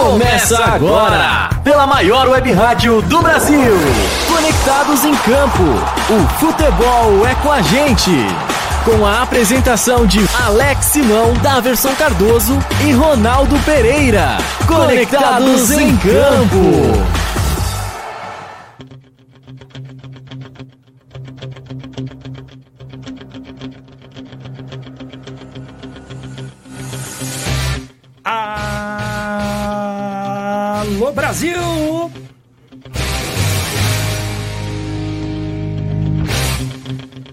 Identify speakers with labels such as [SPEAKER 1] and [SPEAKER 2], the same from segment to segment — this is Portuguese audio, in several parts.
[SPEAKER 1] Começa agora, pela maior web rádio do Brasil. Conectados em campo, o futebol é com a gente. Com a apresentação de Alex Simão, Daverson Cardoso e Ronaldo Pereira. Conectados em campo.
[SPEAKER 2] Brasil!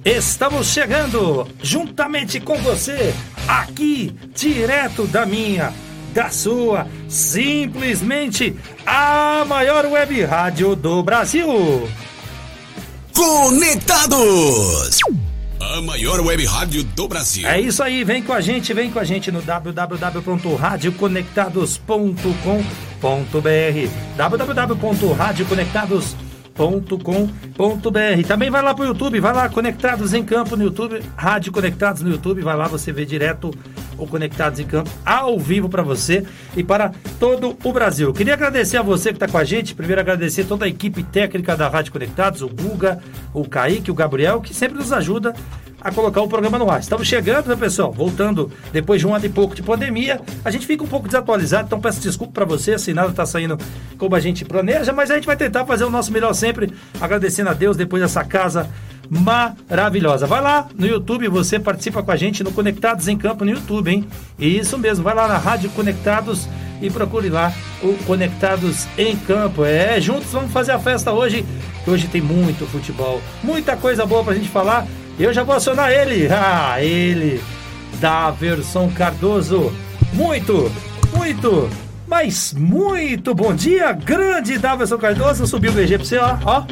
[SPEAKER 2] Estamos chegando juntamente com você aqui direto da minha, da sua, simplesmente a maior web rádio do Brasil.
[SPEAKER 3] Conectados! A maior web rádio do Brasil.
[SPEAKER 2] É isso aí, vem com a gente, vem com a gente no www.radioconectados.com.br www.radioconectados.com.br Também vai lá pro YouTube, vai lá Conectados em Campo no YouTube, Rádio Conectados no YouTube, vai lá você vê direto o Conectados em Campo ao vivo para você e para todo o Brasil. Queria agradecer a você que está com a gente, primeiro agradecer toda a equipe técnica da Rádio Conectados, o Guga, o Kaique, o Gabriel, que sempre nos ajuda a colocar o programa no ar. Estamos chegando, né, pessoal? Voltando depois de um ano e pouco de pandemia. A gente fica um pouco desatualizado, então peço desculpa para você se nada está saindo como a gente planeja, mas a gente vai tentar fazer o nosso melhor sempre, agradecendo a Deus depois dessa casa maravilhosa. Vai lá no YouTube, você participa com a gente no Conectados em Campo no YouTube, hein? Isso mesmo, vai lá na Rádio Conectados e procure lá o Conectados em Campo. É, juntos vamos fazer a festa hoje, que hoje tem muito futebol, muita coisa boa pra gente falar. Eu já vou acionar ele, ah, ele, da versão Cardoso. Muito, muito, mas muito bom dia, grande Daverson Cardoso. Subiu o BG pra você, ó, ó.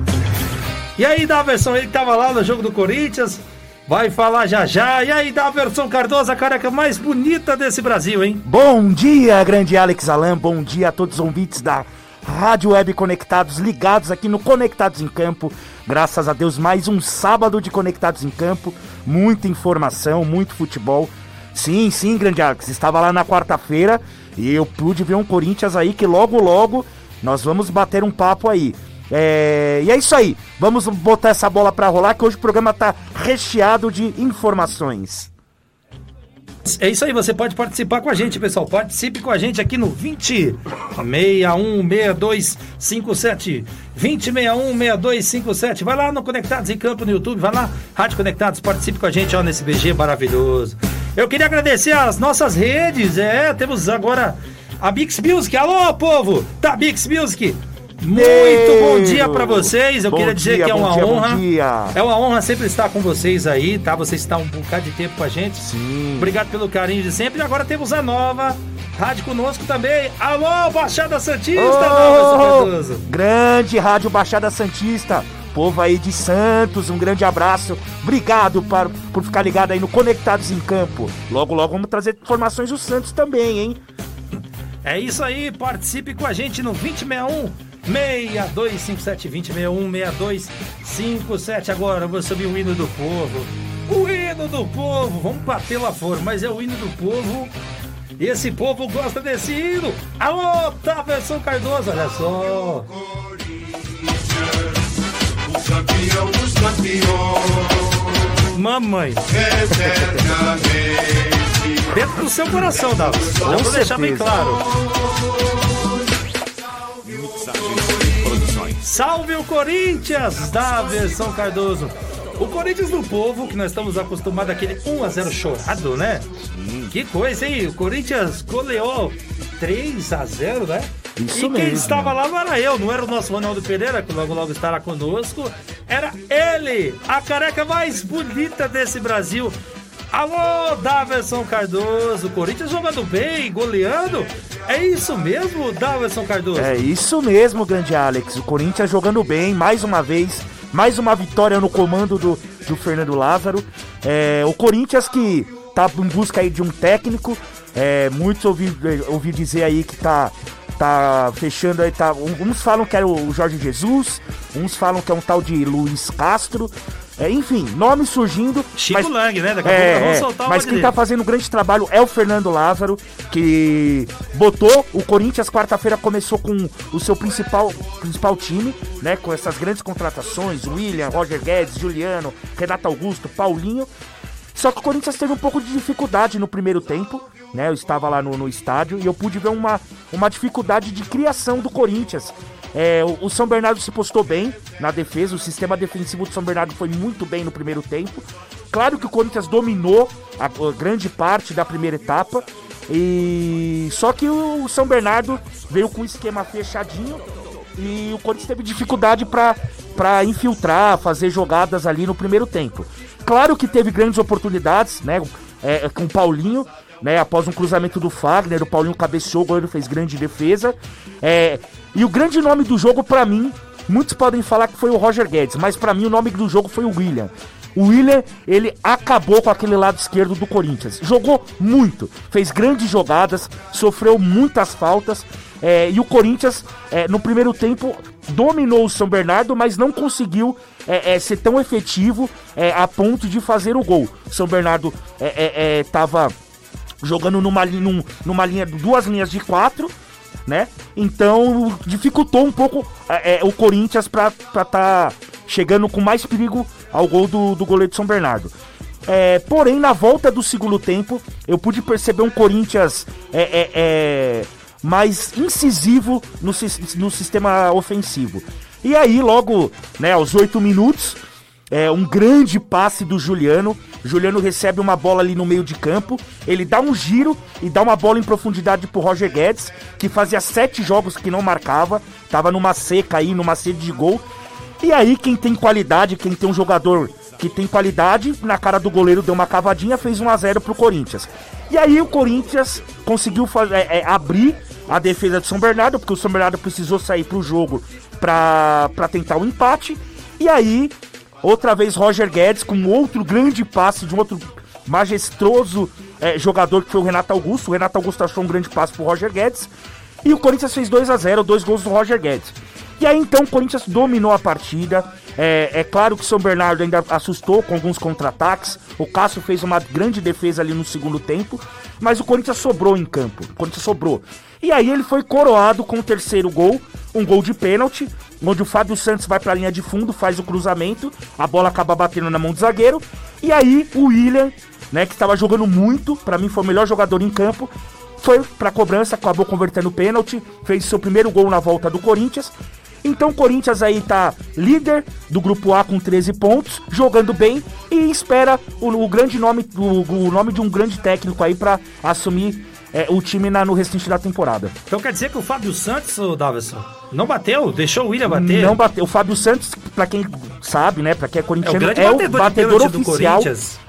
[SPEAKER 2] E aí, Daverson, ele que tava lá no jogo do Corinthians, vai falar já já. E aí, Daverson Cardoso, a careca mais bonita desse Brasil, hein?
[SPEAKER 4] Bom dia, grande Alex Alan. Bom dia a todos os ouvintes da Rádio Web Conectados, ligados aqui no Conectados em Campo. Graças a Deus, mais um sábado de Conectados em Campo. Muita informação, muito futebol. Sim, sim, grande Alex. Estava lá na quarta-feira e eu pude ver um Corinthians aí que logo, logo nós vamos bater um papo aí. É, e é isso aí. Vamos botar essa bola para rolar que hoje o programa tá recheado de informações.
[SPEAKER 2] É isso aí, você pode participar com a gente, pessoal. Participe com a gente aqui no 20 61 62 57. 20 61 62 57. Vai lá no Conectados em Campo no YouTube, vai lá, Rádio Conectados, participe com a gente ó, nesse BG maravilhoso. Eu queria agradecer as nossas redes, é, temos agora a Bix Music. Alô, povo da Bix Music. Muito bom dia para vocês. Eu
[SPEAKER 4] Bom
[SPEAKER 2] queria dizer
[SPEAKER 4] dia,
[SPEAKER 2] que é uma
[SPEAKER 4] dia,
[SPEAKER 2] honra. É uma honra sempre estar com vocês aí, tá? Vocês estão um bocado de tempo com a gente.
[SPEAKER 4] Sim.
[SPEAKER 2] Obrigado pelo carinho de sempre. E agora temos a nova rádio conosco também. Alô, Baixada Santista.
[SPEAKER 4] Oh, grande Rádio Baixada Santista. Povo aí de Santos, um grande abraço. Obrigado par- por ficar ligado aí no Conectados em Campo. Logo, logo vamos trazer informações do Santos também, hein?
[SPEAKER 2] É isso aí, participe com a gente no 2061 6257 2061 6257. Agora eu vou subir o hino do povo. O hino do povo, vamos bater lá fora, mas é o hino do povo. Esse povo gosta desse hino. Alô, Taverson Cardoso, olha só.
[SPEAKER 5] O campeão dos campeões,
[SPEAKER 2] Mamãe, dentro do seu coração, Davi. Vou deixar bem claro. Salve o Corinthians da versão Cardoso. O Corinthians do povo, que nós estamos acostumados àquele 1x0 chorado, né? Que coisa, hein? O Corinthians goleou 3x0, né?
[SPEAKER 4] Isso
[SPEAKER 2] e quem
[SPEAKER 4] mesmo.
[SPEAKER 2] estava lá não era eu, não era o nosso Ronaldo Pereira, que logo logo estará conosco. Era ele, a careca mais bonita desse Brasil. Alô, Daverson Cardoso, Corinthians jogando bem, goleando. É isso mesmo, Daverson Cardoso?
[SPEAKER 4] É isso mesmo, grande Alex. O Corinthians jogando bem, mais uma vez. Mais uma vitória no comando do, do Fernando Lázaro. É, o Corinthians que tá em busca aí de um técnico. É, muitos ouvi, ouvi dizer aí que tá, tá fechando aí. Tá, uns falam que era o Jorge Jesus, uns falam que é um tal de Luiz Castro. É, enfim, nomes surgindo.
[SPEAKER 2] Chico
[SPEAKER 4] mas,
[SPEAKER 2] Lang, né? Daqui a pouco
[SPEAKER 4] é, é,
[SPEAKER 2] soltar
[SPEAKER 4] mas quem
[SPEAKER 2] dele.
[SPEAKER 4] tá fazendo um grande trabalho é o Fernando Lázaro, que botou o Corinthians quarta-feira começou com o seu principal, principal time, né? Com essas grandes contratações, William, Roger Guedes, Juliano, Renato Augusto, Paulinho. Só que o Corinthians teve um pouco de dificuldade no primeiro tempo, né? Eu estava lá no, no estádio e eu pude ver uma, uma dificuldade de criação do Corinthians. É, o, o São Bernardo se postou bem na defesa, o sistema defensivo do São Bernardo foi muito bem no primeiro tempo. Claro que o Corinthians dominou a, a grande parte da primeira etapa. E só que o São Bernardo veio com um esquema fechadinho e o Corinthians teve dificuldade para infiltrar, fazer jogadas ali no primeiro tempo. Claro que teve grandes oportunidades, né? é, com o Paulinho, né? Após um cruzamento do Fagner, o Paulinho cabeceou, o goleiro fez grande defesa. É, e o grande nome do jogo, pra mim, muitos podem falar que foi o Roger Guedes, mas pra mim o nome do jogo foi o William. O William, ele acabou com aquele lado esquerdo do Corinthians. Jogou muito, fez grandes jogadas, sofreu muitas faltas. é, e o Corinthians, é, no primeiro tempo, dominou o São Bernardo, mas não conseguiu é, é, ser tão efetivo é, a ponto de fazer o gol. O São Bernardo estava jogando numa, num- numa linha, duas linhas de quatro, né? Então dificultou um pouco é, é, o Corinthians para estar tá chegando com mais perigo ao gol do, do goleiro de São Bernardo. É, porém, na volta do segundo tempo, eu pude perceber um Corinthians é, é, é, mais incisivo no, no sistema ofensivo. E aí, logo né, aos oito minutos, é um grande passe do Juliano. Juliano recebe uma bola ali no meio de campo. Ele dá um giro e dá uma bola em profundidade pro Roger Guedes, que fazia sete jogos que não marcava. Tava numa seca aí, numa sede de gol. E aí, quem tem qualidade, quem tem um jogador que tem qualidade, na cara do goleiro deu uma cavadinha, fez 1 a 0 pro Corinthians. E aí o Corinthians conseguiu é, é, abrir a defesa do São Bernardo, porque o São Bernardo precisou sair pro jogo pra tentar o empate. E aí, outra vez Roger Guedes com outro grande passe de um outro majestoso é, jogador que foi o Renato Augusto. O Renato Augusto achou um grande passe pro Roger Guedes. E o Corinthians fez 2 a 0 dois gols do Roger Guedes. E aí então o Corinthians dominou a partida. É, é claro que o São Bernardo ainda assustou com alguns contra-ataques. O Cássio fez uma grande defesa ali no segundo tempo. Mas o Corinthians sobrou em campo. O Corinthians sobrou. E aí ele foi coroado com o terceiro gol. Um gol de pênalti. Onde o Fábio Santos vai pra linha de fundo, faz o cruzamento. A bola acaba batendo na mão do zagueiro. E aí o William, né, que estava jogando muito, pra mim foi o melhor jogador em campo, foi pra cobrança, acabou convertendo o pênalti, fez seu primeiro gol na volta do Corinthians. Então o Corinthians aí tá líder do grupo A com 13 pontos, jogando bem e espera o, o grande nome, o, o nome de um grande técnico aí pra assumir é, o time na- no restante da temporada.
[SPEAKER 2] Então quer dizer que o Fábio Santos, ô Davidson, não bateu? Deixou o William bater?
[SPEAKER 4] Não bateu. O Fábio Santos, pra quem sabe, né, pra quem é corintiano, é o
[SPEAKER 2] batedor de
[SPEAKER 4] batedor oficial.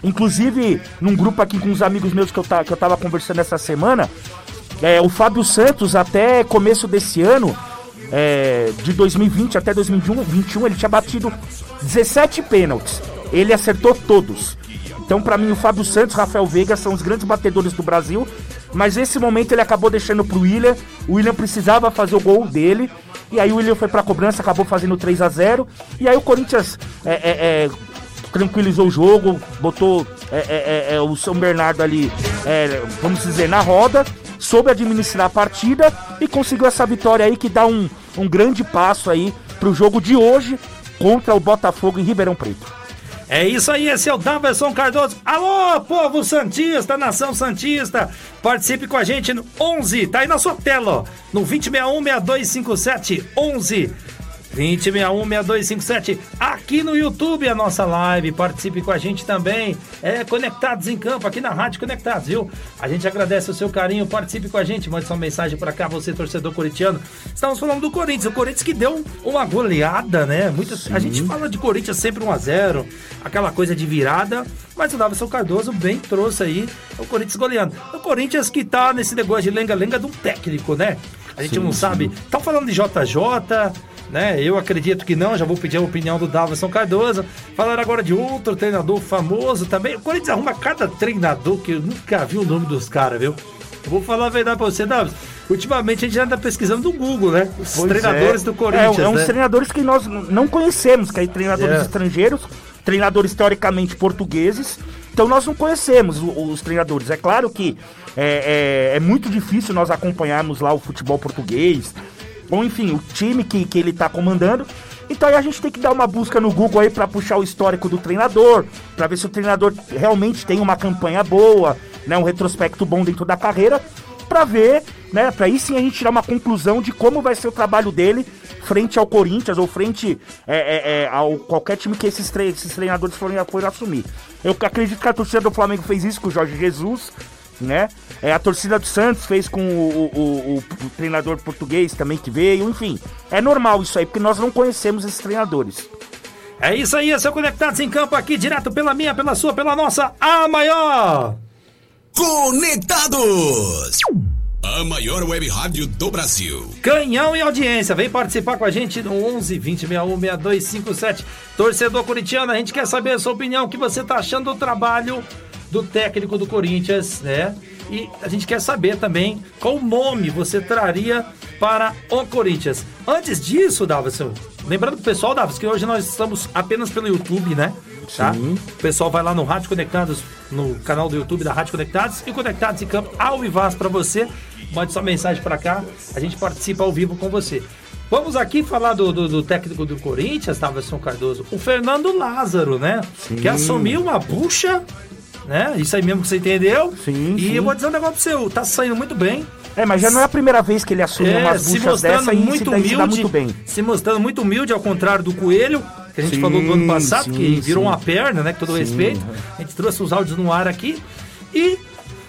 [SPEAKER 4] Inclusive, num grupo aqui com uns amigos meus que eu, ta- que eu tava conversando essa semana, é, o Fábio Santos, até começo desse ano, é, de 2020 até 2021, ele tinha batido 17 pênaltis. Ele acertou todos. Então, pra mim, o Fábio Santos Rafael Veiga são os grandes batedores do Brasil. Mas nesse momento ele acabou deixando pro William. O William precisava fazer o gol dele. E aí o William foi pra cobrança, acabou fazendo 3 a 0 E aí o Corinthians é, é, é, tranquilizou o jogo, botou é, é, o São Bernardo ali, vamos dizer, na roda, soube administrar a partida e conseguiu essa vitória aí que dá um, um grande passo aí pro jogo de hoje contra o Botafogo em Ribeirão Preto.
[SPEAKER 2] É isso aí, esse é o Daverson Cardoso. Alô, povo Santista, nação Santista, participe com a gente no 11, tá aí na sua tela, ó, no 2061-6257, 11 2061-6257, aqui no YouTube a nossa live, participe com a gente também, é Conectados em Campo, aqui na Rádio Conectados, viu? A gente agradece o seu carinho, participe com a gente, mande sua mensagem pra cá, você torcedor corintiano. Estamos falando do Corinthians, o Corinthians que deu uma goleada, né? Muitas, a gente fala de Corinthians sempre 1 a 0 aquela coisa de virada, mas o Davidson Cardoso bem trouxe aí o Corinthians goleando. O Corinthians que tá nesse negócio de lenga-lenga de um técnico, né? A gente não sabe. Estão falando de JJ, né? Eu acredito que não, já vou pedir a opinião do Davidson Cardoso. Falaram agora de outro treinador famoso também. O Corinthians arruma cada treinador que eu nunca vi o nome dos caras, viu? Eu vou falar a verdade pra você, Davidson. Ultimamente a gente já anda pesquisando no Google, né? Os
[SPEAKER 4] Pois
[SPEAKER 2] treinadores
[SPEAKER 4] é.
[SPEAKER 2] do Corinthians.
[SPEAKER 4] É, é uns
[SPEAKER 2] né?
[SPEAKER 4] treinadores que nós não conhecemos, que é treinadores
[SPEAKER 2] É.
[SPEAKER 4] estrangeiros. treinadores teoricamente portugueses. Então nós não conhecemos os treinadores. É claro que é, é- é muito difícil nós acompanharmos lá o futebol português, ou enfim, o time que, que ele tá comandando. Então aí a gente tem que dar uma busca no Google aí pra puxar o histórico do treinador, pra ver se o treinador realmente tem uma campanha boa, né, um retrospecto bom dentro da carreira, pra ver, né, pra aí sim a gente tirar uma conclusão de como vai ser o trabalho dele frente ao Corinthians ou frente é, é, é, ao qualquer time que esses, tre- esses treinadores forem, forem assumir. Eu acredito que a torcida do Flamengo fez isso com o Jorge Jesus, né? É, a torcida do Santos fez com o, o- o- o treinador português também que veio, enfim. É normal isso aí, porque nós não conhecemos esses treinadores.
[SPEAKER 2] É isso aí, o Conectados em Campo aqui, direto pela minha, pela sua, pela nossa, a maior!
[SPEAKER 3] Conectados! A maior web rádio do Brasil.
[SPEAKER 2] Canhão e audiência, vem participar com a gente no 11 20 61 6257. Torcedor corintiano, a gente quer saber a sua opinião, o que você tá achando do trabalho do técnico do Corinthians, né? E a gente quer saber também qual nome você traria para o Corinthians. Antes disso, Davison, lembrando pro pessoal, Davison, que hoje nós estamos apenas pelo YouTube, né? Tá? O pessoal vai lá no Rádio Conectados, no canal do YouTube da Rádio Conectados e Conectados em Campo ao Vivaz para você. Mande sua mensagem para cá, a gente participa ao vivo com você. Vamos aqui falar do, do, do técnico do Corinthians, Taverson Cardoso, o Fernando Lázaro, né? Que assumiu uma bucha, né? Isso aí mesmo que você entendeu.
[SPEAKER 4] Sim,
[SPEAKER 2] E
[SPEAKER 4] sim.
[SPEAKER 2] eu vou dizer um negócio pro seu, tá saindo muito bem.
[SPEAKER 4] É, mas já não é a primeira vez que ele assume
[SPEAKER 2] É,
[SPEAKER 4] umas buchas dessa e
[SPEAKER 2] muito
[SPEAKER 4] se,
[SPEAKER 2] humilde,
[SPEAKER 4] dá muito bem.
[SPEAKER 2] se mostrando muito humilde, ao contrário do Coelho, que a gente
[SPEAKER 4] Sim,
[SPEAKER 2] falou do ano passado,
[SPEAKER 4] sim,
[SPEAKER 2] que virou uma perna, né, com todo respeito. A gente trouxe os áudios no ar aqui. E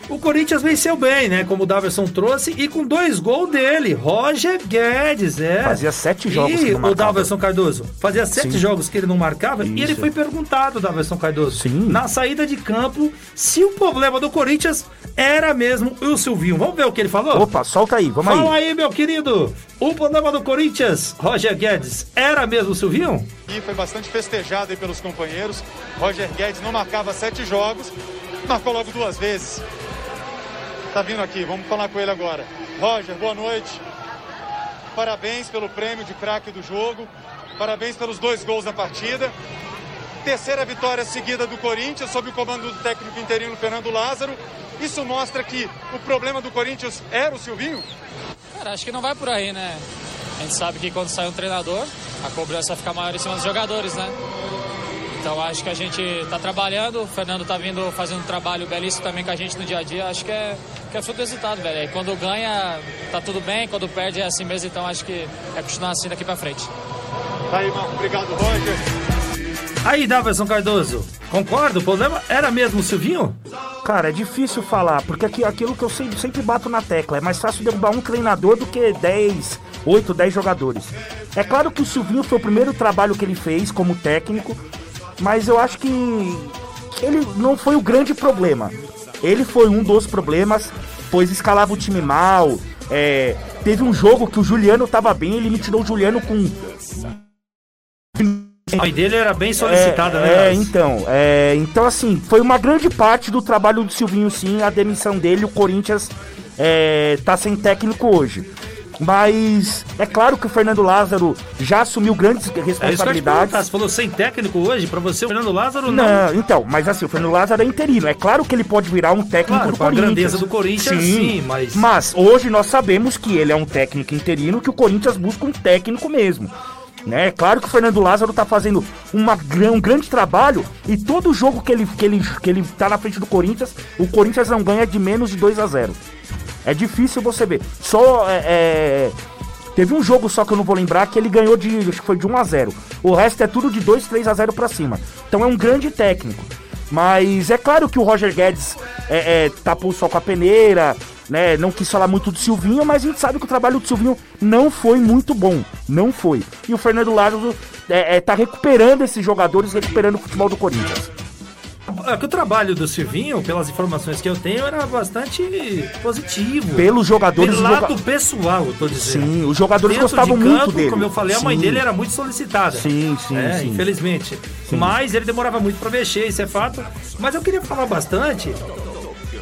[SPEAKER 2] o Corinthians venceu bem, né, como o Daverson trouxe, e com dois gols dele, Roger Guedes, é.
[SPEAKER 4] Fazia sete jogos que
[SPEAKER 2] E
[SPEAKER 4] não
[SPEAKER 2] o. Daverson Cardoso, fazia sete
[SPEAKER 4] Sim.
[SPEAKER 2] jogos que ele não marcava, e ele
[SPEAKER 4] Isso.
[SPEAKER 2] foi perguntado, Daverson Cardoso,
[SPEAKER 4] Sim.
[SPEAKER 2] na saída de campo, se o problema do Corinthians era mesmo o Silvinho. Vamos ver o que ele falou?
[SPEAKER 4] Opa, solta aí, vamos
[SPEAKER 2] Fala
[SPEAKER 4] aí.
[SPEAKER 2] aí, meu querido. O problema do Corinthians, Roger Guedes, era mesmo o Silvinho?
[SPEAKER 6] E foi bastante festejado aí pelos companheiros. Roger Guedes não marcava sete jogos, marcou logo duas vezes. Tá vindo aqui, vamos falar com ele agora. Roger, boa noite. Parabéns pelo prêmio de craque do jogo. Parabéns pelos dois gols na partida. Terceira vitória seguida do Corinthians sob o comando do técnico interino Fernando Lázaro. Isso mostra que o problema do Corinthians era o Silvinho?
[SPEAKER 7] Cara, acho que não vai por aí, né? A gente sabe que quando sai um treinador, a cobrança fica maior em cima dos jogadores, né? Então acho que a gente tá trabalhando, o Fernando tá vindo fazendo um trabalho belíssimo também com a gente no dia a dia. Acho que é, que é fruto do resultado, velho. E quando ganha, tá tudo bem, quando perde é assim mesmo, então acho que é continuar assim daqui pra frente.
[SPEAKER 6] Tá aí, Marco. Obrigado, Roger.
[SPEAKER 2] Aí, Daverson Cardoso, concorda? O problema era mesmo o Silvinho?
[SPEAKER 4] Cara, é difícil falar, porque aqui, aquilo que eu sempre, sempre bato na tecla, é mais fácil derrubar um treinador do que 10, 8, 10 jogadores. É claro que o Silvinho foi o primeiro trabalho que ele fez como técnico, mas eu acho que ele não foi o grande problema. Ele foi um dos problemas, pois escalava o time mal. é, teve um jogo que o Juliano tava bem, ele me tirou o Juliano com
[SPEAKER 2] A mãe dele era bem solicitada,
[SPEAKER 4] é,
[SPEAKER 2] né?
[SPEAKER 4] É, então, é, então assim, foi uma grande parte do trabalho do Silvinho, sim, a demissão dele, o Corinthians é, tá sem técnico hoje. Mas é claro que o Fernando Lázaro já assumiu grandes
[SPEAKER 2] É
[SPEAKER 4] responsabilidades.
[SPEAKER 2] Você falou sem técnico hoje, pra você o Fernando Lázaro não.
[SPEAKER 4] Não, então, mas assim, o Fernando Lázaro é interino. É claro que ele pode virar um técnico
[SPEAKER 2] Claro,
[SPEAKER 4] do
[SPEAKER 2] com a
[SPEAKER 4] Corinthians.
[SPEAKER 2] grandeza do Corinthians, sim, mas-
[SPEAKER 4] Mas hoje nós sabemos que ele é um técnico interino, que o Corinthians busca um técnico mesmo. Né? É claro que o Fernando Lázaro tá fazendo uma, um grande trabalho e todo jogo que ele, que, ele, que ele tá na frente do Corinthians, o Corinthians não ganha de menos de 2 a 0 É difícil você ver. Só é, é, Teve um jogo só que eu não vou lembrar que ele ganhou de. Acho que foi de 1 a 0 O resto é tudo de 2, 3 a 0 pra cima. Então é um grande técnico. Mas é claro que o Roger Guedes é, é, tapou o sol com a peneira, né? Não quis falar muito do Silvinho, mas a gente sabe que o trabalho do Silvinho não foi muito bom. Não foi. E o Fernando Lázaro é, é, tá recuperando esses jogadores, recuperando o futebol do Corinthians.
[SPEAKER 2] É que o trabalho do Silvinho, pelas informações que eu tenho, era bastante positivo.
[SPEAKER 4] Pelos jogadores.
[SPEAKER 2] Pelo
[SPEAKER 4] os joga-
[SPEAKER 2] lado pessoal, eu tô dizendo.
[SPEAKER 4] Sim, os jogadores
[SPEAKER 2] Dentro
[SPEAKER 4] gostavam
[SPEAKER 2] de
[SPEAKER 4] muito
[SPEAKER 2] campo,
[SPEAKER 4] dele.
[SPEAKER 2] Como eu falei, a mãe
[SPEAKER 4] Sim.
[SPEAKER 2] dele era muito solicitada.
[SPEAKER 4] Sim, sim,
[SPEAKER 2] É,
[SPEAKER 4] sim.
[SPEAKER 2] Infelizmente. Mas ele demorava muito pra mexer, isso é fato. Mas eu queria falar bastante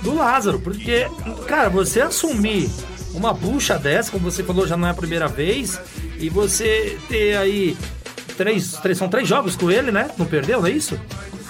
[SPEAKER 2] do Lázaro, porque, cara, você assumir uma bucha dessa, como você falou, já não é a primeira vez, e você ter aí três, três, são três jogos com ele, né? Não perdeu, não é isso?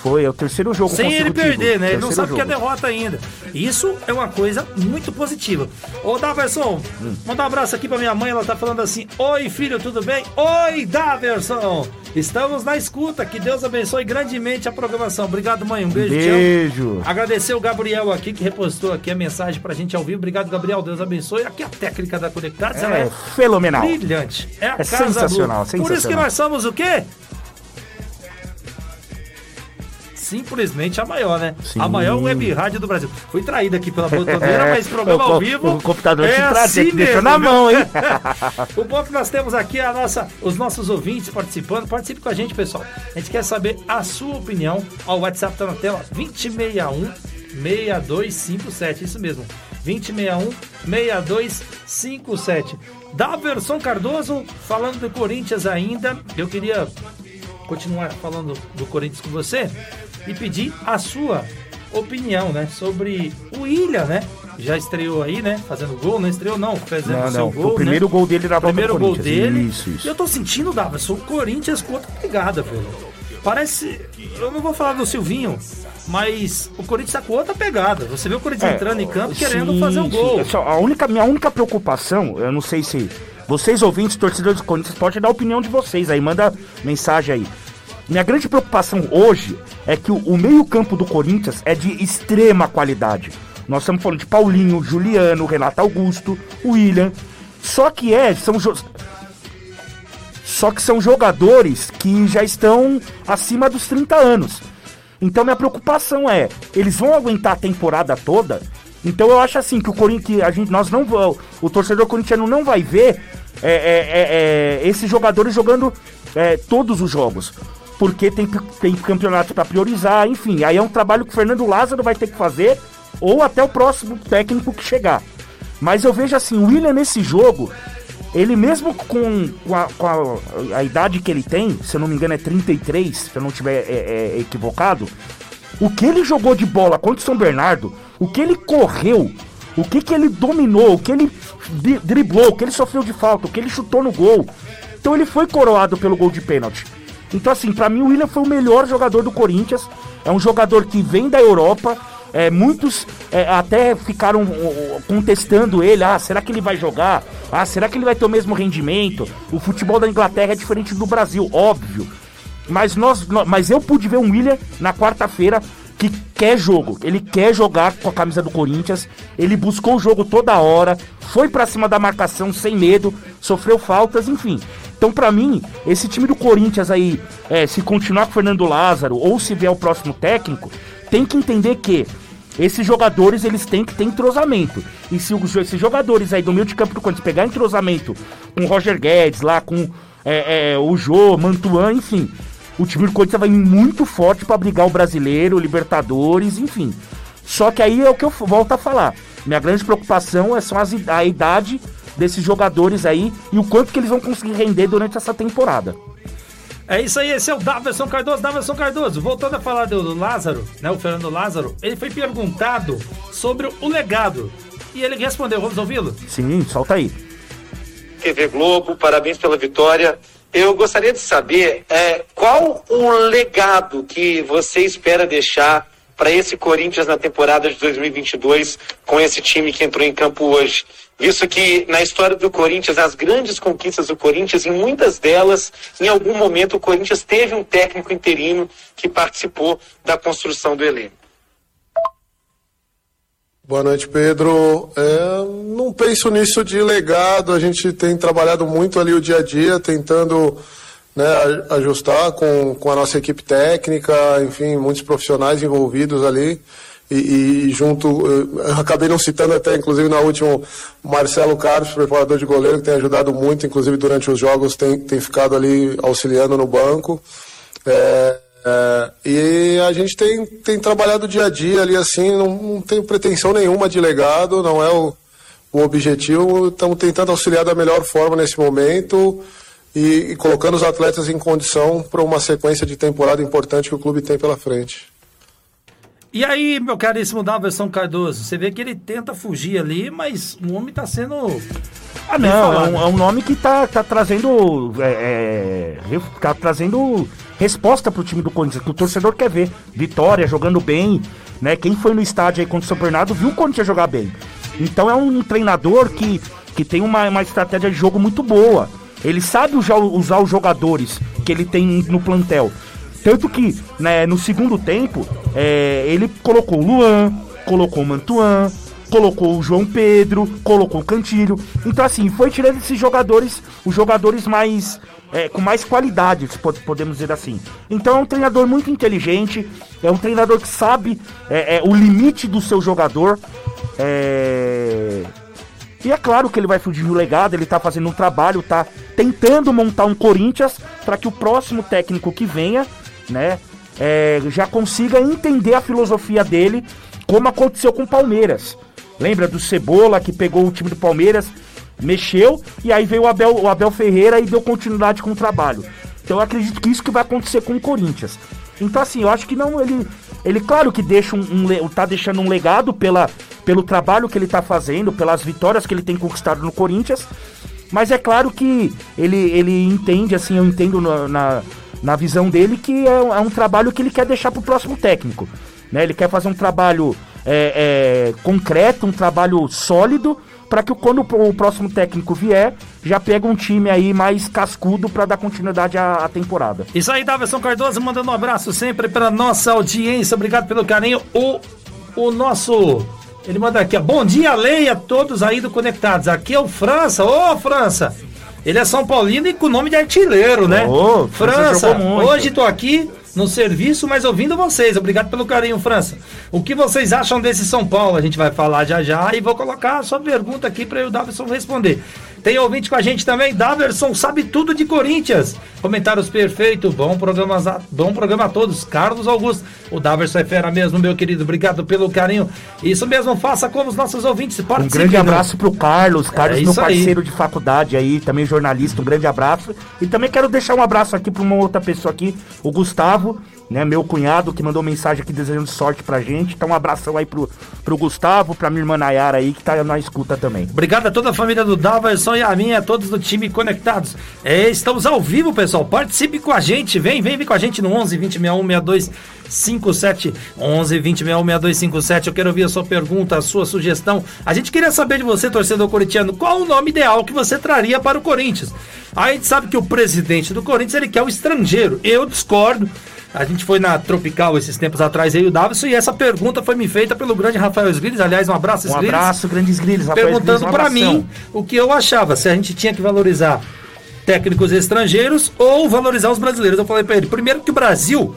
[SPEAKER 4] Foi, é o terceiro jogo
[SPEAKER 2] Sem ele perder, né? Ele não sabe que é
[SPEAKER 4] jogo.
[SPEAKER 2] derrota ainda. Isso é uma coisa muito positiva. Ô, Daverson,
[SPEAKER 4] Hum.
[SPEAKER 2] manda um abraço aqui pra minha mãe. Ela tá falando assim: Oi, filho, tudo bem? Oi, Daverson! Estamos na escuta. Que Deus abençoe grandemente a programação. Obrigado, mãe. Um beijo.
[SPEAKER 4] Beijo.
[SPEAKER 2] Agradecer o Gabriel aqui que repostou aqui a mensagem pra gente ao vivo. Obrigado, Gabriel. Deus abençoe. Aqui a técnica da Conectados, ela
[SPEAKER 4] É
[SPEAKER 2] é
[SPEAKER 4] fenomenal.
[SPEAKER 2] brilhante. É a
[SPEAKER 4] É
[SPEAKER 2] casa
[SPEAKER 4] sensacional,
[SPEAKER 2] Blue. Por isso que
[SPEAKER 4] sensacional.
[SPEAKER 2] nós somos o quê? Simplesmente a maior, né?
[SPEAKER 4] Sim.
[SPEAKER 2] A maior web rádio do Brasil. Fui traído aqui pela botoneira, mas programa
[SPEAKER 4] É. O co-
[SPEAKER 2] ao vivo.
[SPEAKER 4] o computador te traz,
[SPEAKER 2] assim
[SPEAKER 4] deixou
[SPEAKER 2] mesmo,
[SPEAKER 4] na
[SPEAKER 2] viu?
[SPEAKER 4] mão, hein?
[SPEAKER 2] o bom é que nós temos aqui a nossa, os nossos ouvintes participando. Participe com a gente, pessoal. A gente quer saber a sua opinião. Ó, o WhatsApp tá na tela: 2061 6257. Isso mesmo. 2061 6257. Daverson Cardoso, falando do Corinthians ainda. Eu queria continuar falando do Corinthians com você e pedir a sua opinião, né? Sobre o William, né? Já estreou aí, né? Fazendo gol, não estreou não, fazendo
[SPEAKER 4] Não,
[SPEAKER 2] seu
[SPEAKER 4] não,
[SPEAKER 2] gol,
[SPEAKER 4] o primeiro
[SPEAKER 2] né?
[SPEAKER 4] gol dele na
[SPEAKER 2] Primeiro gol dele.
[SPEAKER 4] Isso, isso.
[SPEAKER 2] E eu tô sentindo, Davidson, o Corinthians com outra pegada, velho. Parece. Eu não vou falar do Silvinho, mas o Corinthians tá com outra pegada. Você vê o Corinthians entrando em campo querendo
[SPEAKER 4] É, sim,
[SPEAKER 2] fazer o
[SPEAKER 4] sim.
[SPEAKER 2] gol.
[SPEAKER 4] Só A única, minha única preocupação, eu não sei se vocês ouvintes, torcedores do Corinthians, podem dar a opinião de vocês aí, manda mensagem aí. Minha grande preocupação hoje é que o, o meio-campo do Corinthians é de extrema qualidade. Nós estamos falando de Paulinho, Juliano, Renato Augusto, William. Só que é, são jo- só que são jogadores que já estão acima dos 30 anos. Então minha preocupação é, eles vão aguentar a temporada toda? Então eu acho assim que o Corinthians, a gente, nós não o torcedor corintiano não vai ver é, é, é, é, esses jogadores jogando é, todos os jogos, porque tem, tem campeonato para priorizar, enfim. Aí é um trabalho que o Fernando Lázaro vai ter que fazer ou até o próximo técnico que chegar. Mas eu vejo assim, o William nesse jogo, ele mesmo com, com, a, com a- a idade que ele tem, se eu não me engano é 33, se eu não estiver é, é, equivocado, o que ele jogou de bola contra o São Bernardo, o que ele correu, o que, que ele dominou, o que ele dri- driblou, o que ele sofreu de falta, o que ele chutou no gol. Então ele foi coroado pelo gol de pênalti. Então, assim, pra mim o William foi o melhor jogador do Corinthians. É um jogador que vem da Europa. É, muitos é, até ficaram contestando ele. Ah, será que ele vai jogar? Ah, será que ele vai ter o mesmo rendimento? O futebol da Inglaterra é diferente do Brasil, óbvio. Mas, nós, nó- mas eu pude ver um William na quarta-feira que quer jogo. Ele quer jogar com a camisa do Corinthians. Ele buscou o jogo toda hora, foi pra cima da marcação sem medo, sofreu faltas, enfim. Então, pra mim, esse time do Corinthians aí, é, se continuar com o Fernando Lázaro ou se vier o próximo técnico, tem que entender que esses jogadores eles têm que ter entrosamento. E se os- esses jogadores aí do meio de campo do Corinthians pegar entrosamento com Roger Guedes, lá com é, é, o Jô, Mantuan, enfim, o time do Corinthians vai muito forte pra brigar o brasileiro, o Libertadores, enfim. Só que aí é o que eu volto a falar. Minha grande preocupação é só a idade desses jogadores aí e o quanto que eles vão conseguir render durante essa temporada.
[SPEAKER 2] É isso aí, esse é o Daverson Cardoso. Daverson Cardoso, voltando a falar do, Lázaro, né? O Fernando Lázaro, ele foi perguntado sobre o legado. E ele respondeu, vamos ouvi-lo?
[SPEAKER 4] Sim, solta aí.
[SPEAKER 8] TV Globo, parabéns pela vitória. Eu gostaria de saber é, qual o legado que você espera deixar para esse Corinthians na temporada de 2022 com esse time que entrou em campo hoje. Visto que na história do Corinthians, as grandes conquistas do Corinthians, em muitas delas, em algum momento o Corinthians teve um técnico interino que participou da construção do elenco.
[SPEAKER 9] Boa noite, Pedro. É, não penso nisso de legado. A gente tem trabalhado muito ali o dia a dia, tentando né, ajustar com, com a nossa equipe técnica, enfim, muitos profissionais envolvidos ali. E, e junto, eu acabei não citando até, inclusive, na última, Marcelo Carlos, preparador de goleiro, que tem ajudado muito, inclusive durante os jogos, tem, tem ficado ali auxiliando no banco. É, é, e a gente tem, tem trabalhado dia a dia ali assim, não, não tenho pretensão nenhuma de legado, não é o, o objetivo. Estamos tentando auxiliar da melhor forma nesse momento e, e colocando os atletas em condição para uma sequência de temporada importante que o clube tem pela frente.
[SPEAKER 2] E aí, meu caríssimo Daverson Cardoso, você vê que ele tenta fugir ali, mas o homem tá sendo
[SPEAKER 4] Ah, não, é um, é um nome que tá, tá trazendo. É, é, tá trazendo resposta pro time do Corinthians, que o torcedor quer ver. Vitória, jogando bem, né? Quem foi no estádio aí contra o São Bernardo viu o Corinthians jogar bem. Então é um treinador que, que tem uma, uma estratégia de jogo muito boa. Ele sabe usar, usar os jogadores que ele tem no plantel. Tanto que né, no segundo tempo, é, ele colocou o Luan, colocou o Mantuan, colocou o João Pedro, colocou o Cantilho. Então, assim, foi tirando esses jogadores, os jogadores mais. é, com mais qualidade, podemos dizer assim. Então é um treinador muito inteligente, é um treinador que sabe é, é, o limite do seu jogador. É, e é claro que ele vai fugir no legado, ele tá fazendo um trabalho, tá tentando montar um Corinthians para que o próximo técnico que venha, né, é, já consiga entender a filosofia dele, como aconteceu com o Palmeiras. Lembra do Cebola que pegou o time do Palmeiras, mexeu e aí veio o Abel, o Abel Ferreira e deu continuidade com o trabalho. Então eu acredito que isso que vai acontecer com o Corinthians. Então assim, eu acho que não ele ele claro que deixa um, um tá deixando um legado pela, pelo trabalho que ele tá fazendo, pelas vitórias que ele tem conquistado no Corinthians. Mas é claro que ele, ele entende, assim, eu entendo na, na, na visão dele que é, um- é um trabalho que ele quer deixar pro próximo técnico. Né? Ele quer fazer um trabalho é, é, concreto, um trabalho sólido, para que quando o, o próximo técnico vier, já pega um time aí mais cascudo para dar continuidade à, à temporada.
[SPEAKER 2] Isso aí, Daverson Cardoso, mandando um abraço sempre para nossa audiência. Obrigado pelo carinho. O, o nosso. Ele manda aqui, ó. Bom dia, Leia, todos aí do Conectados. Aqui é o França. Ô, França! Ele é São Paulino e com nome de artilheiro, né?
[SPEAKER 4] Ô, França
[SPEAKER 2] hoje tô aqui no serviço, mas ouvindo vocês. Obrigado pelo carinho, França. O que vocês acham desse São Paulo? A gente vai falar já já e vou colocar a sua pergunta aqui para o Daverson responder. Tem ouvinte com a gente também, Daverson sabe tudo de Corinthians. Comentários perfeito, bom programa, bom programa a todos. Carlos Augusto, o Daverson é fera mesmo, meu querido. Obrigado pelo carinho. Isso mesmo, faça como os nossos ouvintes.
[SPEAKER 4] Um
[SPEAKER 2] Participem,
[SPEAKER 4] grande
[SPEAKER 2] né?
[SPEAKER 4] abraço pro Carlos, Carlos,
[SPEAKER 2] É
[SPEAKER 4] meu
[SPEAKER 2] isso aí.
[SPEAKER 4] parceiro de faculdade aí, também jornalista, um grande abraço. E também quero deixar um abraço aqui pra uma outra pessoa aqui, o Gustavo, né, meu cunhado, que mandou mensagem aqui desejando sorte pra gente. Então um abração aí pro, pro Gustavo, pra minha irmã Nayara aí, que tá na escuta também.
[SPEAKER 2] Obrigado a toda a família do Daverson e a minha, a todos do time conectados. É, estamos ao vivo, pessoal. Participe com a gente. Vem, vem, vem com a gente no 11 20 61 62 57. 11 20 61 62 57. Eu quero ouvir a sua pergunta, a sua sugestão. A gente queria saber de você, torcedor corintiano, qual o nome ideal que você traria para o Corinthians. A gente sabe que o presidente do Corinthians ele quer o estrangeiro. Eu discordo. A gente foi na Tropical esses tempos atrás aí, o Davidson, e essa pergunta foi me feita pelo grande Rafael Sgrilles. Aliás, um abraço,
[SPEAKER 4] Um
[SPEAKER 2] Sgrilles
[SPEAKER 4] abraço, grandes Rafael
[SPEAKER 2] perguntando
[SPEAKER 4] um abração.
[SPEAKER 2] mim o que eu achava, se a gente tinha que valorizar técnicos estrangeiros ou valorizar os brasileiros. Eu falei pra ele, primeiro que o Brasil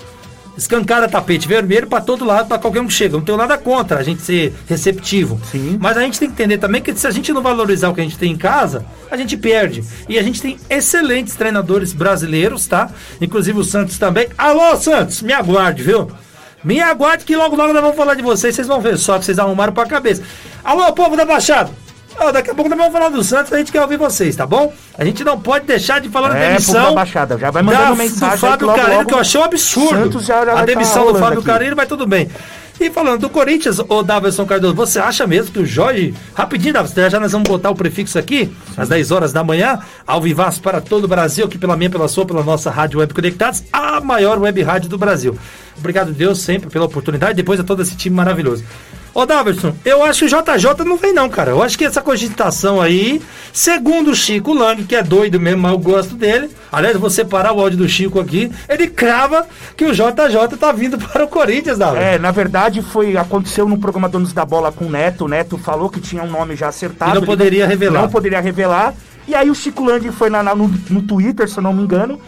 [SPEAKER 2] escancara tapete vermelho pra todo lado, pra qualquer um que chega. Não tenho nada contra a gente ser receptivo.
[SPEAKER 4] Sim.
[SPEAKER 2] Mas a gente tem que entender também que se a gente não valorizar o que a gente tem em casa, a gente perde. E a gente tem excelentes treinadores brasileiros, tá? Inclusive o Santos também. Alô, Santos, me aguarde, viu? Me aguarde que logo logo nós vamos falar de vocês, vocês vão ver só que vocês arrumaram pra cabeça. Alô, povo da Baixada! Ó, daqui a pouco nós vamos falar do Santos, a gente quer ouvir vocês, tá bom? A gente não pode deixar de falar da
[SPEAKER 4] É,
[SPEAKER 2] demissão.
[SPEAKER 4] povo da Baixada, já vai mandando
[SPEAKER 2] da-
[SPEAKER 4] mensagem
[SPEAKER 2] Do Fábio
[SPEAKER 4] que logo,
[SPEAKER 2] que eu achei um absurdo.
[SPEAKER 4] Já- já
[SPEAKER 2] a
[SPEAKER 4] tá
[SPEAKER 2] demissão do
[SPEAKER 4] rolando
[SPEAKER 2] Fábio
[SPEAKER 4] aqui.
[SPEAKER 2] Vai tudo bem. E falando do Corinthians, ô Davidson Cardoso, você acha mesmo que o Jorge. Rapidinho, Davidson, já nós vamos botar o prefixo aqui, às 10 horas da manhã, ao vivaço para todo o Brasil, aqui pela minha, pela sua, pela nossa Rádio Web Conectados, a maior web rádio do Brasil. Obrigado, Deus, sempre pela oportunidade, depois a todo esse time maravilhoso. Ô, Davidson, eu acho que o JJ não vem, não, cara. Eu acho que essa cogitação aí, segundo o Chico Lang, que é doido mesmo, mas eu gosto dele. Aliás, vou separar o áudio do Chico aqui. Ele crava que o JJ tá vindo para o Corinthians, Davidson.
[SPEAKER 4] É, na verdade foi aconteceu no programa Donos da Bola com o Neto. O Neto falou que tinha um nome já acertado.
[SPEAKER 2] E não
[SPEAKER 4] ele
[SPEAKER 2] poderia revelar.
[SPEAKER 4] Não poderia revelar. E aí o Chico Lang foi lá na- no, no Twitter, se eu não me engano,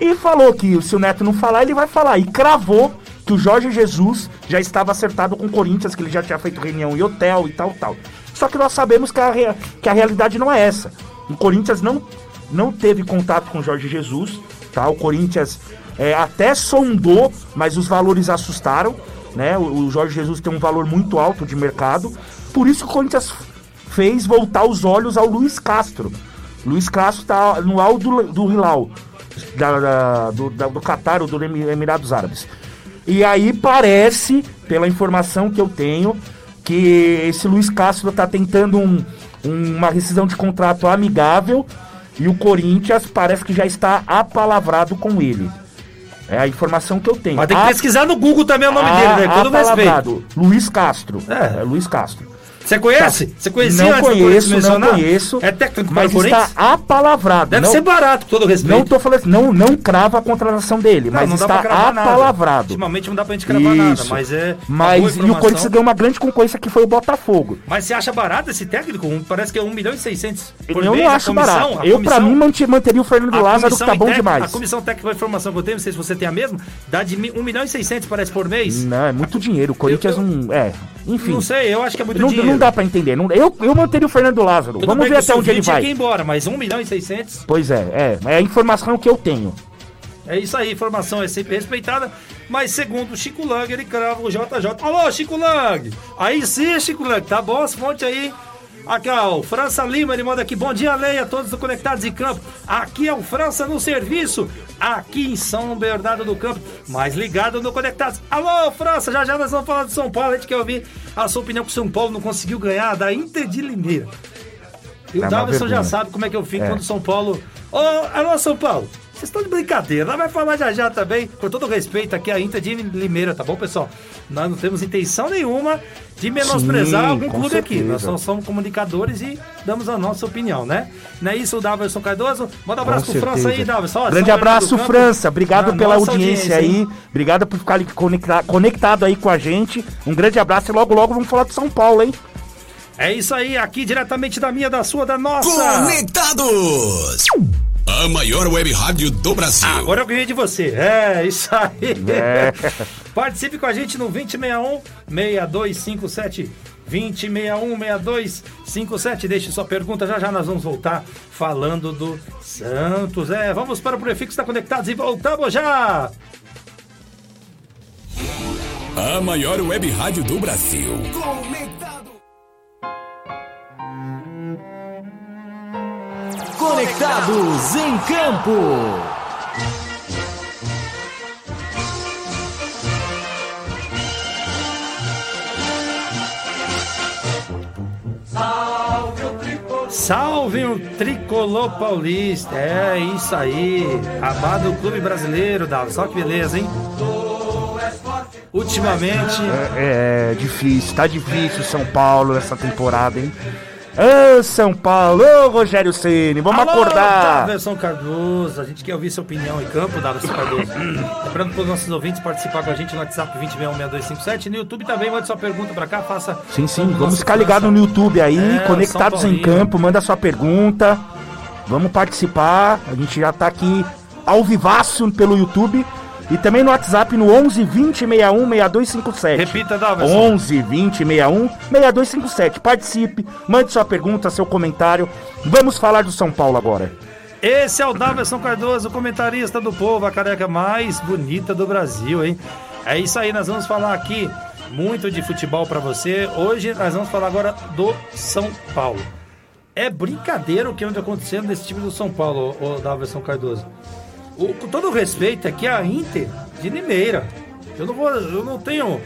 [SPEAKER 4] e falou que se o Neto não falar, ele vai falar. E cravou que o Jorge Jesus já estava acertado com o Corinthians, que ele já tinha feito reunião em hotel e tal, tal. Só que nós sabemos que a, rea- que a realidade não é essa. O Corinthians não, não teve contato com o Jorge Jesus, tá? O Corinthians é, até sondou, mas os valores assustaram, né? O, o Jorge Jesus tem um valor muito alto de mercado. Por isso o Corinthians fez voltar os olhos ao Luiz Castro. Luiz Castro está no Al do, do Hilal, do, da- do Catar ou do Emi- Emirados Árabes. E aí parece, pela informação que eu tenho, que esse Luiz Castro está tentando um, um- uma rescisão de contrato amigável e o Corinthians parece que já está apalavrado com ele. É a informação que eu tenho.
[SPEAKER 2] Mas tem que
[SPEAKER 4] A-
[SPEAKER 2] pesquisar no Google também o nome
[SPEAKER 4] a-
[SPEAKER 2] dele, né? Todo respeito.
[SPEAKER 4] apalavrado. Luiz Castro.
[SPEAKER 2] É.
[SPEAKER 4] É, Luiz Castro.
[SPEAKER 2] Você conhece? Você conhecia
[SPEAKER 4] não conheço, não conheço.
[SPEAKER 2] É técnico para
[SPEAKER 4] mas
[SPEAKER 2] o Corinthians?
[SPEAKER 4] está apalavrado.
[SPEAKER 2] Deve
[SPEAKER 4] não,
[SPEAKER 2] ser barato, com todo respeito.
[SPEAKER 4] Não tô falando não, não crava a contratação dele,
[SPEAKER 2] Não,
[SPEAKER 4] mas
[SPEAKER 2] não
[SPEAKER 4] está
[SPEAKER 2] nada.
[SPEAKER 4] apalavrado.
[SPEAKER 2] Ultimamente não dá pra gente cravar nada,
[SPEAKER 4] Isso.
[SPEAKER 2] mas é.
[SPEAKER 4] Mas e o. Corinthians ganhou uma grande concorrência que foi o Botafogo.
[SPEAKER 2] Mas você acha barato esse técnico? Parece que é 1 milhão e 600 por
[SPEAKER 4] eu
[SPEAKER 2] mês,
[SPEAKER 4] não
[SPEAKER 2] a
[SPEAKER 4] acho
[SPEAKER 2] comissão,
[SPEAKER 4] barato.
[SPEAKER 2] a
[SPEAKER 4] Eu,
[SPEAKER 2] comissão-
[SPEAKER 4] mim, manteria o Fernando
[SPEAKER 2] a
[SPEAKER 4] Lázaro, que
[SPEAKER 2] comissão
[SPEAKER 4] tá bom demais.
[SPEAKER 2] A comissão técnica, a informação que eu tenho, não sei se você tem a mesma, dá de mi- 1 milhão e 600, parece, por mês.
[SPEAKER 4] Não, é muito dinheiro. O Corinthians não. É, enfim.
[SPEAKER 2] Não sei, eu acho que é muito dinheiro.
[SPEAKER 4] Não dá pra entender. Não- eu, eu manteria o Fernando Lázaro.
[SPEAKER 2] Tudo
[SPEAKER 4] Vamos ver até onde ele
[SPEAKER 2] tinha
[SPEAKER 4] vai.
[SPEAKER 2] que ir embora, mas 1 milhão e 600
[SPEAKER 4] Pois é, é. É a informação que eu tenho.
[SPEAKER 2] É isso aí, informação é sempre respeitada. Mas segundo o Chico Lang, ele crava o JJ. Alô, Chico Lang! Aí sim, Chico Lang, tá bom? As fontes aí. Aqui, ó, o França Lima, ele manda aqui. Bom dia, Leia, todos do Conectados em Campo. Aqui é o França no serviço, aqui em São Bernardo do Campo, mais ligado no Conectados. Alô, França, já já nós vamos falar de São Paulo. A gente quer ouvir a sua opinião que o São Paulo não conseguiu ganhar da Inter de Limeira. E o
[SPEAKER 4] É uma
[SPEAKER 2] Davidson já sabe como é que eu fico
[SPEAKER 4] É.
[SPEAKER 2] quando o São Paulo. Ô, alô, São Paulo! Vocês estão de brincadeira, nós vai falar já já também, com todo respeito aqui a Inter de Limeira, tá bom, pessoal? Nós não temos intenção nenhuma de menosprezar
[SPEAKER 4] Sim,
[SPEAKER 2] algum clube aqui.
[SPEAKER 4] certeza.
[SPEAKER 2] Nós só somos comunicadores e damos a nossa opinião, né? Não é isso, Davidson Cardoso? Manda um abraço
[SPEAKER 4] Com
[SPEAKER 2] pro França aí,
[SPEAKER 4] certeza.
[SPEAKER 2] Davidson. Ó,
[SPEAKER 4] Grande abraço, França. Obrigado
[SPEAKER 2] na
[SPEAKER 4] pela audiência,
[SPEAKER 2] hein?
[SPEAKER 4] aí. Obrigado por ficar conectado aí com a gente. Um grande abraço e logo, logo vamos falar de São Paulo, hein?
[SPEAKER 2] É isso aí, aqui diretamente da minha, da sua, da nossa.
[SPEAKER 3] Conectados! A maior web rádio do Brasil.
[SPEAKER 2] Agora eu ganhei de você. É, isso aí.
[SPEAKER 4] É.
[SPEAKER 2] Participe com a gente no 2061 6257. 2061 6257. Deixe sua pergunta, já já nós vamos voltar falando do Santos. É, vamos para o prefixo da Conectados e voltamos já.
[SPEAKER 3] A maior web rádio do Brasil.
[SPEAKER 1] Conectados em Campo.
[SPEAKER 2] Salve o tricolor paulista. É isso aí. Amado clube brasileiro, Davi. Só que beleza, hein? Ultimamente.
[SPEAKER 4] É, é difícil, tá difícil São Paulo essa temporada, hein? Ô São Paulo, ô Rogério Ceni, vamos
[SPEAKER 2] Alô,
[SPEAKER 4] acordar.
[SPEAKER 2] Daverson Cardoso, a gente quer ouvir sua opinião em campo, Daverson Cardoso. Lembrando para os nossos ouvintes participar com a gente no WhatsApp 20616257, no YouTube também, mande sua pergunta para cá, faça.
[SPEAKER 4] Sim, sim, vamos ficar ligados
[SPEAKER 2] França.
[SPEAKER 4] no YouTube aí,
[SPEAKER 2] É,
[SPEAKER 4] conectados em campo, manda sua pergunta. Vamos participar, a gente já tá aqui ao vivaço pelo YouTube e também no WhatsApp no 11 20 61 6257.
[SPEAKER 2] Repita, Daverson.
[SPEAKER 4] 11 20 61 6257. Participe, mande sua pergunta, seu comentário. Vamos falar do São Paulo agora.
[SPEAKER 2] Esse é o Daverson Cardoso, comentarista do povo, a careca mais bonita do Brasil, hein? É isso aí, nós vamos falar aqui muito de futebol para você. Hoje nós vamos falar agora do São Paulo. É brincadeira o que anda acontecendo nesse time do São Paulo, o Daverson Cardoso. O- com todo o respeito aqui a Inter de Limeira. Eu não vou, eu não tenho,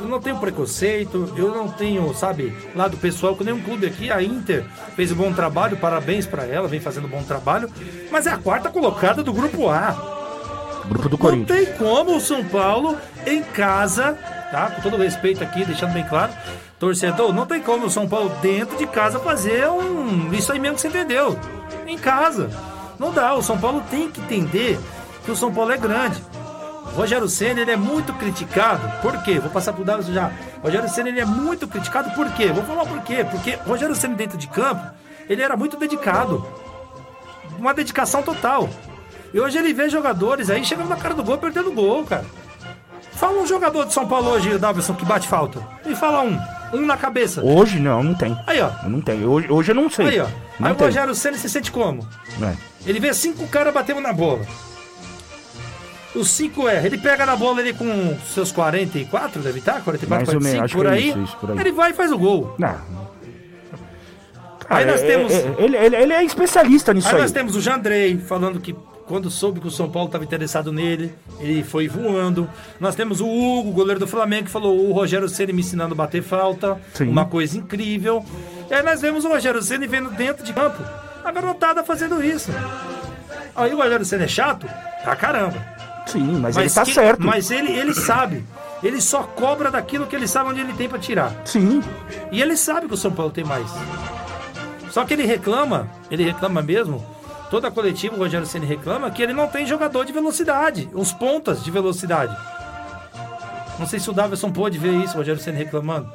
[SPEAKER 2] eu não tenho preconceito, eu não tenho, sabe, lado pessoal com nenhum clube aqui. A Inter fez um bom trabalho, parabéns pra ela, vem fazendo um bom trabalho, mas é a quarta colocada do grupo A.
[SPEAKER 4] Grupo do
[SPEAKER 2] Não
[SPEAKER 4] Corinthians.
[SPEAKER 2] tem como o São Paulo em casa, tá? Com todo respeito aqui, deixando bem claro, torcedor, não tem como o São Paulo dentro de casa fazer um. Isso aí mesmo que você entendeu. Em casa. Não dá. O São Paulo tem que entender que o São Paulo é grande. O Rogério Senna ele é muito criticado. Por quê? Vou passar pro Davis já. O Rogério Senna ele é muito criticado por quê? Vou falar por quê. Porque o Rogério Senna dentro de campo, ele era muito dedicado. Uma dedicação total. E hoje ele vê jogadores aí chegando na cara do gol, perdendo gol, cara. Fala um jogador de São Paulo hoje, Davidson, que bate falta. Me fala um. Um na cabeça.
[SPEAKER 4] Hoje não, não tem.
[SPEAKER 2] Aí, ó.
[SPEAKER 4] Não tenho. Hoje, hoje eu não sei.
[SPEAKER 2] Aí, ó.
[SPEAKER 4] Não
[SPEAKER 2] Aí o
[SPEAKER 4] tem.
[SPEAKER 2] Rogério Senna se sente como?
[SPEAKER 4] É.
[SPEAKER 2] Ele vê cinco caras batendo na bola. Os cinco é, ele pega na bola ele com seus 44, deve estar? 44,
[SPEAKER 4] Mais ou
[SPEAKER 2] 45,
[SPEAKER 4] menos,
[SPEAKER 2] por,
[SPEAKER 4] é
[SPEAKER 2] aí,
[SPEAKER 4] isso, isso, por aí.
[SPEAKER 2] Ele vai e faz o gol.
[SPEAKER 4] Não.
[SPEAKER 2] Aí
[SPEAKER 4] Cara,
[SPEAKER 2] nós
[SPEAKER 4] é-
[SPEAKER 2] temos-
[SPEAKER 4] é- ele, ele, ele é especialista nisso
[SPEAKER 2] Aí
[SPEAKER 4] aí.
[SPEAKER 2] nós temos o Jandrei falando que quando soube que o São Paulo estava interessado nele, ele foi voando. Nós temos o Hugo, goleiro do Flamengo, que falou o Rogério Ceni me ensinando a bater falta.
[SPEAKER 4] Sim.
[SPEAKER 2] Uma coisa incrível. E aí nós vemos o Rogério Ceni vendo dentro de campo a garotada fazendo isso. Aí o Rogério Ceni é chato? Pra caramba.
[SPEAKER 4] Sim, mas, ele tá
[SPEAKER 2] que-
[SPEAKER 4] certo.
[SPEAKER 2] Mas ele, ele sabe. Ele só cobra daquilo que ele sabe onde ele tem pra tirar.
[SPEAKER 4] Sim.
[SPEAKER 2] E ele sabe que o São Paulo tem mais. Só que ele reclama, ele reclama mesmo, toda a coletiva, o Rogério Ceni reclama que ele não tem jogador de velocidade, os pontas de velocidade. Não sei se o Davidson pôde ver isso, o Rogério Ceni reclamando.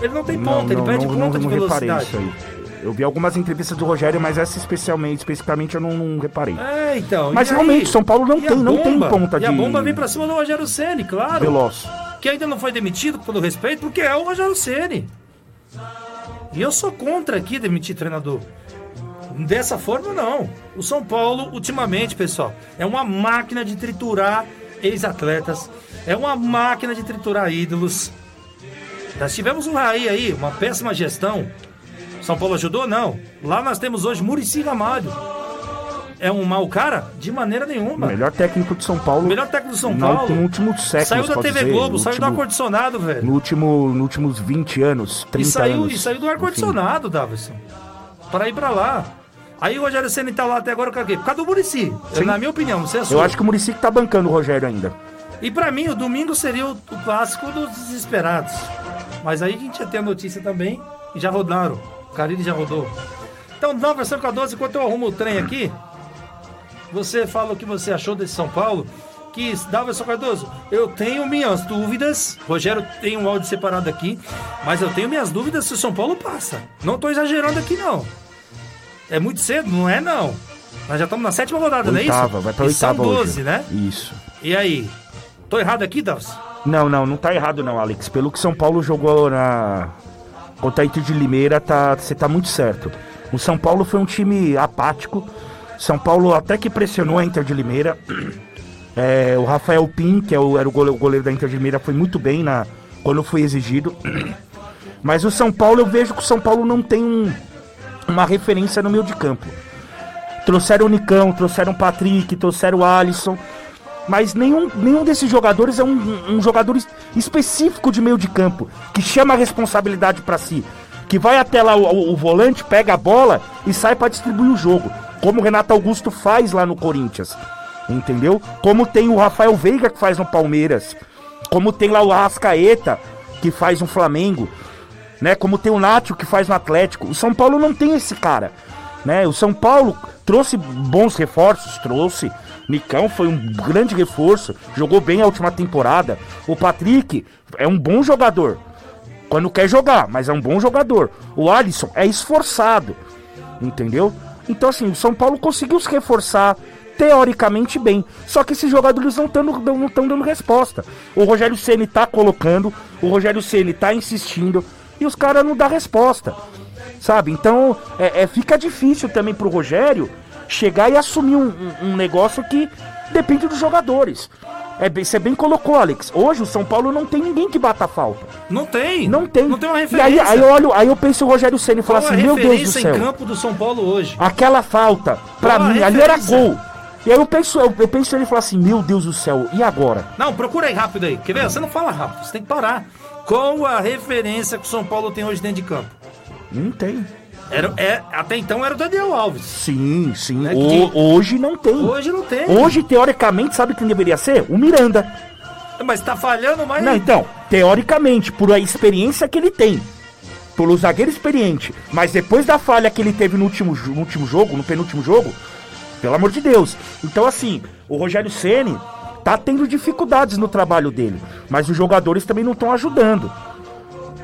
[SPEAKER 2] Ele não tem ponta, ele perde ponta de velocidade.
[SPEAKER 4] Eu vi algumas entrevistas do Rogério, mas essa especialmente, especificamente eu não, não reparei.
[SPEAKER 2] É, então.
[SPEAKER 4] Mas
[SPEAKER 2] e aí?
[SPEAKER 4] realmente, São Paulo não
[SPEAKER 2] E
[SPEAKER 4] tem, não tem ponta
[SPEAKER 2] E
[SPEAKER 4] de
[SPEAKER 2] a bomba vem pra cima do Rogério Ceni, claro.
[SPEAKER 4] veloz.
[SPEAKER 2] que ainda não foi demitido, com todo respeito, porque é o Rogério Ceni. E eu sou contra aqui demitir treinador. Dessa forma, não. O São Paulo, ultimamente, pessoal, é uma máquina de triturar ex-atletas, é uma máquina de triturar ídolos. Nós tivemos um Raí aí, uma péssima gestão. São Paulo ajudou? Não. Lá nós temos hoje Murici Ramalho. É um mau cara? De maneira nenhuma.
[SPEAKER 4] O melhor técnico de São Paulo.
[SPEAKER 2] Melhor técnico do São
[SPEAKER 4] no-
[SPEAKER 2] Paulo.
[SPEAKER 4] No último século.
[SPEAKER 2] Saiu da TV
[SPEAKER 4] dizer,
[SPEAKER 2] Globo, saiu do
[SPEAKER 4] último-
[SPEAKER 2] ar-condicionado, velho.
[SPEAKER 4] No último, nos últimos 20 anos, 30
[SPEAKER 2] E saiu,
[SPEAKER 4] anos.
[SPEAKER 2] e saiu do ar-condicionado, Davison. Para ir pra lá. Aí o Rogério Senna tá lá até agora por quê? Por causa do Murici. Na minha opinião, a sua.
[SPEAKER 4] Eu acho que o Muricy tá bancando o Rogério ainda.
[SPEAKER 2] E pra mim, o domingo seria o, o clássico dos desesperados. Mas aí a gente já tem a notícia também e já rodaram. O Carilli já rodou. Então, na versão 14, enquanto eu arrumo o trem aqui, você fala o que você achou desse São Paulo. Que, Daverson Cardoso, eu tenho minhas dúvidas. Rogério tem um áudio separado aqui, mas eu tenho minhas dúvidas se o São Paulo passa. Não tô exagerando aqui, não. É muito cedo? Não é, não. Nós já estamos na sétima rodada, não é isso?
[SPEAKER 4] Oitava, vai pra
[SPEAKER 2] E são
[SPEAKER 4] oitava
[SPEAKER 2] 12,
[SPEAKER 4] hoje.
[SPEAKER 2] né?
[SPEAKER 4] Isso.
[SPEAKER 2] E aí? Tô errado aqui, Davos?
[SPEAKER 4] Não, não, não tá errado não, Alex. Pelo que São Paulo jogou na contra a Inter de Limeira, tá, você tá muito certo. O São Paulo foi um time apático. São Paulo até que pressionou a Inter de Limeira. É, o Rafael Pim, que é o- era o goleiro, o goleiro da Inter de Limeira, foi muito bem na, quando foi exigido. Mas o São Paulo, eu vejo que o São Paulo não tem um- uma referência no meio de campo. Trouxeram o Nicão, trouxeram o Patrick, trouxeram o Alisson. Mas nenhum, nenhum desses jogadores é um, um jogador es- específico de meio de campo, que chama a responsabilidade pra si. Que vai até lá o, o- o volante, pega a bola e sai pra distribuir o jogo. Como o Renato Augusto faz lá no Corinthians. Entendeu? Como tem o Rafael Veiga que faz no Palmeiras. Como tem lá o Arrascaeta que faz no Flamengo. Né? Como tem o Nacho que faz no Atlético. O São Paulo não tem esse cara. Né? O São Paulo trouxe bons reforços, trouxe. Nicão foi um grande reforço, jogou bem a última temporada. O Patrick é um bom jogador. Quando quer jogar, mas é um bom jogador. O Alisson é esforçado. Entendeu? Então, assim, o São Paulo conseguiu se reforçar teoricamente bem. Só que esses jogadores não estão dando resposta. O Rogério Ceni tá colocando, o Rogério Ceni tá insistindo e os caras não dão resposta. Sabe? Então, é, é- fica difícil também pro Rogério chegar e assumir um, um- um negócio que depende dos jogadores. É bem, você bem colocou, Alex. Hoje o São Paulo não tem ninguém que bata falta.
[SPEAKER 2] Não tem.
[SPEAKER 4] Não tem.
[SPEAKER 2] Não tem uma
[SPEAKER 4] E
[SPEAKER 2] referência.
[SPEAKER 4] aí, aí eu olho, aí eu penso o Rogério Ceni e falo assim, meu Deus do céu.
[SPEAKER 2] em campo do São Paulo hoje?
[SPEAKER 4] Aquela falta, pra
[SPEAKER 2] Qual
[SPEAKER 4] mim, ali era gol. E aí eu penso, eu, eu penso ele e falo assim, meu Deus do céu, e agora?
[SPEAKER 2] Não, procura aí rápido aí. Quer ver? Você não fala rápido, você tem que parar. Qual a referência que o São Paulo tem hoje dentro de campo?
[SPEAKER 4] Não tem.
[SPEAKER 2] Era, é, até então era o Daniel Alves.
[SPEAKER 4] Sim, sim.
[SPEAKER 2] É
[SPEAKER 4] O- hoje não tem.
[SPEAKER 2] Hoje não tem.
[SPEAKER 4] Hoje, teoricamente, sabe quem deveria ser? O Miranda.
[SPEAKER 2] Mas tá falhando, mas.
[SPEAKER 4] Não, então, teoricamente, por a experiência que ele tem. Pelo zagueiro experiente. Mas depois da falha que ele teve no último, no último jogo, no penúltimo jogo, pelo amor de Deus. Então, assim, o Rogério Ceni tá tendo dificuldades no trabalho dele. Mas os jogadores também não estão ajudando.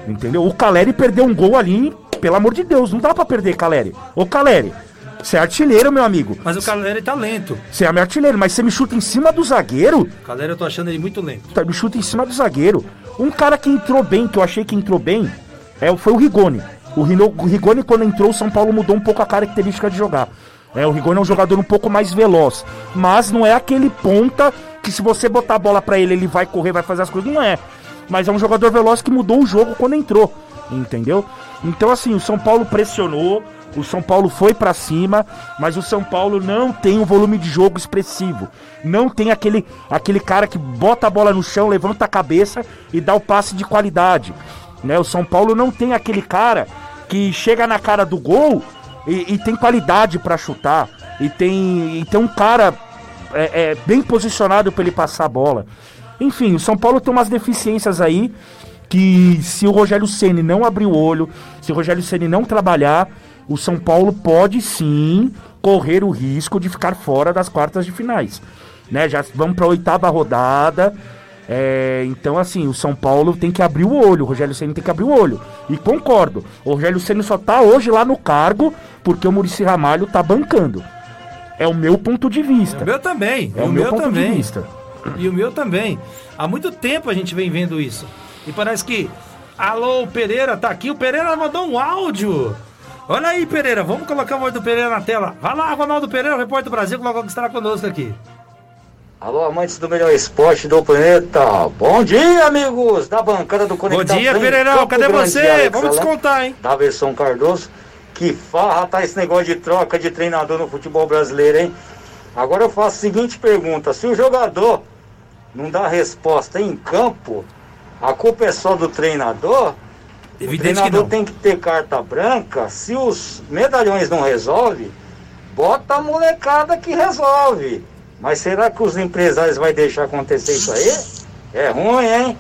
[SPEAKER 4] Entendeu? O Caleri perdeu um gol ali, pelo amor de Deus, não dá pra perder, Caleri. Ô, Caleri, você é artilheiro, meu amigo.
[SPEAKER 2] Mas o Caleri tá lento.
[SPEAKER 4] Você é meu artilheiro, mas você me chuta em cima do zagueiro?
[SPEAKER 2] Caleri eu tô achando ele muito lento.
[SPEAKER 4] Tá, me chuta em cima do zagueiro. Um cara que entrou bem, que eu achei que entrou bem, é, foi o Rigoni. O, Rino- o Rigoni, quando entrou, o São Paulo mudou um pouco a característica de jogar. É, o Rigoni é um jogador um pouco mais veloz. Mas não é aquele ponta que se você botar a bola pra ele, ele vai correr, vai fazer as coisas. Não é. Mas é um jogador veloz que mudou o jogo quando entrou. Entendeu? Então, assim, o São Paulo pressionou. O São Paulo foi pra cima, mas o São Paulo não tem um volume de jogo expressivo. Não tem aquele, aquele cara que bota a bola no chão, levanta a cabeça e dá o passe de qualidade. Né? O São Paulo não tem aquele cara que chega na cara do gol e, e tem qualidade pra chutar. E tem, e tem um cara é, é, bem posicionado pra ele passar a bola. Enfim, o São Paulo tem umas deficiências aí que se o Rogério Ceni não abrir o olho, se o Rogério Ceni não trabalhar, o São Paulo pode sim correr o risco de ficar fora das quartas de finais. Né? Já vamos para a oitava rodada. É, então, assim, o São Paulo tem que abrir o olho, o Rogério Ceni tem que abrir o olho. E concordo, o Rogério Ceni só tá hoje lá no cargo porque o Murici Ramalho tá bancando. É o meu ponto de vista.
[SPEAKER 2] O meu também.
[SPEAKER 4] É
[SPEAKER 2] o,
[SPEAKER 4] o meu
[SPEAKER 2] meu
[SPEAKER 4] ponto de
[SPEAKER 2] também.
[SPEAKER 4] vista.
[SPEAKER 2] E o meu também. Há muito tempo a gente vem vendo isso. E parece que. Alô, o Pereira tá aqui. O Pereira mandou um áudio. Olha aí, Pereira. Vamos colocar o áudio do Pereira na tela. Vai lá, Ronaldo Pereira, repórter do Brasil, que logo estará conosco aqui.
[SPEAKER 10] Alô, amantes do melhor esporte do planeta. Bom dia, amigos da bancada do
[SPEAKER 2] Bom
[SPEAKER 10] Conectado.
[SPEAKER 2] dia,
[SPEAKER 10] em
[SPEAKER 2] Pereirão. Cadê
[SPEAKER 10] Grande,
[SPEAKER 2] você?
[SPEAKER 10] Alex
[SPEAKER 2] Vamos descontar, hein?
[SPEAKER 10] Da versão Cardoso. Que farra tá esse negócio de troca de treinador no futebol brasileiro, hein? Agora eu faço a seguinte pergunta: se o jogador não dá resposta em campo, a culpa é só do treinador? o
[SPEAKER 2] Evidente que
[SPEAKER 10] treinador
[SPEAKER 2] não.
[SPEAKER 10] tem que ter carta branca. Se os medalhões não resolvem, bota a molecada que resolve. Mas será que os empresários vão deixar acontecer isso aí? É ruim, hein?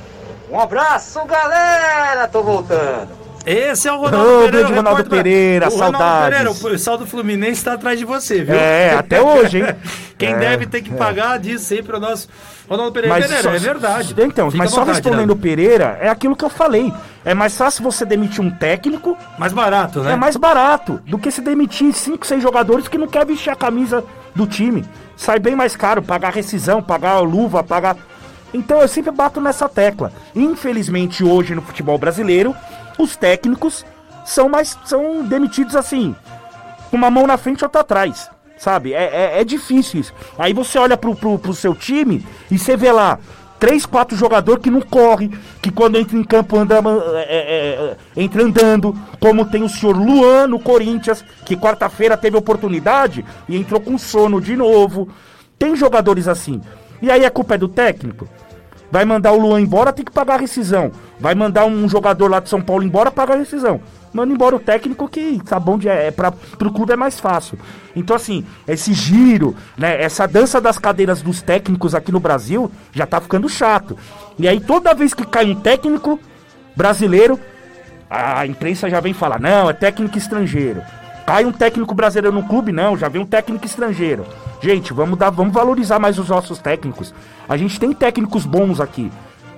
[SPEAKER 10] Um abraço, galera! Tô voltando.
[SPEAKER 2] Esse é o Ronaldo
[SPEAKER 4] Ô,
[SPEAKER 2] Pereira.
[SPEAKER 4] grande
[SPEAKER 2] o
[SPEAKER 4] Ronaldo Pereira,
[SPEAKER 2] o Ronaldo
[SPEAKER 4] saudades.
[SPEAKER 2] Pereira, o pessoal do Fluminense tá atrás de você, viu?
[SPEAKER 4] É, até hoje, hein?
[SPEAKER 2] Quem
[SPEAKER 4] É,
[SPEAKER 2] deve ter que
[SPEAKER 4] é.
[SPEAKER 2] pagar disso sempre é o nosso Ronaldo Pereira.
[SPEAKER 4] Mas
[SPEAKER 2] Pereira,
[SPEAKER 4] só-
[SPEAKER 2] é verdade.
[SPEAKER 4] Então,
[SPEAKER 2] Fica
[SPEAKER 4] mas só
[SPEAKER 2] vontade,
[SPEAKER 4] respondendo o. Pereira, é aquilo que eu falei. É mais fácil você demitir um técnico,
[SPEAKER 2] Mais barato, né?
[SPEAKER 4] é mais barato, do que se demitir 5, 6 jogadores que não quer vestir a camisa do time. Sai bem mais caro, pagar rescisão, pagar luva, pagar. Então eu sempre bato nessa tecla. Infelizmente, hoje no futebol brasileiro, os técnicos são mais. são demitidos assim. Uma mão na frente e outra atrás. Sabe? É, é, é difícil isso. Aí você olha pro, pro, pro seu time e você vê lá. Três, quatro jogadores que não corre, que quando entra em campo anda, é, é, é, entra andando, como tem o senhor Luan no Corinthians, que quarta-feira teve oportunidade e entrou com sono de novo. Tem jogadores assim. E aí a culpa é do técnico? Vai mandar o Luan embora, tem que pagar a rescisão. Vai mandar um jogador lá de São Paulo embora, paga a rescisão. Manda embora o técnico que tá bom de é para pro clube é mais fácil. Então assim, esse giro, né, essa dança das cadeiras dos técnicos aqui no Brasil já tá ficando chato. E aí toda vez que cai um técnico brasileiro, a imprensa já vem falar: "Não, é técnico estrangeiro". Cai um técnico brasileiro no clube, não, já vem um técnico estrangeiro. Gente, vamos dar, vamos valorizar mais os nossos técnicos. A gente tem técnicos bons aqui.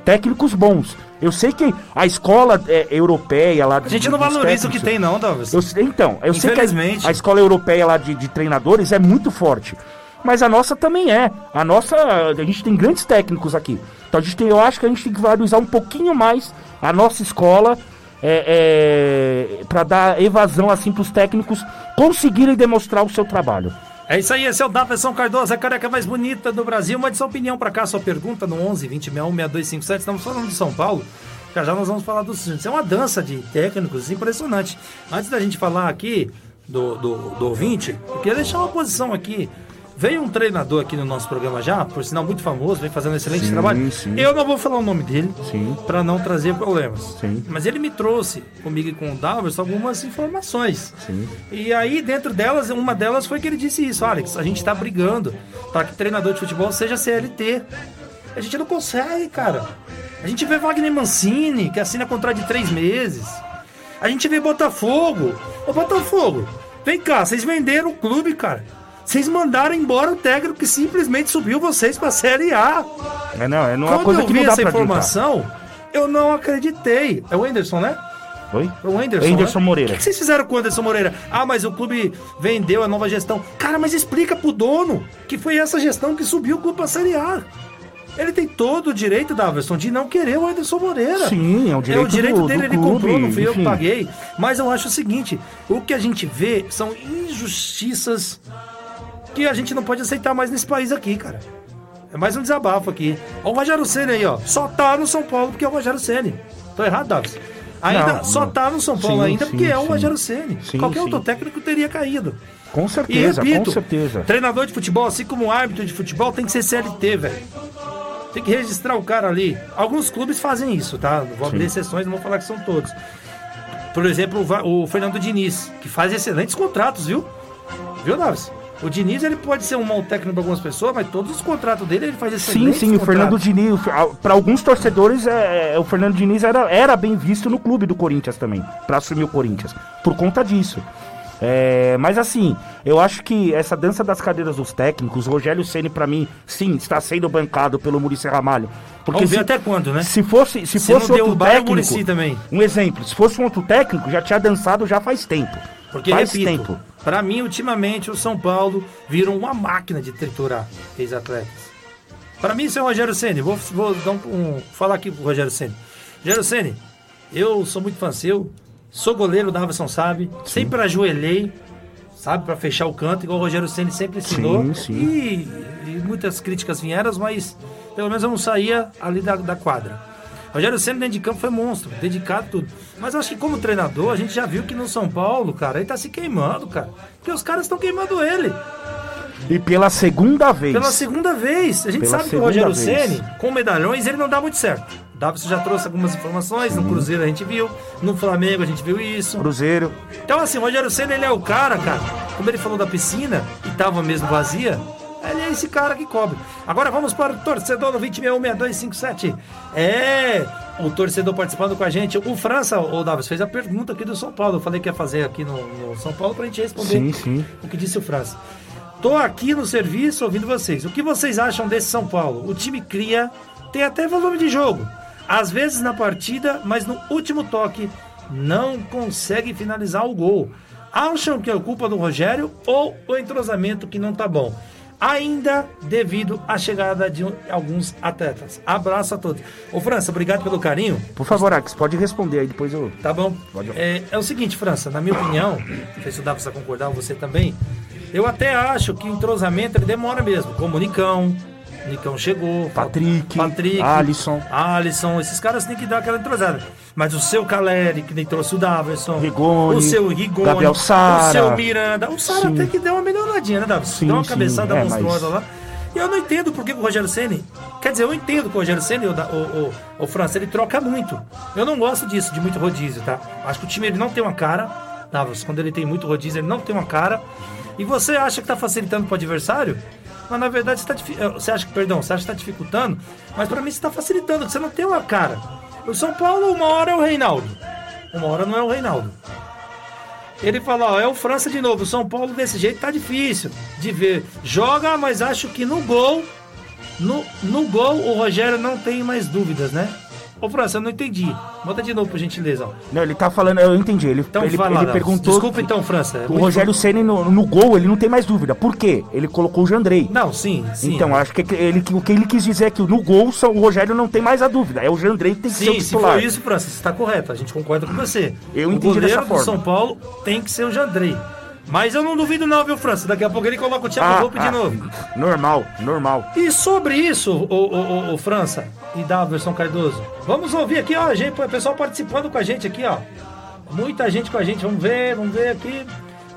[SPEAKER 4] Técnicos bons. Eu sei que a escola é, europeia lá
[SPEAKER 2] A gente não valoriza o que tem, não, Davis.
[SPEAKER 4] eu então, eu sei que a, a escola europeia lá de, de treinadores é muito forte. Mas a nossa também é. A nossa. A gente tem grandes técnicos aqui. Então a gente tem, eu acho que a gente tem que valorizar um pouquinho mais a nossa escola é, é, para dar evasão assim para os técnicos conseguirem demonstrar o seu trabalho.
[SPEAKER 2] É isso aí, esse é o Daverson Cardoso, a careca mais bonita do Brasil. Mande sua opinião pra cá, sua pergunta no 11 20 61 6257. Estamos falando de São Paulo. Já já nós vamos falar dos. Isso é uma dança de técnicos impressionante. Antes da gente falar aqui do, do, do ouvinte, eu queria deixar uma posição aqui. Veio um treinador aqui no nosso programa já, por sinal muito famoso, vem fazendo um excelente
[SPEAKER 4] Sim,
[SPEAKER 2] trabalho.
[SPEAKER 4] sim.
[SPEAKER 2] Eu não vou falar o nome dele para não trazer problemas.
[SPEAKER 4] Sim.
[SPEAKER 2] Mas ele me trouxe, comigo e com o Davers, algumas informações. E aí, dentro delas, uma delas foi que ele disse isso, Alex, a gente tá brigando para que treinador de futebol seja CLT. A gente não consegue, cara. A gente vê Wagner Mancini, que assina contrato de três meses. A gente vê Botafogo. Ô, Botafogo, vem cá, vocês venderam o clube, cara. Vocês mandaram embora o técnico que simplesmente subiu vocês pra Série A.
[SPEAKER 4] É, não, é uma
[SPEAKER 2] Quando
[SPEAKER 4] coisa
[SPEAKER 2] eu
[SPEAKER 4] que
[SPEAKER 2] vi
[SPEAKER 4] não dá
[SPEAKER 2] essa informação, eu não acreditei. É o Anderson, né?
[SPEAKER 4] Oi?
[SPEAKER 2] O Anderson.
[SPEAKER 4] Anderson
[SPEAKER 2] né?
[SPEAKER 4] Moreira.
[SPEAKER 2] O que vocês fizeram com o Anderson Moreira? Ah, mas o clube vendeu a nova gestão. Cara, mas explica pro dono que foi essa gestão que subiu o clube pra Série A. Ele tem todo o direito, Daverson, de não querer o Anderson Moreira.
[SPEAKER 4] Sim, é o direito
[SPEAKER 2] É o direito
[SPEAKER 4] do-
[SPEAKER 2] dele,
[SPEAKER 4] do
[SPEAKER 2] ele
[SPEAKER 4] clube,
[SPEAKER 2] comprou, não fui eu que paguei. Mas eu acho o seguinte: o que a gente vê são injustiças que a gente não pode aceitar mais nesse país aqui, cara. É mais um desabafo aqui. Ó, o Rogério Ceni aí, ó. Só tá no São Paulo porque é o Rogério Ceni. Tô errado, Davis? Ainda
[SPEAKER 4] Não,
[SPEAKER 2] só
[SPEAKER 4] não.
[SPEAKER 2] tá no São Paulo
[SPEAKER 4] Sim,
[SPEAKER 2] ainda
[SPEAKER 4] sim,
[SPEAKER 2] porque é o. Rogério.
[SPEAKER 4] Sim,
[SPEAKER 2] Qualquer outro técnico teria caído.
[SPEAKER 4] Com
[SPEAKER 2] E
[SPEAKER 4] certeza,
[SPEAKER 2] repito,
[SPEAKER 4] com certeza.
[SPEAKER 2] treinador de futebol, assim como árbitro de futebol, tem que ser CLT, velho. Tem que registrar o cara ali. Alguns clubes fazem isso, tá? Vou abrir
[SPEAKER 4] Sim.
[SPEAKER 2] exceções, não vou falar que são todos. Por exemplo, o Fernando Diniz, que faz excelentes contratos, viu? Viu, Davis? O Diniz ele pode ser um mau técnico para algumas pessoas, mas todos os contratos dele ele faz
[SPEAKER 4] Sim, sim, o
[SPEAKER 2] contratos.
[SPEAKER 4] Fernando Diniz, para alguns torcedores, é, é, o Fernando Diniz era, era bem visto no clube do Corinthians também, para assumir o Corinthians, por conta disso. É, mas assim, eu acho que essa dança das cadeiras dos técnicos, o Rogério Ceni para mim, sim, está sendo bancado pelo Muricy Ramalho. Porque
[SPEAKER 2] Vamos ver
[SPEAKER 4] se,
[SPEAKER 2] até quando, né?
[SPEAKER 4] se fosse, se
[SPEAKER 2] Se
[SPEAKER 4] fosse outro
[SPEAKER 2] é o
[SPEAKER 4] técnico,
[SPEAKER 2] também.
[SPEAKER 4] um exemplo, se fosse um outro técnico, já tinha dançado já faz tempo.
[SPEAKER 2] Porque,
[SPEAKER 4] faz
[SPEAKER 2] repito,
[SPEAKER 4] tempo.
[SPEAKER 2] pra mim, ultimamente, o São Paulo virou uma máquina de triturar ex-atletas. Pra mim, isso é o Rogério Ceni. Vou, vou dar um, um- falar aqui pro Rogério Ceni. Rogério Ceni, eu sou muito fã seu, sou goleiro, o Davidson sabe, sempre ajoelhei, sabe, pra fechar o canto, igual o Rogério Ceni sempre ensinou.
[SPEAKER 4] Sim, sim.
[SPEAKER 2] E, e muitas críticas vieram, mas pelo menos eu não saía ali da, da quadra. Rogério Senna dentro de campo foi monstro, dedicado tudo. Mas acho que como treinador, a gente já viu que no São Paulo, cara, ele tá se queimando, cara. Porque os caras estão queimando ele.
[SPEAKER 4] E pela segunda vez.
[SPEAKER 2] Pela segunda vez. A gente
[SPEAKER 4] Pela
[SPEAKER 2] sabe que o Rogério. Ceni, com medalhões, ele não dá muito certo. O Davidson já trouxe algumas informações, no Cruzeiro a gente viu, no Flamengo a gente viu isso.
[SPEAKER 4] Cruzeiro.
[SPEAKER 2] Então, assim, o Rogério Senna, ele é o cara, cara. Como ele falou da piscina, e tava mesmo vazia, esse cara que cobre. Agora vamos para o torcedor no 20616257. É, o torcedor participando com a gente. O França, o Davis, fez a pergunta aqui do São Paulo. Eu falei que ia fazer aqui no, no São Paulo pra gente responder
[SPEAKER 4] Sim, sim.
[SPEAKER 2] o que disse o França. Tô aqui no serviço ouvindo vocês. O que vocês acham desse São Paulo? O time cria, tem até volume de jogo. Às vezes na partida, mas no último toque não consegue finalizar o gol. Acham que é culpa do Rogério ou o entrosamento que não tá bom? Ainda devido à chegada de um- alguns atletas. Abraço a todos. Ô França, obrigado pelo carinho.
[SPEAKER 4] Por favor, Ax, pode responder aí, depois eu.
[SPEAKER 2] Tá bom.
[SPEAKER 4] Pode.
[SPEAKER 2] É, é o seguinte, França, na minha opinião, não sei se dá pra você concordar, ou você também, eu até acho que o entrosamento ele demora mesmo, como o Nicão, o Nicão chegou,
[SPEAKER 4] Patrick,
[SPEAKER 2] Patrick,
[SPEAKER 4] Alisson.
[SPEAKER 2] Alisson, esses caras têm que dar aquela entrosada. Mas o seu Caleri, que nem trouxe o Daverson,
[SPEAKER 4] Rigoni,
[SPEAKER 2] o seu Rigoni,
[SPEAKER 4] Gabriel Sara.
[SPEAKER 2] o seu Miranda, o Sara tem que dar uma melhoradinha, né, Daverson?
[SPEAKER 4] Sim,
[SPEAKER 2] Dá uma
[SPEAKER 4] sim,
[SPEAKER 2] cabeçada
[SPEAKER 4] é,
[SPEAKER 2] monstruosa
[SPEAKER 4] mas-
[SPEAKER 2] lá. E eu não entendo por que o Rogério Ceni. Quer dizer, eu entendo que o Rogério Ceni, o, o, o, o França, ele troca muito. Eu não gosto disso, de muito rodízio, tá? Acho que o time ele não tem uma cara. Davos, quando ele tem muito rodízio, ele não tem uma cara. E você acha que tá facilitando pro adversário? Mas na verdade você tá eh, Você acha que, perdão, você acha que tá dificultando, mas pra mim você tá facilitando, porque você não tem uma cara. O São Paulo, uma hora é o Reinaldo. Uma hora não é o Reinaldo. Ele fala, ó, é o França de novo. O São Paulo desse jeito tá difícil de ver. Joga, mas acho que no gol, no, no gol, o Rogério não tem mais dúvidas, né? Ô, França, eu não entendi. Manda de novo, por gentileza.
[SPEAKER 4] Não, ele tá falando, eu entendi. Ele,
[SPEAKER 2] Então
[SPEAKER 4] ele,
[SPEAKER 2] fala,
[SPEAKER 4] ele perguntou.
[SPEAKER 2] Desculpa então, França. é
[SPEAKER 4] O Rogério Ceni no, no gol, ele não tem mais dúvida. Por quê? Ele colocou o Jandrei.
[SPEAKER 2] Não, sim, sim.
[SPEAKER 4] Então, acho que ele, o que ele quis dizer é que no gol o Rogério não tem mais a dúvida. É o Jandrei que tem que ser o
[SPEAKER 2] Sim, se
[SPEAKER 4] titular.
[SPEAKER 2] for isso, França, você está correto. A gente concorda com você.
[SPEAKER 4] Eu
[SPEAKER 2] o
[SPEAKER 4] entendi
[SPEAKER 2] goleiro
[SPEAKER 4] dessa
[SPEAKER 2] do
[SPEAKER 4] forma.
[SPEAKER 2] São Paulo tem que ser o Jandrei. Mas eu não duvido não, viu, França? Daqui a pouco ele coloca o Thiago
[SPEAKER 4] Ah,
[SPEAKER 2] Volpe de
[SPEAKER 4] ah,
[SPEAKER 2] novo.
[SPEAKER 4] Normal, normal.
[SPEAKER 2] E sobre isso, o, o, o, o França e Daverson Cardoso, vamos ouvir aqui, ó, gente, o pessoal participando com a gente aqui, ó. Muita gente com a gente, vamos ver, vamos ver aqui.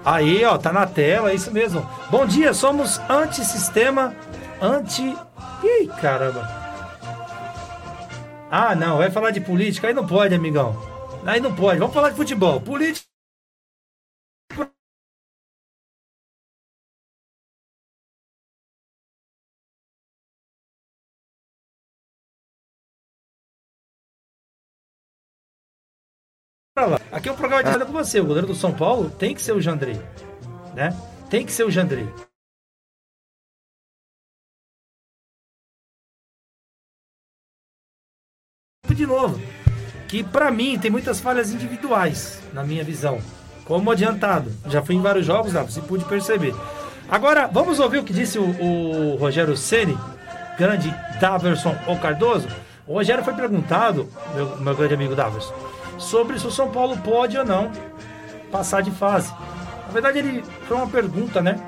[SPEAKER 2] Aí, ó, tá na tela, é isso mesmo. Bom dia, somos antissistema, anti... Ih, caramba. Ah, não, vai falar de política, aí não pode, amigão. Aí não pode, vamos falar de futebol. Política... pra lá. Aqui é um programa de nada com você. O goleiro do São Paulo tem que ser o Jandrei. Né? Tem que ser o Jandrei. De novo, que pra mim tem muitas falhas individuais, na minha visão. Como adiantado. Já fui em vários jogos, Davi, se pude perceber. Agora, vamos ouvir o que disse o, o Rogério Ceni, grande Daverson ou Cardoso. O Rogério foi perguntado, meu, meu grande amigo Daverson, sobre se o São Paulo pode ou não passar de fase. Na verdade, ele foi uma pergunta, né?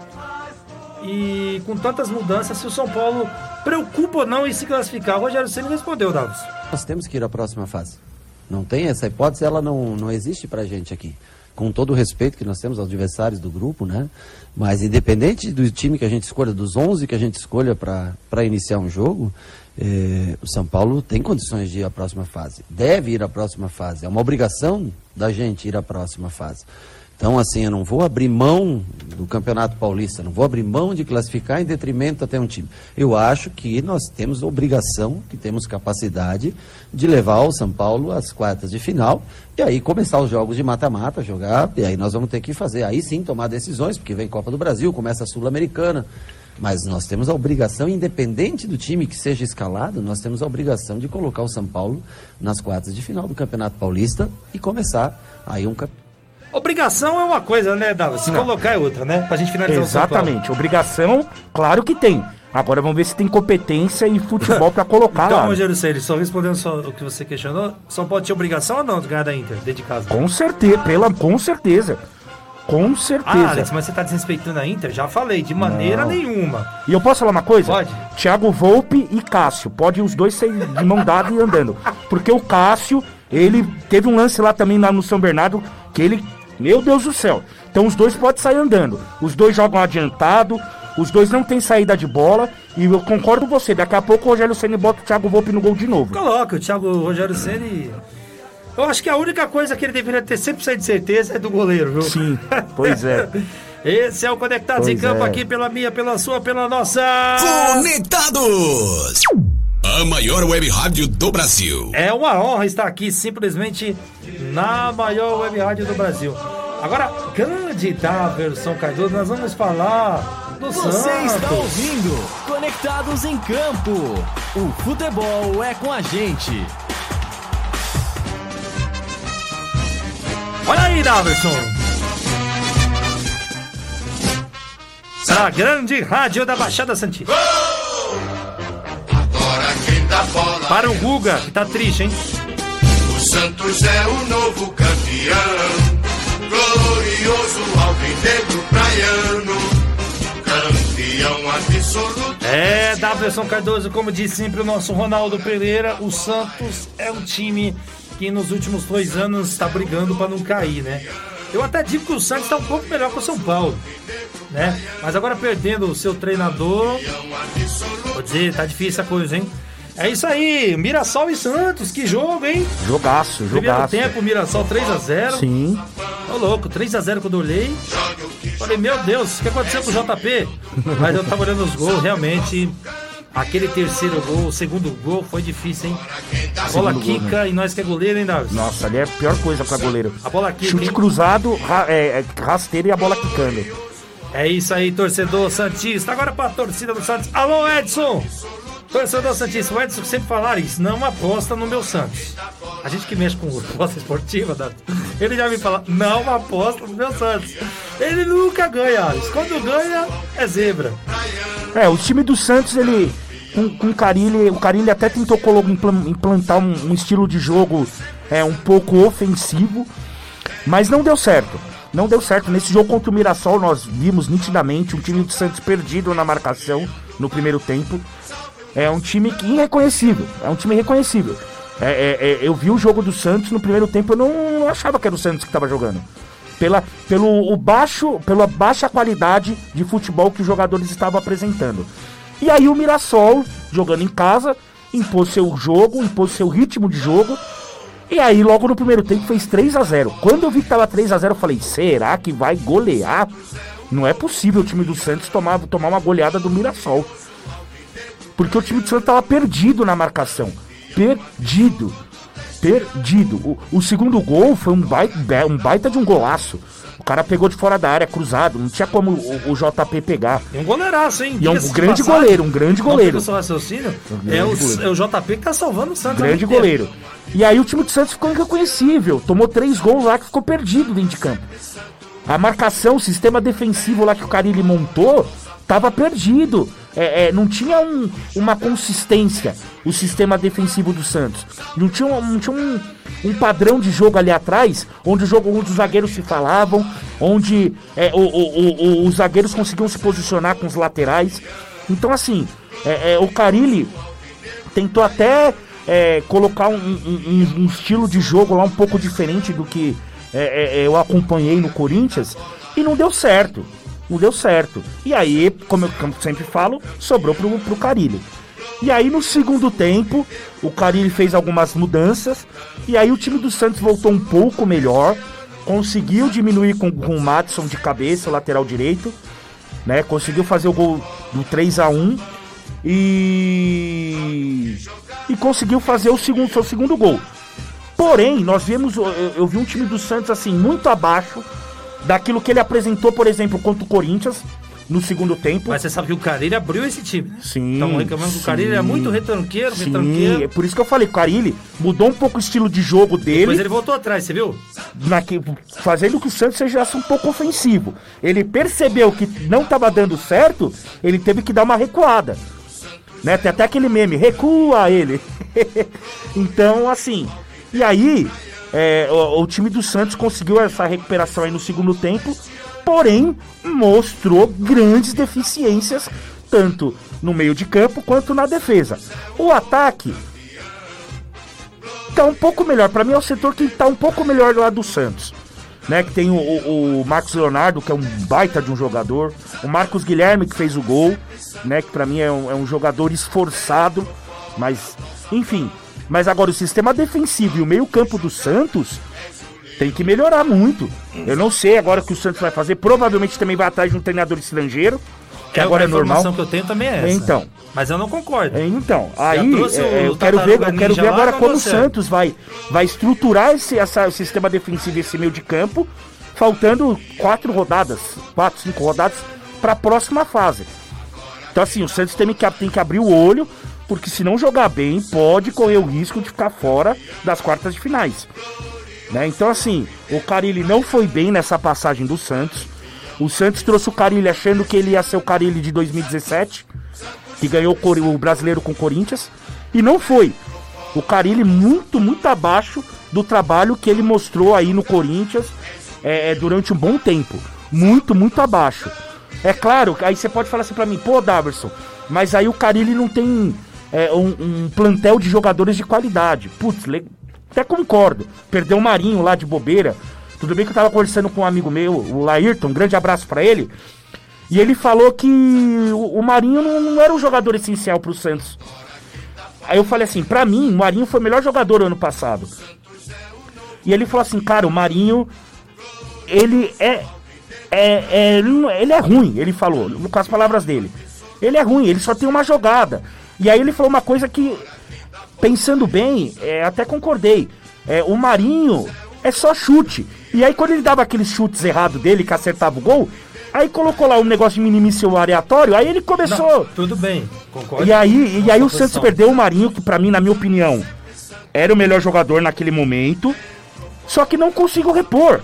[SPEAKER 2] E com tantas mudanças, se o São Paulo preocupa ou não em se classificar. O Rogério Ceni respondeu, Daverson.
[SPEAKER 11] Nós temos que ir à próxima fase. Não tem essa hipótese, ela não, não existe pra gente aqui. Com todo o respeito que nós temos aos adversários do grupo, né? Mas independente do time que a gente escolha, dos 11 que a gente escolha para iniciar um jogo, eh, o São Paulo tem condições de ir à próxima fase, deve ir à próxima fase, é uma obrigação da gente ir à próxima fase. Então, assim, eu não vou abrir mão do Campeonato Paulista, não vou abrir mão de classificar em detrimento até um time. Eu acho que nós temos obrigação, que temos capacidade de levar o São Paulo às quartas de final e aí começar os jogos de mata-mata, jogar, e aí nós vamos ter que fazer, aí sim tomar decisões, porque vem Copa do Brasil, começa a Sul-Americana. Mas nós temos a obrigação, independente do time que seja escalado, nós temos a obrigação de colocar o São Paulo nas quartas de final do Campeonato Paulista e começar aí um campeonato.
[SPEAKER 2] Obrigação é uma coisa, né, Dava? Se
[SPEAKER 4] Não.
[SPEAKER 2] colocar é outra, né? Pra gente finalizar o São Paulo.
[SPEAKER 4] Exatamente. Obrigação, claro que tem. Agora vamos ver se tem competência e futebol pra colocar
[SPEAKER 2] Então,
[SPEAKER 4] lá.
[SPEAKER 2] Rogério Ceni, só respondendo só o que você questionou, São Paulo tinha obrigação ou não de ganhar da Inter dentro de casa?
[SPEAKER 4] Com certeza, pela, com certeza. Com certeza.
[SPEAKER 2] Ah, Alex, mas você tá desrespeitando a Inter? Já falei, de maneira
[SPEAKER 4] Não.
[SPEAKER 2] nenhuma.
[SPEAKER 4] E eu posso falar uma coisa?
[SPEAKER 2] Pode.
[SPEAKER 4] Thiago Volpe e Cássio. Pode os dois ser de mão dada e andando. Porque o Cássio, ele teve um lance lá também lá no São Bernardo que ele. Meu Deus do céu. Então os dois podem sair andando. Os dois jogam adiantado. Os dois não têm saída de bola. E eu concordo com você. Daqui a pouco o Rogério Senna bota o Thiago Volpe no gol de novo.
[SPEAKER 2] Coloca, o Thiago Rogério Ceni. Eu acho que a única coisa que ele deveria ter 100% de certeza é do goleiro, viu?
[SPEAKER 4] Sim, pois é.
[SPEAKER 2] Esse é o Conectados em
[SPEAKER 4] Pois
[SPEAKER 2] Campo
[SPEAKER 4] é.
[SPEAKER 2] aqui pela minha, pela sua, pela nossa.
[SPEAKER 3] Conectados! A maior web rádio do Brasil.
[SPEAKER 2] É uma honra estar aqui simplesmente na maior web rádio do Brasil. Agora, grande Daverson Cardoso, nós vamos falar do
[SPEAKER 1] Você
[SPEAKER 2] Santos.
[SPEAKER 1] está ouvindo Conectados em Campo. O futebol é com a gente.
[SPEAKER 2] Olha aí, Daverson. A grande rádio da Baixada Santista. Para o Guga, que tá triste, hein?
[SPEAKER 5] O Santos é o novo campeão. Glorioso alvinegro praiano. Campeão absoluto.
[SPEAKER 2] É, Daverson Cardoso, como disse sempre o nosso Ronaldo Pereira, o Santos é um time que nos últimos dois anos está brigando para não cair, né? Eu até digo que o Santos está um pouco melhor que o São Paulo, né? Mas agora perdendo o seu treinador, vou dizer, tá difícil a coisa, hein? É isso aí, Mirassol e Santos, que jogo, hein?
[SPEAKER 4] Jogaço,
[SPEAKER 2] Primeiro
[SPEAKER 4] jogaço.
[SPEAKER 2] tempo, Mirassol 3x0.
[SPEAKER 4] Sim.
[SPEAKER 2] Ô louco, 3x0 quando eu olhei. Falei, meu Deus, o que aconteceu com o JP? Mas eu tava olhando os gols, realmente. Aquele terceiro gol, o segundo gol foi difícil, hein? A bola
[SPEAKER 4] Segundo gol,
[SPEAKER 2] quica e nós que é goleiro, hein, Davi?
[SPEAKER 4] Nossa, ali é a pior coisa pra goleiro.
[SPEAKER 2] A bola quica,
[SPEAKER 4] Chute
[SPEAKER 2] hein?
[SPEAKER 4] cruzado, ra- é, é rasteiro e a bola quicando.
[SPEAKER 2] É isso aí, torcedor Santista. Agora pra torcida do Santos. Alô, Edson! Torcedor Santista, o Edson sempre falar isso, não aposta no meu Santos. A gente que mexe com aposta esportiva, Dato, ele já me fala, não aposta no meu Santos. Ele nunca ganha, Alex. Quando ganha, é zebra.
[SPEAKER 4] É, o time do Santos, ele. Com, com o Carilli, o Carilli até tentou implantar um, um estilo de jogo é, um pouco ofensivo, mas não deu certo. Não deu certo. Nesse jogo contra o Mirassol, nós vimos nitidamente um time do Santos perdido na marcação no primeiro tempo. É um time que irreconhecível. É um time irreconhecível. É, é, é, eu vi o jogo do Santos no primeiro tempo, eu não, não achava que era o Santos que estava jogando. Pela, pelo o baixo, pela baixa qualidade de futebol que os jogadores estavam apresentando. E aí o Mirassol, jogando em casa, impôs seu jogo, impôs seu ritmo de jogo. E aí, logo no primeiro tempo, fez 3 a 0 Quando eu vi que tava 3 a 0 eu falei, será que vai golear? Não é possível o time do Santos tomar, tomar uma goleada do Mirassol. Porque o time do Santos tava perdido na marcação. Perdido. Perdido. O, o segundo gol foi um baita, um baita de um golaço. O cara pegou de fora da área, cruzado. Não tinha como o, o JP pegar.
[SPEAKER 2] E um goleiraço, hein?
[SPEAKER 4] E é um grande goleiro, um grande
[SPEAKER 2] Não
[SPEAKER 4] goleiro.
[SPEAKER 2] fica o seu raciocínio.
[SPEAKER 4] grande
[SPEAKER 2] É o,
[SPEAKER 4] goleiro.
[SPEAKER 2] é o JP que tá salvando o Santos.
[SPEAKER 4] Grande goleiro. E aí o time do Santos ficou irreconhecível. Tomou três gols lá que ficou perdido dentro de campo. A marcação, o sistema defensivo lá que o Carilli montou, tava perdido. É, é, não tinha um- uma consistência o sistema defensivo do Santos. Não tinha, um- não tinha um, um padrão de jogo ali atrás, onde o jogo, onde os zagueiros se falavam, onde é, o- o- o- os zagueiros conseguiam se posicionar com os laterais. Então assim, é, é, o Carilli tentou até é, colocar um, um- estilo de jogo lá um pouco diferente do que eu acompanhei no Corinthians e não deu certo. Não deu certo. E aí, como eu sempre falo, sobrou pro, pro Carilli. E aí no segundo tempo, o Carilli fez algumas mudanças. E aí o time do Santos voltou um pouco melhor. Conseguiu diminuir com, com o Matson de cabeça, lateral direito. Né? Conseguiu fazer o gol do 3 a 1 e. E conseguiu fazer o segundo, seu segundo gol. Porém, nós vimos. Eu, eu vi um time do Santos assim, muito abaixo daquilo que ele apresentou, por exemplo, contra o Corinthians no segundo tempo.
[SPEAKER 2] Mas você sabe que o Carilli abriu esse time.
[SPEAKER 4] Sim.
[SPEAKER 2] Estamos reclamando que o Carilli é muito retranqueiro,
[SPEAKER 4] Sim,
[SPEAKER 2] retranqueiro.
[SPEAKER 4] é por isso que eu falei, o Carilli mudou um pouco o estilo de jogo dele,
[SPEAKER 2] Depois ele voltou atrás, você viu?
[SPEAKER 4] naque- fazendo que o Santos seja um pouco ofensivo. Ele percebeu que não estava dando certo, ele teve que dar uma recuada. Né? Tem até aquele meme, recua ele. então, assim, e aí é, o, o time do Santos conseguiu essa recuperação aí no segundo tempo, porém mostrou grandes deficiências, tanto no meio de campo quanto na defesa. O ataque tá um pouco melhor. Pra mim é o setor que tá um pouco melhor lá do Santos. Né, que tem o, o, o Marcos Leonardo, que é um baita de um jogador. O Marcos Guilherme, que fez o gol. Né, que pra mim é um, é um jogador esforçado. Mas, enfim. Mas agora o sistema defensivo e o meio-campo do Santos tem que melhorar muito. Eu não sei agora o que o Santos vai fazer. Provavelmente também vai atrás de um treinador estrangeiro. Que
[SPEAKER 2] É,
[SPEAKER 4] agora
[SPEAKER 2] a
[SPEAKER 4] é normal.
[SPEAKER 2] informação que eu tenho também é essa.
[SPEAKER 4] Então.
[SPEAKER 2] Mas eu não concordo.
[SPEAKER 4] É, Então, aí é, eu quero ver, eu quero ver agora
[SPEAKER 2] pra
[SPEAKER 4] como o. Santos vai, vai estruturar esse essa, o sistema defensivo e esse meio de campo, faltando quatro rodadas, quatro, cinco rodadas para a próxima fase. Então assim, o Santos tem que, tem que abrir o olho, porque se não jogar bem, pode correr o risco de ficar fora das quartas de finais. Né? Então assim, o Carilli não foi bem nessa passagem do Santos. O Santos trouxe o Carilli achando que ele ia ser o Carilli de 2017 que ganhou o brasileiro com o Corinthians, e não foi. O Carilli muito, muito abaixo do trabalho que ele mostrou aí no Corinthians é, é, durante um bom tempo. Muito, muito abaixo. É claro, aí você pode falar assim pra mim, pô, Daverson, mas aí o Carilli não tem é, um, um plantel de jogadores de qualidade. Putz, até concordo. Perdeu o Marinho lá de bobeira. Tudo bem que eu tava conversando com um amigo meu, o Laírton, um grande abraço pra ele. E ele falou que o, o Marinho não, não era um jogador essencial pro Santos. Aí eu falei assim, pra mim, o Marinho foi o melhor jogador ano passado. E ele falou assim, cara, o Marinho, ele é, é, é- ele não- ele é ruim, ele falou, com as palavras dele. Ele é ruim, ele só tem uma jogada. E aí ele falou uma coisa que, pensando bem, é, até concordei. É, o Marinho é só chute. E aí quando ele dava aqueles chutes errados dele, que acertava o gol, aí colocou lá um negócio de minimício aleatório, aí ele começou...
[SPEAKER 2] Não, tudo bem, concordo.
[SPEAKER 4] E aí, e aí o Santos perdeu o Marinho, que pra mim, na minha opinião, era o melhor jogador naquele momento. Só que não consigo repor.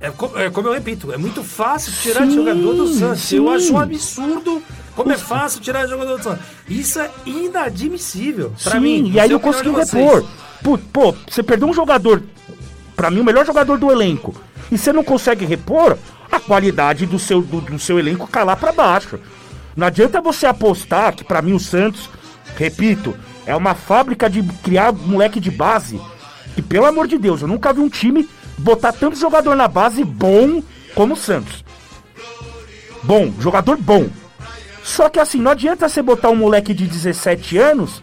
[SPEAKER 2] É, co- é como eu repito, é muito fácil tirar
[SPEAKER 4] Sim,
[SPEAKER 2] de jogador do Santos.
[SPEAKER 4] sim.
[SPEAKER 2] Eu acho um absurdo como é fácil tirar jogador do Santos. Isso é inadmissível.
[SPEAKER 4] Sim,
[SPEAKER 2] mim,
[SPEAKER 4] e aí não conseguiu
[SPEAKER 2] opinião de vocês.
[SPEAKER 4] repor. Pô, pô, você perdeu um jogador, pra mim, o melhor jogador do elenco. E você não consegue repor, a qualidade do seu, do, do seu elenco cai lá pra baixo. Não adianta você apostar que, pra mim, o Santos, repito, é uma fábrica de criar moleque de base. E pelo amor de Deus, eu nunca vi um time botar tanto jogador na base bom como o Santos. Bom, jogador bom. Só que assim, não adianta você botar um moleque de 17 anos.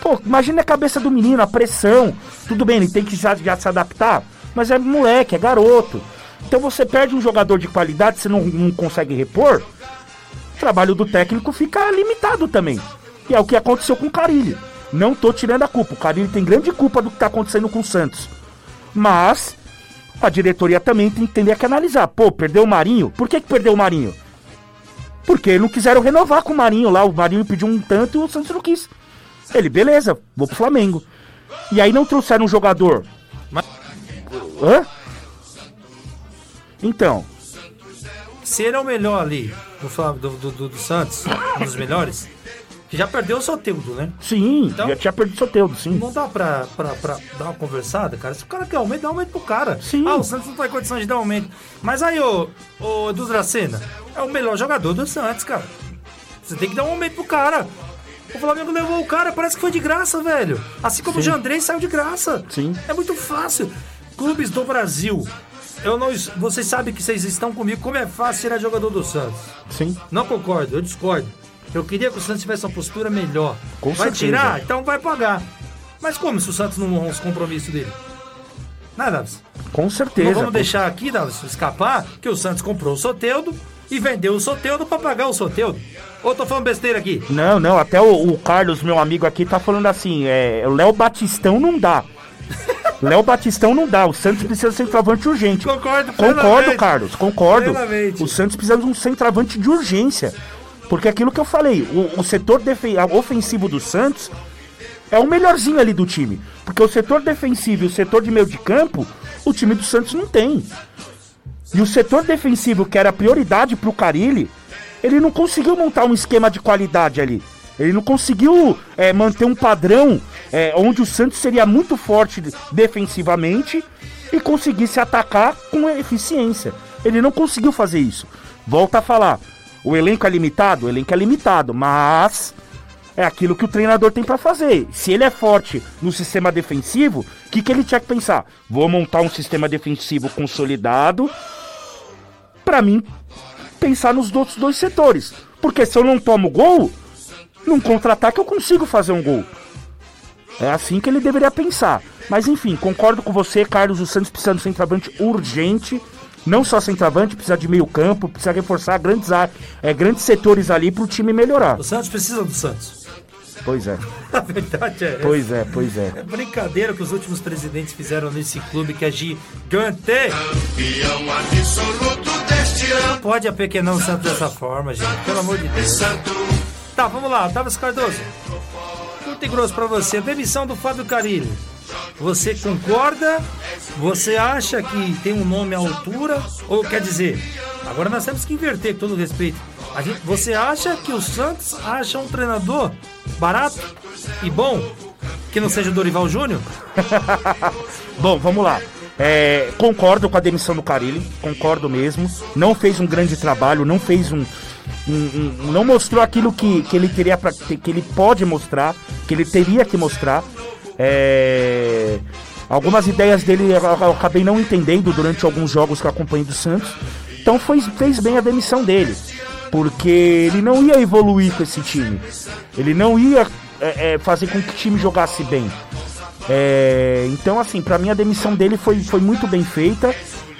[SPEAKER 4] Pô, imagina a cabeça do menino, a pressão. Tudo bem, ele tem que já, já se adaptar. Mas é moleque, é garoto. Então você perde um jogador de qualidade, você não, não consegue repor. O trabalho do técnico fica limitado também. E é o que aconteceu com o Carilli. Não tô tirando a culpa. O Carilli tem grande culpa do que tá acontecendo com o Santos. Mas a diretoria também tem, teria que analisar. Pô, perdeu o Marinho? Por que, que perdeu o Marinho? Porque não quiseram renovar com o Marinho lá. O Marinho pediu um tanto e o Santos não quis. Ele, beleza, vou pro Flamengo. E aí não trouxeram um jogador. Hã? Então,
[SPEAKER 2] Se ele é o melhor ali do, do, do- do Santos, um dos melhores, que já perdeu o Soteudo, né?
[SPEAKER 4] sim,
[SPEAKER 2] Então-
[SPEAKER 4] já tinha perdido o Soteudo, sim.
[SPEAKER 2] Não dá pra, pra, pra dar uma conversada, cara. Se o cara quer aumento, dá aumento pro cara.
[SPEAKER 4] Sim.
[SPEAKER 2] Ah, o Santos não tá em condição de dar aumento. Mas aí, ô, ô Edu Dracena, é o melhor jogador do Santos, cara. Você tem que dar um aumento pro cara. O Flamengo levou o cara, parece que foi de graça, velho. Assim como o Jandrei saiu de graça.
[SPEAKER 4] Sim.
[SPEAKER 2] É muito fácil. Clubes do Brasil. Eu não, vocês sabem que vocês estão comigo. Como é fácil tirar jogador do Santos?
[SPEAKER 4] Sim.
[SPEAKER 2] Não concordo, eu discordo. Eu queria que o Santos tivesse uma postura melhor.
[SPEAKER 4] Com
[SPEAKER 2] vai
[SPEAKER 4] certeza.
[SPEAKER 2] tirar? Então vai pagar. Mas como se o Santos não honra os compromissos dele? Nada, Davis.
[SPEAKER 4] Com certeza.
[SPEAKER 2] Não vamos deixar aqui, Davis, escapar que o Santos comprou o Soteudo e vendeu o Soteudo pra pagar o Soteudo. Ou tô falando besteira aqui?
[SPEAKER 4] Não, não, até o, o Carlos, meu amigo aqui, tá falando assim, é, o Léo Batistão não dá. Léo Batistão não dá, o Santos precisa de centroavante urgente.
[SPEAKER 2] Concordo
[SPEAKER 4] Concordo. Carlos, concordo.
[SPEAKER 2] Plenamente.
[SPEAKER 4] O Santos precisa de um centroavante de urgência. Porque aquilo que eu falei, o, o setor ofensivo do Santos é o melhorzinho ali do time. Porque o setor defensivo e o setor de meio de campo, o time do Santos não tem. E o setor defensivo, que era prioridade pro Carilli, ele não conseguiu montar um esquema de qualidade ali. Ele não conseguiu é, manter um padrão é, onde o Santos seria muito forte defensivamente e conseguisse atacar com eficiência. Ele não conseguiu fazer isso. Volta a falar. O elenco é limitado? O elenco é limitado, mas é aquilo que o treinador tem pra fazer. Se ele é forte no sistema defensivo, o que, que ele tinha que pensar? Vou montar um sistema defensivo consolidado pra mim pensar nos outros dois setores. Porque se eu não tomo gol, num contra-ataque eu consigo fazer um gol. É assim que ele deveria pensar. Mas enfim, concordo com você, Carlos. O Santos precisa de um centroavante urgente. Não só centroavante, precisa de meio campo, precisa reforçar grandes, é, grandes setores ali pro time melhorar.
[SPEAKER 2] O Santos precisa do Santos.
[SPEAKER 4] Pois é,
[SPEAKER 2] A verdade é essa.
[SPEAKER 4] pois é, pois é.
[SPEAKER 2] É brincadeira que os últimos presidentes fizeram nesse clube que é gigante.
[SPEAKER 5] Campeão absoluto deste ano.
[SPEAKER 2] Pode apequenar o Santos dessa forma, gente. Pelo amor de Deus.
[SPEAKER 5] Santo
[SPEAKER 2] Tá, vamos lá. Otávio Cardoso. Curto e grosso pra você. Demissão do Fábio Carilli. Você concorda? Você acha que tem um nome à altura? Ou quer dizer, agora nós temos que inverter com todo respeito. Gente, você acha que o Santos acha um treinador barato e bom? Que não seja o Dorival Júnior?
[SPEAKER 4] Bom, vamos lá. É, concordo com a demissão do Carilli, concordo mesmo. Não fez um grande trabalho, não fez um. um- um- não mostrou aquilo que, que ele teria pra, que ele pode mostrar, que ele teria que mostrar. É, algumas ideias dele eu, acabei não entendendo durante alguns jogos que eu acompanhei do Santos. Então foi, fez bem a demissão dele. Porque ele não ia evoluir com esse time. Ele não ia é, é, fazer com que o time jogasse bem. É, então, assim, pra mim a demissão dele foi, foi muito bem feita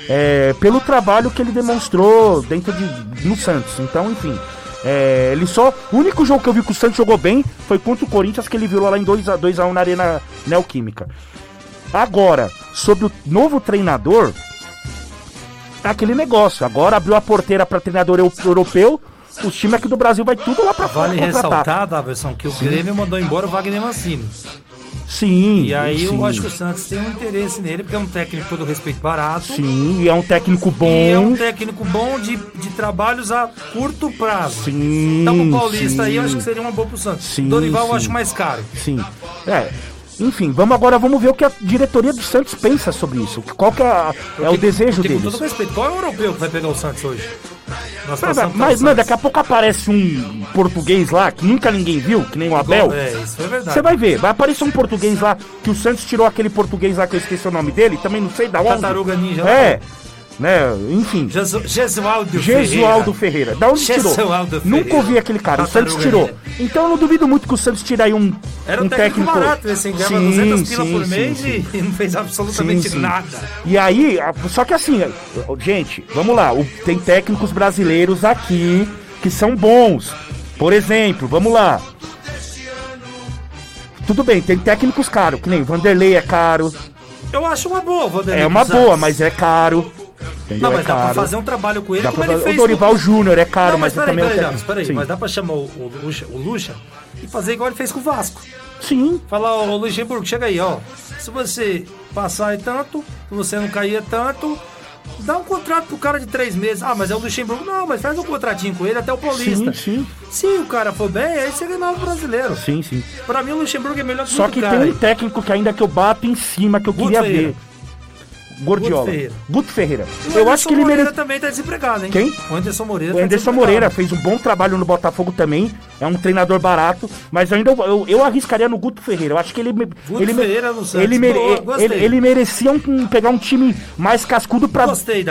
[SPEAKER 4] é, pelo trabalho que ele demonstrou dentro de no Santos. Então, enfim, é, ele só. O único jogo que eu vi que o Santos jogou bem foi contra o Corinthians, que ele virou lá em 2x1 na Arena Neoquímica. Agora, sobre o novo treinador, é aquele negócio. Agora abriu a porteira para treinador eu- europeu. Os times aqui do Brasil vai tudo lá pra fora
[SPEAKER 2] Vale
[SPEAKER 4] contratar.
[SPEAKER 2] ressaltar, Daverson, que o Grêmio mandou embora o Wagner Mancini.
[SPEAKER 4] Sim.
[SPEAKER 2] E aí eu
[SPEAKER 4] sim.
[SPEAKER 2] acho que o Santos tem um interesse nele, porque é um técnico todo respeito barato.
[SPEAKER 4] Sim, e é um técnico bom.
[SPEAKER 2] E é um técnico bom de, de trabalhos a curto prazo.
[SPEAKER 4] Sim.
[SPEAKER 2] Então o Paulista aí eu
[SPEAKER 4] sim.
[SPEAKER 2] acho que seria uma boa pro Santos.
[SPEAKER 4] Sim,
[SPEAKER 2] Dorival eu
[SPEAKER 4] sim.
[SPEAKER 2] acho mais caro.
[SPEAKER 4] Sim. É. Enfim, vamos agora vamos ver o que a diretoria do Santos pensa sobre isso. Qual que é, a- é o desejo
[SPEAKER 2] Porque, com
[SPEAKER 4] deles.
[SPEAKER 2] todo respeito, qual é o europeu que vai pegar o Santos hoje? Na
[SPEAKER 4] Mas, mas, daqui a pouco aparece um português lá que nunca ninguém viu, que nem o Abel.
[SPEAKER 2] É, isso é verdade.
[SPEAKER 4] Você vai ver, vai aparecer um português lá, que o Santos tirou aquele português lá que eu esqueci o nome dele, também não sei da onde.
[SPEAKER 2] Tartaruga Ninja lá.
[SPEAKER 4] Né, enfim.
[SPEAKER 2] Jesu- Jesualdo
[SPEAKER 4] Gesualdo Ferreira. Da onde tirou?
[SPEAKER 2] Gesualdo
[SPEAKER 4] Nunca
[SPEAKER 2] Ferreira.
[SPEAKER 4] ouvi aquele cara. O Santos tirou. Então eu não duvido muito que o Santos tire aí um,
[SPEAKER 2] Era um,
[SPEAKER 4] um
[SPEAKER 2] técnico,
[SPEAKER 4] técnico.
[SPEAKER 2] barato, esse ganhava
[SPEAKER 4] Sim,
[SPEAKER 2] 200 pila
[SPEAKER 4] sim,
[SPEAKER 2] por
[SPEAKER 4] sim,
[SPEAKER 2] mês
[SPEAKER 4] sim.
[SPEAKER 2] E, e não fez absolutamente
[SPEAKER 4] Sim, sim.
[SPEAKER 2] nada.
[SPEAKER 4] E aí, só que assim, gente, vamos lá, tem técnicos brasileiros aqui que são bons. Por exemplo, vamos lá. Tudo bem, tem técnicos caros, que nem Vanderlei é caro.
[SPEAKER 2] Eu acho uma boa, Vanderlei
[SPEAKER 4] É uma boa, mas é caro. Entendeu?
[SPEAKER 2] Não, mas
[SPEAKER 4] é
[SPEAKER 2] dá pra
[SPEAKER 4] caro.
[SPEAKER 2] fazer um trabalho com ele
[SPEAKER 4] Dá
[SPEAKER 2] como
[SPEAKER 4] pra
[SPEAKER 2] ele fez.
[SPEAKER 4] o Dorival
[SPEAKER 2] com-
[SPEAKER 4] Júnior é caro,
[SPEAKER 2] não,
[SPEAKER 4] mas,
[SPEAKER 2] mas,
[SPEAKER 4] ele também é
[SPEAKER 2] peraí, peraí, peraí, mas dá pra chamar o, o, Lucha, o Lucha e fazer igual ele fez com o Vasco.
[SPEAKER 4] Sim.
[SPEAKER 2] Falar, ô Luxemburgo, chega aí, ó. Se você passar é tanto, se você não cair é tanto, dá um contrato pro cara de três meses. Ah, mas é o Luxemburgo. Não, mas faz um contratinho com ele até o Paulista.
[SPEAKER 4] Sim, sim.
[SPEAKER 2] Se o cara for bem, aí você ganha o brasileiro.
[SPEAKER 4] Sim, sim.
[SPEAKER 2] Pra mim o Luxemburgo é melhor que
[SPEAKER 4] Só que
[SPEAKER 2] cara.
[SPEAKER 4] tem um técnico que ainda que eu bato em cima, que eu
[SPEAKER 2] Guto
[SPEAKER 4] queria
[SPEAKER 2] Ferreira.
[SPEAKER 4] ver. Gordiola.
[SPEAKER 2] Guto Ferreira.
[SPEAKER 4] Guto Ferreira.
[SPEAKER 2] E o
[SPEAKER 4] Eu acho que ele
[SPEAKER 2] Moreira
[SPEAKER 4] merece.
[SPEAKER 2] também tá desempregado, hein?
[SPEAKER 4] Quem?
[SPEAKER 2] O Anderson Moreira.
[SPEAKER 4] O
[SPEAKER 2] tá
[SPEAKER 4] Anderson
[SPEAKER 2] desempregado.
[SPEAKER 4] Moreira fez um bom trabalho no Botafogo também. É um treinador barato, mas eu ainda eu, eu arriscaria no Guto Ferreira. Eu acho que ele
[SPEAKER 2] Guto
[SPEAKER 4] ele,
[SPEAKER 2] Ferreira no Santos.
[SPEAKER 4] ele, mere-
[SPEAKER 2] Boa,
[SPEAKER 4] ele, ele merecia um- pegar um time mais cascudo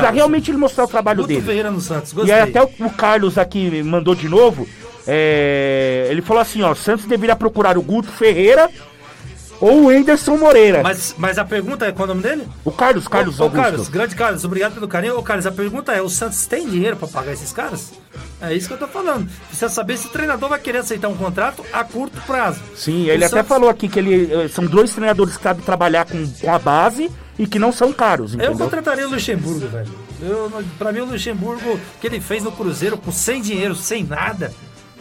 [SPEAKER 2] Darcy.
[SPEAKER 4] realmente ele mostrar o trabalho
[SPEAKER 2] Guto
[SPEAKER 4] dele.
[SPEAKER 2] Ferreira no Santos,
[SPEAKER 4] E
[SPEAKER 2] gostei.
[SPEAKER 4] aí até o, o Carlos aqui mandou de novo. É, ele falou assim, ó, Santos deveria procurar o Guto Ferreira ou o Anderson Moreira.
[SPEAKER 2] Mas, mas a pergunta é qual é o nome dele?
[SPEAKER 4] O Carlos, Carlos
[SPEAKER 2] ô, ô,
[SPEAKER 4] Augusto.
[SPEAKER 2] Carlos, grande Carlos, obrigado pelo carinho. Ô, Carlos, a pergunta é: o Santos tem dinheiro pra pagar esses caras? É isso que eu tô falando. Precisa saber se o treinador vai querer aceitar um contrato a curto prazo.
[SPEAKER 4] Sim, ele
[SPEAKER 2] O
[SPEAKER 4] até
[SPEAKER 2] Santos-
[SPEAKER 4] falou aqui que ele eh, são dois treinadores que sabem trabalhar com, com a base e que não são caros,
[SPEAKER 2] Eu
[SPEAKER 4] entendeu?
[SPEAKER 2] contrataria o Luxemburgo, velho. Eu, pra mim, o Luxemburgo, que ele fez no Cruzeiro com sem dinheiro, sem nada,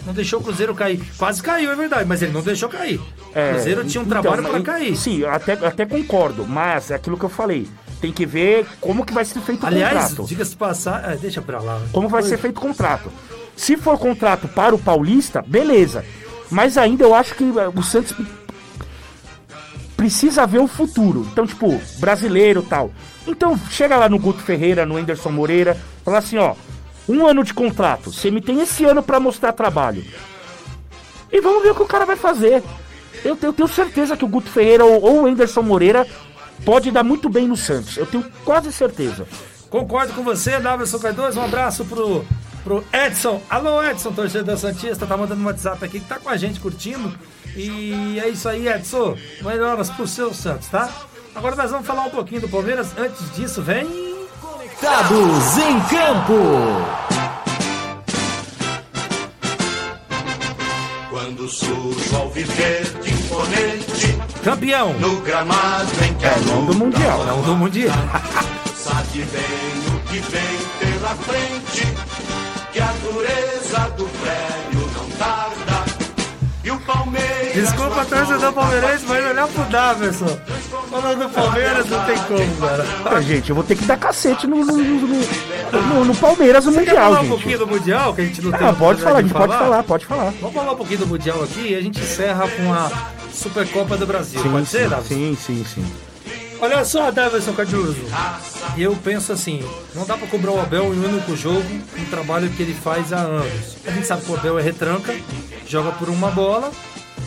[SPEAKER 2] não deixou o Cruzeiro cair. Quase caiu, é verdade, mas ele não deixou cair.
[SPEAKER 4] É,
[SPEAKER 2] o Cruzeiro tinha um
[SPEAKER 4] então,
[SPEAKER 2] trabalho
[SPEAKER 4] eu-
[SPEAKER 2] cair.
[SPEAKER 4] Sim, até, até concordo, mas é aquilo que eu falei. Tem que ver como que vai ser feito o
[SPEAKER 2] Aliás,
[SPEAKER 4] contrato.
[SPEAKER 2] diga-se de passar. é, deixa pra lá.
[SPEAKER 4] Como vai
[SPEAKER 2] Oi.
[SPEAKER 4] ser feito o contrato. Se for contrato para o Paulista, beleza. Mas ainda eu acho que eh, o Santos precisa ver o futuro. Então, tipo, brasileiro e tal. Então, chega lá no Guto Ferreira, no Anderson Moreira, fala assim, ó, um ano de contrato. Você me tem esse ano para mostrar trabalho. E vamos ver o que o cara vai fazer. Eu, eu tenho certeza que o Guto Ferreira ou, o Anderson Moreira pode dar muito bem no Santos. Eu tenho quase certeza.
[SPEAKER 2] Concordo com você, Davidson Cardoso. Um abraço pro, pro Edson. Alô, Edson, torcedor Santista. Tá mandando um WhatsApp aqui que tá com a gente curtindo. E é isso aí, Edson. Melhoras pro seu Santos, tá? Agora nós vamos falar um pouquinho do Palmeiras. Antes disso, vem.
[SPEAKER 1] Conectados em campo.
[SPEAKER 5] Quando surge ao viver de imponente
[SPEAKER 2] Campeão.
[SPEAKER 5] no gramado em que a
[SPEAKER 4] Não do Mundial.
[SPEAKER 2] Não do Mundial.
[SPEAKER 5] sabe bem o que vem pela frente, que a dureza do prédio não tarda. Palmeiras.
[SPEAKER 2] Desculpa, torcedor palmeirense, mas olhar pro Davidson. Falando do Palmeiras, não tem como, cara.
[SPEAKER 4] Ah, gente, eu vou ter que dar cacete no, no, no- no- no Palmeiras no
[SPEAKER 2] Você quer
[SPEAKER 4] Mundial,
[SPEAKER 2] falar um
[SPEAKER 4] gente.
[SPEAKER 2] pouquinho do Mundial, que a gente não tem
[SPEAKER 4] Ah, pode falar, a gente pode falar, pode falar.
[SPEAKER 2] Vamos falar um pouquinho do Mundial aqui e a gente encerra com a Supercopa do Brasil. pode ser, Davidson?
[SPEAKER 4] Sim, sim, sim.
[SPEAKER 2] Olha só, Davidson Cardoso. Eu penso assim, não dá pra cobrar o Abel em um único jogo, um trabalho que ele faz há anos. A gente sabe que o Abel é retranca, joga por uma bola.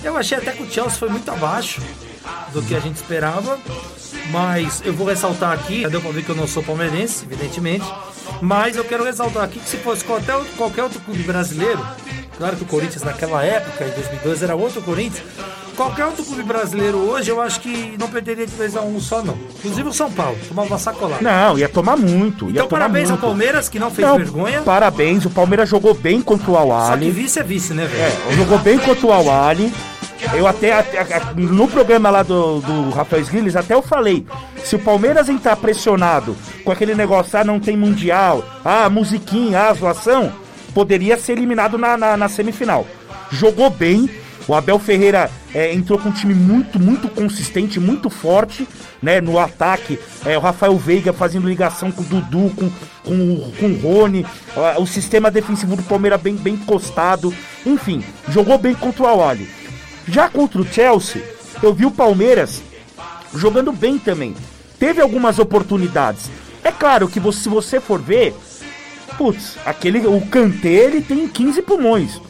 [SPEAKER 2] Eu achei até que o Chelsea foi muito abaixo do que a gente esperava. Mas eu vou ressaltar aqui, deu pra ver que eu não sou palmeirense, evidentemente. Mas eu quero ressaltar aqui que se fosse qualquer outro clube brasileiro, claro que o Corinthians naquela época, em 2002, era outro Corinthians. Qualquer outro clube brasileiro hoje, eu acho que não perderia de 2 a 1 só, não. Inclusive o São Paulo, tomava uma sacolada.
[SPEAKER 4] Não, ia tomar muito. ia
[SPEAKER 2] Então,
[SPEAKER 4] tomar
[SPEAKER 2] parabéns ao
[SPEAKER 4] muito.
[SPEAKER 2] Palmeiras, que não fez
[SPEAKER 4] Não,
[SPEAKER 2] vergonha.
[SPEAKER 4] Parabéns, o Palmeiras jogou bem contra o
[SPEAKER 2] Só que
[SPEAKER 4] Awali.
[SPEAKER 2] vice é vice, né, velho?
[SPEAKER 4] É, jogou bem contra o Awali. Eu até, até- no programa lá do, do Rafael Sgrilles, até eu falei, se o Palmeiras entrar pressionado com aquele negócio, ah, não tem mundial, ah, musiquinha, ah, zoação, poderia ser eliminado na, na, na semifinal. Jogou bem, o Abel Ferreira é, entrou com um time muito, muito consistente, muito forte, né, no ataque. É, o Rafael Veiga fazendo ligação com o Dudu, com, com, com o Rony, o sistema defensivo do Palmeiras bem, bem encostado. Enfim, jogou bem contra o Awali. Já contra o Chelsea, eu vi o Palmeiras jogando bem também. Teve algumas oportunidades. É claro que se você for ver, putz, aquele, o Kanté ele tem 15 pulmões.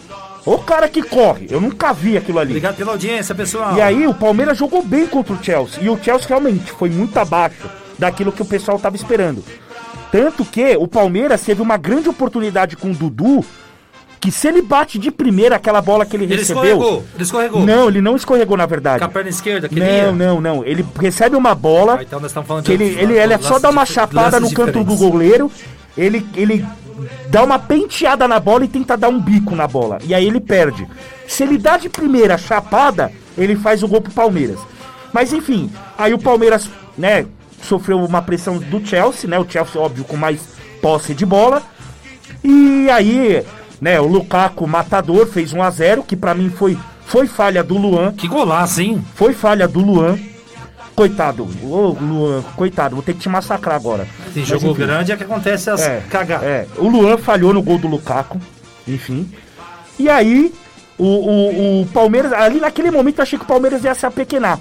[SPEAKER 4] O cara que corre, eu nunca vi aquilo ali.
[SPEAKER 2] Obrigado pela audiência, pessoal.
[SPEAKER 4] E aí o Palmeiras jogou bem contra o Chelsea. E o Chelsea realmente foi muito abaixo daquilo que o pessoal estava esperando. Tanto que o Palmeiras teve uma grande oportunidade com o Dudu, que se ele bate de primeira aquela bola que ele,
[SPEAKER 2] Ele
[SPEAKER 4] recebeu.
[SPEAKER 2] escorregou, ele escorregou.
[SPEAKER 4] Não, ele não escorregou na verdade.
[SPEAKER 2] Com a perna esquerda, que
[SPEAKER 4] Não,
[SPEAKER 2] ia.
[SPEAKER 4] não, não. Ele recebe uma bola.
[SPEAKER 2] Ah, então nós estamos falando
[SPEAKER 4] que
[SPEAKER 2] de
[SPEAKER 4] ele, ele, ele é
[SPEAKER 2] lances
[SPEAKER 4] só dar uma chapada no canto do goleiro. Ele, ele dá uma penteada na bola e tenta dar um bico na bola. E aí ele perde. Se ele dá de primeira chapada, ele faz o gol pro Palmeiras. Mas enfim, aí o Palmeiras, né, sofreu uma pressão do Chelsea, né? O Chelsea, óbvio, com mais posse de bola. E aí, né, o Lukaku, matador, fez 1 a 0 que pra mim foi, foi falha do Luan.
[SPEAKER 2] Que golaço, hein?
[SPEAKER 4] Foi falha do Luan. Coitado, ô Luan, coitado, vou ter que te massacrar agora.
[SPEAKER 2] Tem
[SPEAKER 4] Mas,
[SPEAKER 2] jogo
[SPEAKER 4] enfim.
[SPEAKER 2] grande é que acontece as
[SPEAKER 4] É,
[SPEAKER 2] cagadas.
[SPEAKER 4] é, o Luan falhou no gol do Lukaku, enfim. E aí, o, o, o Palmeiras, ali naquele momento eu achei que o Palmeiras ia se apequenar.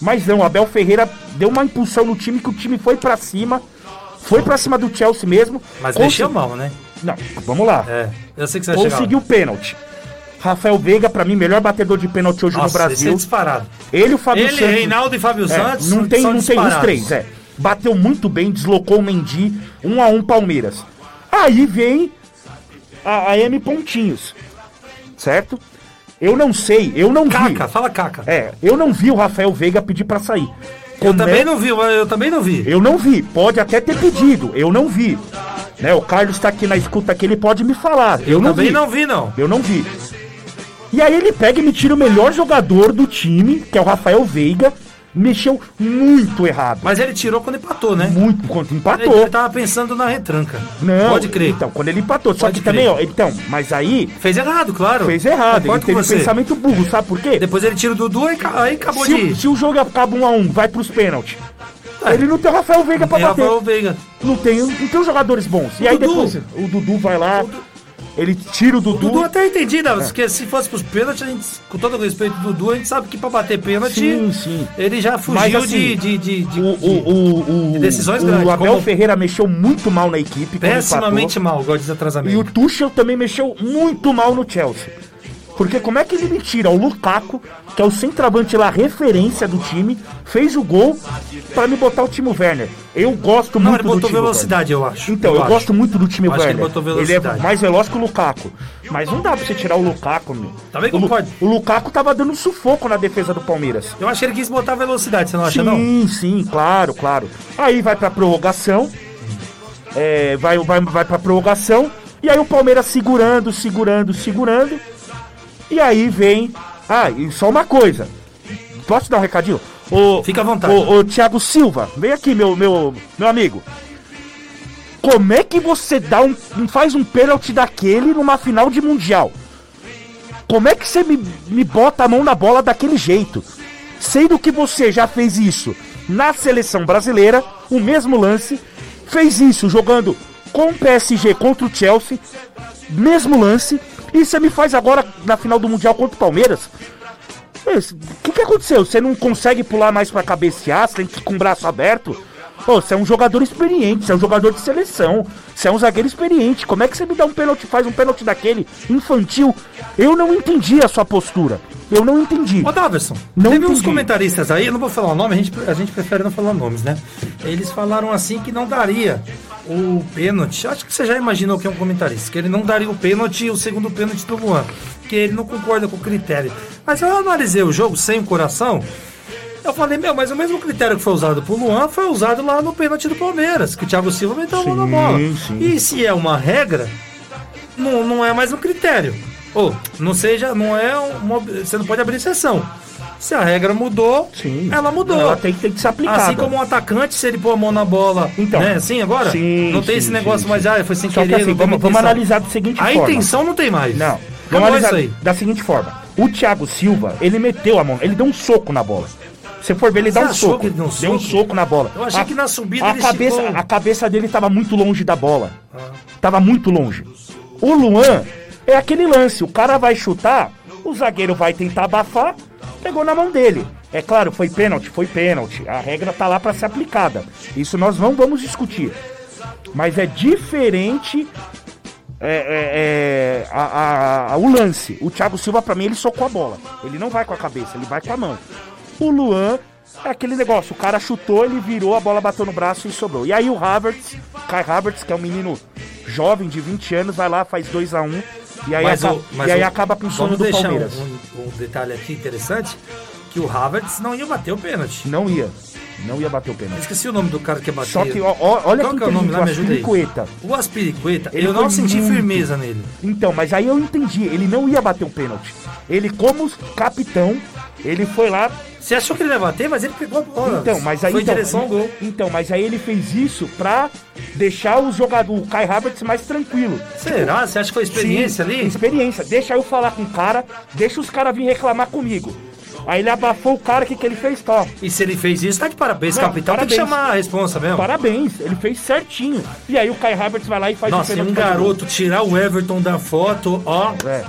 [SPEAKER 4] Mas não, o Abel Ferreira deu uma impulsão no time que o time foi pra cima. Foi pra cima do Chelsea mesmo.
[SPEAKER 2] Mas
[SPEAKER 4] Consegui-
[SPEAKER 2] mexeu mal, né?
[SPEAKER 4] Não, vamos lá.
[SPEAKER 2] É, eu sei que você vai.
[SPEAKER 4] Conseguiu pênalti. Rafael Veiga, pra mim, melhor batedor de pênalti hoje
[SPEAKER 2] Nossa,
[SPEAKER 4] no
[SPEAKER 2] esse
[SPEAKER 4] Brasil.
[SPEAKER 2] é disparado.
[SPEAKER 4] Ele e o Fábio
[SPEAKER 2] Ele,
[SPEAKER 4] Santos.
[SPEAKER 2] Reinaldo e Fábio
[SPEAKER 4] É,
[SPEAKER 2] Santos
[SPEAKER 4] não tem, não tem os três, é. Bateu muito bem, deslocou o Mendy, um a um Palmeiras. Aí vem a, a M Pontinhos. certo? Eu não sei, eu não vi.
[SPEAKER 2] Caca, fala caca.
[SPEAKER 4] É, eu não vi o Rafael Veiga pedir pra sair.
[SPEAKER 2] Eu
[SPEAKER 4] Como
[SPEAKER 2] também
[SPEAKER 4] é-
[SPEAKER 2] não vi, eu também não vi.
[SPEAKER 4] Eu não vi, pode até ter pedido, eu não vi. Né, o Carlos tá aqui na escuta aqui, ele pode me falar. Eu, não
[SPEAKER 2] também
[SPEAKER 4] vi.
[SPEAKER 2] não vi, não.
[SPEAKER 4] Eu não vi. E aí ele pega e me tira o melhor jogador do time, que é o Rafael Veiga. Mexeu muito errado.
[SPEAKER 2] Mas ele tirou quando empatou, né?
[SPEAKER 4] Muito quando
[SPEAKER 2] Ele,
[SPEAKER 4] empatou.
[SPEAKER 2] ele tava pensando na retranca.
[SPEAKER 4] Não,
[SPEAKER 2] Pode crer.
[SPEAKER 4] Então, quando ele empatou. Só
[SPEAKER 2] Pode
[SPEAKER 4] que também,
[SPEAKER 2] crer.
[SPEAKER 4] ó, então, mas aí
[SPEAKER 2] Fez errado, claro.
[SPEAKER 4] fez errado. Ele teve
[SPEAKER 2] você.
[SPEAKER 4] pensamento burro, sabe por quê?
[SPEAKER 2] Depois ele tira o Dudu e aí acabou
[SPEAKER 4] Se,
[SPEAKER 2] de
[SPEAKER 4] o- se o jogo acaba 1 a 1 vai pros pênaltis.
[SPEAKER 2] É.
[SPEAKER 4] Ele não tem o Rafael Veiga pra bater.
[SPEAKER 2] Rafael Veiga.
[SPEAKER 4] Não tem, não tem os jogadores bons. E
[SPEAKER 2] O
[SPEAKER 4] aí
[SPEAKER 2] Dudu.
[SPEAKER 4] depois o Dudu vai lá, ele tira o
[SPEAKER 2] O
[SPEAKER 4] Dudu.
[SPEAKER 2] Dudu até entendi, né? Porque se fosse pros pênaltis, a gente, com todo o respeito do Dudu, a gente sabe que pra bater pênalti,
[SPEAKER 4] Sim, sim.
[SPEAKER 2] ele já fugiu
[SPEAKER 4] assim,
[SPEAKER 2] de, de, de,
[SPEAKER 4] o, o, o, o,
[SPEAKER 2] de decisões
[SPEAKER 4] o
[SPEAKER 2] grandes,
[SPEAKER 4] Abel
[SPEAKER 2] como-
[SPEAKER 4] Ferreira mexeu muito mal na equipe.
[SPEAKER 2] pessimamente mal, igual diz atrasamento.
[SPEAKER 4] E o Tuchel também mexeu muito mal no Chelsea. Porque como é que ele me tira o Lukaku, que é o centroavante lá, referência do time, fez o gol pra me botar o Timo Werner. Eu gosto
[SPEAKER 2] Não,
[SPEAKER 4] muito
[SPEAKER 2] ele
[SPEAKER 4] do
[SPEAKER 2] botou
[SPEAKER 4] Timo
[SPEAKER 2] velocidade, eu acho.
[SPEAKER 4] Então, eu,
[SPEAKER 2] acho.
[SPEAKER 4] gosto muito do time
[SPEAKER 2] Eu acho que
[SPEAKER 4] Werner.
[SPEAKER 2] ele botou
[SPEAKER 4] Ele é
[SPEAKER 2] velocidade.
[SPEAKER 4] mais veloz que o Lukaku. Mas não dá pra você tirar o Lukaku, meu.
[SPEAKER 2] Também
[SPEAKER 4] o, Lu-
[SPEAKER 2] concordo.
[SPEAKER 4] o Lukaku tava dando sufoco na defesa do Palmeiras.
[SPEAKER 2] Eu acho que ele quis botar velocidade, você não acha, não?
[SPEAKER 4] Sim, sim, claro, claro. Aí vai pra prorrogação. É, vai, vai, vai pra prorrogação. E aí o Palmeiras segurando, segurando, segurando. E aí vem. Ah, e só uma coisa. Posso dar um recadinho? O,
[SPEAKER 2] Fica à vontade.
[SPEAKER 4] O, o Thiago Silva, vem aqui, meu, meu, meu amigo. Como é que você dá um, faz um pênalti daquele numa final de mundial? Como é que você me, me bota a mão na bola daquele jeito? Sendo que você já fez isso na seleção brasileira, o mesmo lance, fez isso jogando com o PSG contra o Chelsea, mesmo lance, e você me faz agora na final do Mundial contra o Palmeiras? O que, que aconteceu? Você não consegue pular mais pra cabecear? Você tem que ir com o braço aberto? Pô, você é um jogador experiente, você é um jogador de seleção, você é um zagueiro experiente. Como é que você me dá um pênalti, faz um pênalti daquele infantil? Eu não entendi a sua postura. Eu não entendi.
[SPEAKER 2] Ô, Daverson,
[SPEAKER 4] Não
[SPEAKER 2] teve uns
[SPEAKER 4] entendi.
[SPEAKER 2] comentaristas aí, eu não vou falar o nome, a gente, a gente prefere não falar nomes, né? Eles falaram assim que não daria o pênalti. Acho que você já imaginou que é um comentarista, que ele não daria o pênalti e o segundo pênalti do Luan, que ele não concorda com o critério. Mas eu analisei o jogo sem o coração. Eu falei, meu, mas o mesmo critério que foi usado pro Luan foi usado lá no pênalti do Palmeiras, que o Thiago Silva meteu a mão na bola.
[SPEAKER 4] sim.
[SPEAKER 2] E se é uma regra, não, não é mais um critério. Ou, não seja, não é uma. Você não pode abrir exceção. Se a regra mudou,
[SPEAKER 4] Sim.
[SPEAKER 2] ela mudou.
[SPEAKER 4] Ela tem, tem que ser aplicada.
[SPEAKER 2] Assim como um atacante, se ele pôr a mão na bola,
[SPEAKER 4] Então.
[SPEAKER 2] né? Assim agora?
[SPEAKER 4] Sim,
[SPEAKER 2] não tem
[SPEAKER 4] sim,
[SPEAKER 2] esse negócio
[SPEAKER 4] sim,
[SPEAKER 2] mais,
[SPEAKER 4] sim.
[SPEAKER 2] ah, foi sem
[SPEAKER 4] Só que
[SPEAKER 2] querer,
[SPEAKER 4] assim, vamos, vamos analisar da seguinte
[SPEAKER 2] A
[SPEAKER 4] forma.
[SPEAKER 2] intenção não tem mais.
[SPEAKER 4] Não, vamos analisar
[SPEAKER 2] isso aí.
[SPEAKER 4] da seguinte forma. O Thiago Silva, ele meteu a mão, ele deu um soco na bola. Se for ver, ele dá um soco.
[SPEAKER 2] deu um
[SPEAKER 4] Deu um
[SPEAKER 2] soco?
[SPEAKER 4] soco na bola.
[SPEAKER 2] Eu achei que na subida
[SPEAKER 4] a
[SPEAKER 2] ele
[SPEAKER 4] cabeça, A cabeça dele tava muito longe da bola.
[SPEAKER 2] Ah.
[SPEAKER 4] Tava muito longe. O Luan é aquele lance, o cara vai chutar, o zagueiro vai tentar abafar, pegou na mão dele. É claro, foi pênalti, foi pênalti. A regra tá lá pra ser aplicada. Isso nós não vamos discutir. Mas é diferente é, é, é, a- a- a- o lance. O Thiago Silva, pra mim, ele socou a bola. Ele não vai com a cabeça, ele vai com a mão. O Luan é aquele negócio, o cara chutou, ele virou, a bola bateu no braço e sobrou. E aí o Havertz, Kai Havertz, que é um menino jovem de 20 anos, vai lá, faz 2 a 1 e aí,
[SPEAKER 2] Mas
[SPEAKER 4] aca-
[SPEAKER 2] o-
[SPEAKER 4] e aí
[SPEAKER 2] o-
[SPEAKER 4] acaba com o
[SPEAKER 2] Vamos
[SPEAKER 4] do Palmeiras.
[SPEAKER 2] Um, um detalhe aqui interessante, que o Havertz não ia bater o pênalti.
[SPEAKER 4] Não ia. Não ia bater o pênalti.
[SPEAKER 2] Esqueci o nome do cara que bateu.
[SPEAKER 4] Só que, ó, ó, olha
[SPEAKER 2] Qual
[SPEAKER 4] que
[SPEAKER 2] é o nome lá? Me ajuda.
[SPEAKER 4] Aspiricueta.
[SPEAKER 2] O Aspiricueta,
[SPEAKER 4] Ele
[SPEAKER 2] eu não senti
[SPEAKER 4] muito.
[SPEAKER 2] firmeza nele.
[SPEAKER 4] Então, mas aí eu entendi, ele não ia bater o pênalti. Ele, como capitão, ele foi lá.
[SPEAKER 2] Você achou que ele ia bater, mas ele pegou a bola.
[SPEAKER 4] Então, mas aí.
[SPEAKER 2] Foi
[SPEAKER 4] então,
[SPEAKER 2] em direção ao gol.
[SPEAKER 4] Então, mas aí ele fez isso pra deixar o jogador, o Kai Havertz, mais tranquilo.
[SPEAKER 2] Será? Você acha que foi experiência
[SPEAKER 4] Sim,
[SPEAKER 2] ali?
[SPEAKER 4] Experiência. Deixa eu falar com o cara, deixa os caras vir reclamar comigo. Aí ele abafou o cara, o que, que ele fez? Tó.
[SPEAKER 2] E se ele fez isso, tá de parabéns,
[SPEAKER 4] Não,
[SPEAKER 2] capitão. Tem que
[SPEAKER 4] parabéns.
[SPEAKER 2] chamar a responsa mesmo.
[SPEAKER 4] Parabéns, ele fez certinho. E aí o Kai Havertz vai lá e faz
[SPEAKER 2] Nossa,
[SPEAKER 4] pênalti
[SPEAKER 2] um garoto tirar o Everton da foto, ó.
[SPEAKER 4] É,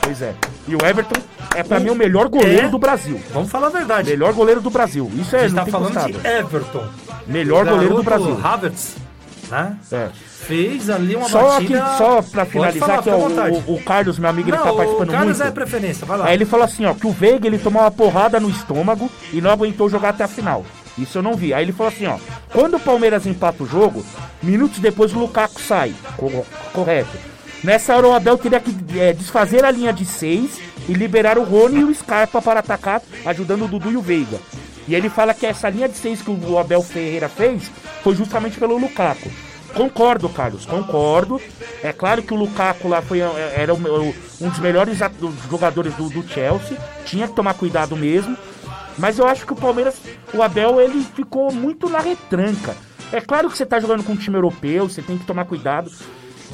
[SPEAKER 4] pois é. E o Everton é pra mim o melhor goleiro
[SPEAKER 2] É?
[SPEAKER 4] do Brasil.
[SPEAKER 2] Vamos falar a verdade.
[SPEAKER 4] Melhor goleiro do Brasil. Isso
[SPEAKER 2] A
[SPEAKER 4] é,
[SPEAKER 2] gente
[SPEAKER 4] não
[SPEAKER 2] tá falando
[SPEAKER 4] custado.
[SPEAKER 2] de Everton.
[SPEAKER 4] Melhor
[SPEAKER 2] O
[SPEAKER 4] goleiro do Brasil.
[SPEAKER 2] Havertz, né?
[SPEAKER 4] É.
[SPEAKER 2] Fez ali uma
[SPEAKER 4] Só, aqui,
[SPEAKER 2] batida...
[SPEAKER 4] só pra finalizar,
[SPEAKER 2] falar,
[SPEAKER 4] que ó,
[SPEAKER 2] vontade.
[SPEAKER 4] o, o Carlos, meu amigo, ele
[SPEAKER 2] Não,
[SPEAKER 4] tá
[SPEAKER 2] o
[SPEAKER 4] participando
[SPEAKER 2] Carlos
[SPEAKER 4] muito.
[SPEAKER 2] é preferência, vai lá.
[SPEAKER 4] Aí ele falou assim, ó, que o Veiga ele tomou uma porrada no estômago e não aguentou jogar até a final. Isso eu não vi. Aí ele falou assim, ó, quando o Palmeiras empata o jogo, minutos depois o Lukaku sai. Cor- correto. Nessa hora o Abel teria que é, desfazer a linha de seis e liberar o Rony e o Scarpa para atacar, ajudando o Dudu e o Veiga. E ele fala que essa linha de seis que o Abel Ferreira fez foi justamente pelo Lukaku. Concordo, Carlos, concordo. É claro que o Lukaku lá foi, é, era um dos melhores jogadores do, do Chelsea. Tinha que tomar cuidado mesmo. Mas eu acho que o Palmeiras, o Abel, ele ficou muito na retranca. É claro que você tá jogando com um time europeu, você tem que tomar cuidado.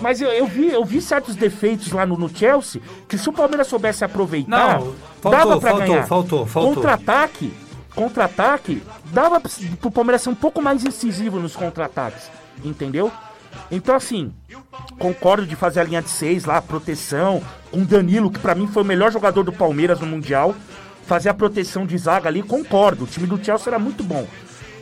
[SPEAKER 4] Mas eu, eu vi, eu vi certos defeitos lá no, no Chelsea que se o Palmeiras soubesse aproveitar,
[SPEAKER 2] Não, faltou,
[SPEAKER 4] dava pra
[SPEAKER 2] faltou,
[SPEAKER 4] ganhar.
[SPEAKER 2] faltou, faltou.
[SPEAKER 4] Contra-ataque, contra-ataque, dava pro Palmeiras ser um pouco mais incisivo nos contra-ataques, entendeu? Então assim, concordo de fazer a linha de seis lá, proteção, com o Danilo, que pra mim foi o melhor jogador do Palmeiras no Mundial, fazer a proteção de zaga ali, concordo, o time do Chelsea era muito bom.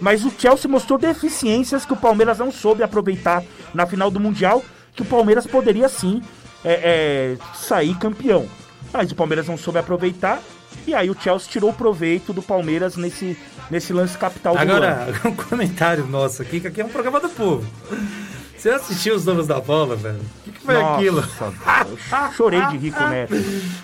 [SPEAKER 4] Mas o Chelsea mostrou deficiências que o Palmeiras não soube aproveitar na final do Mundial, que o Palmeiras poderia sim é, é, sair campeão. Mas o Palmeiras não soube aproveitar, e aí o Chelsea tirou proveito do Palmeiras nesse, nesse lance capital do ano.
[SPEAKER 2] Agora, um comentário nosso aqui, que aqui é um programa do povo. Você assistiu os Donos da Bola, velho? O que, que foi
[SPEAKER 4] Nossa,
[SPEAKER 2] aquilo?
[SPEAKER 4] chorei de rir com o Neto.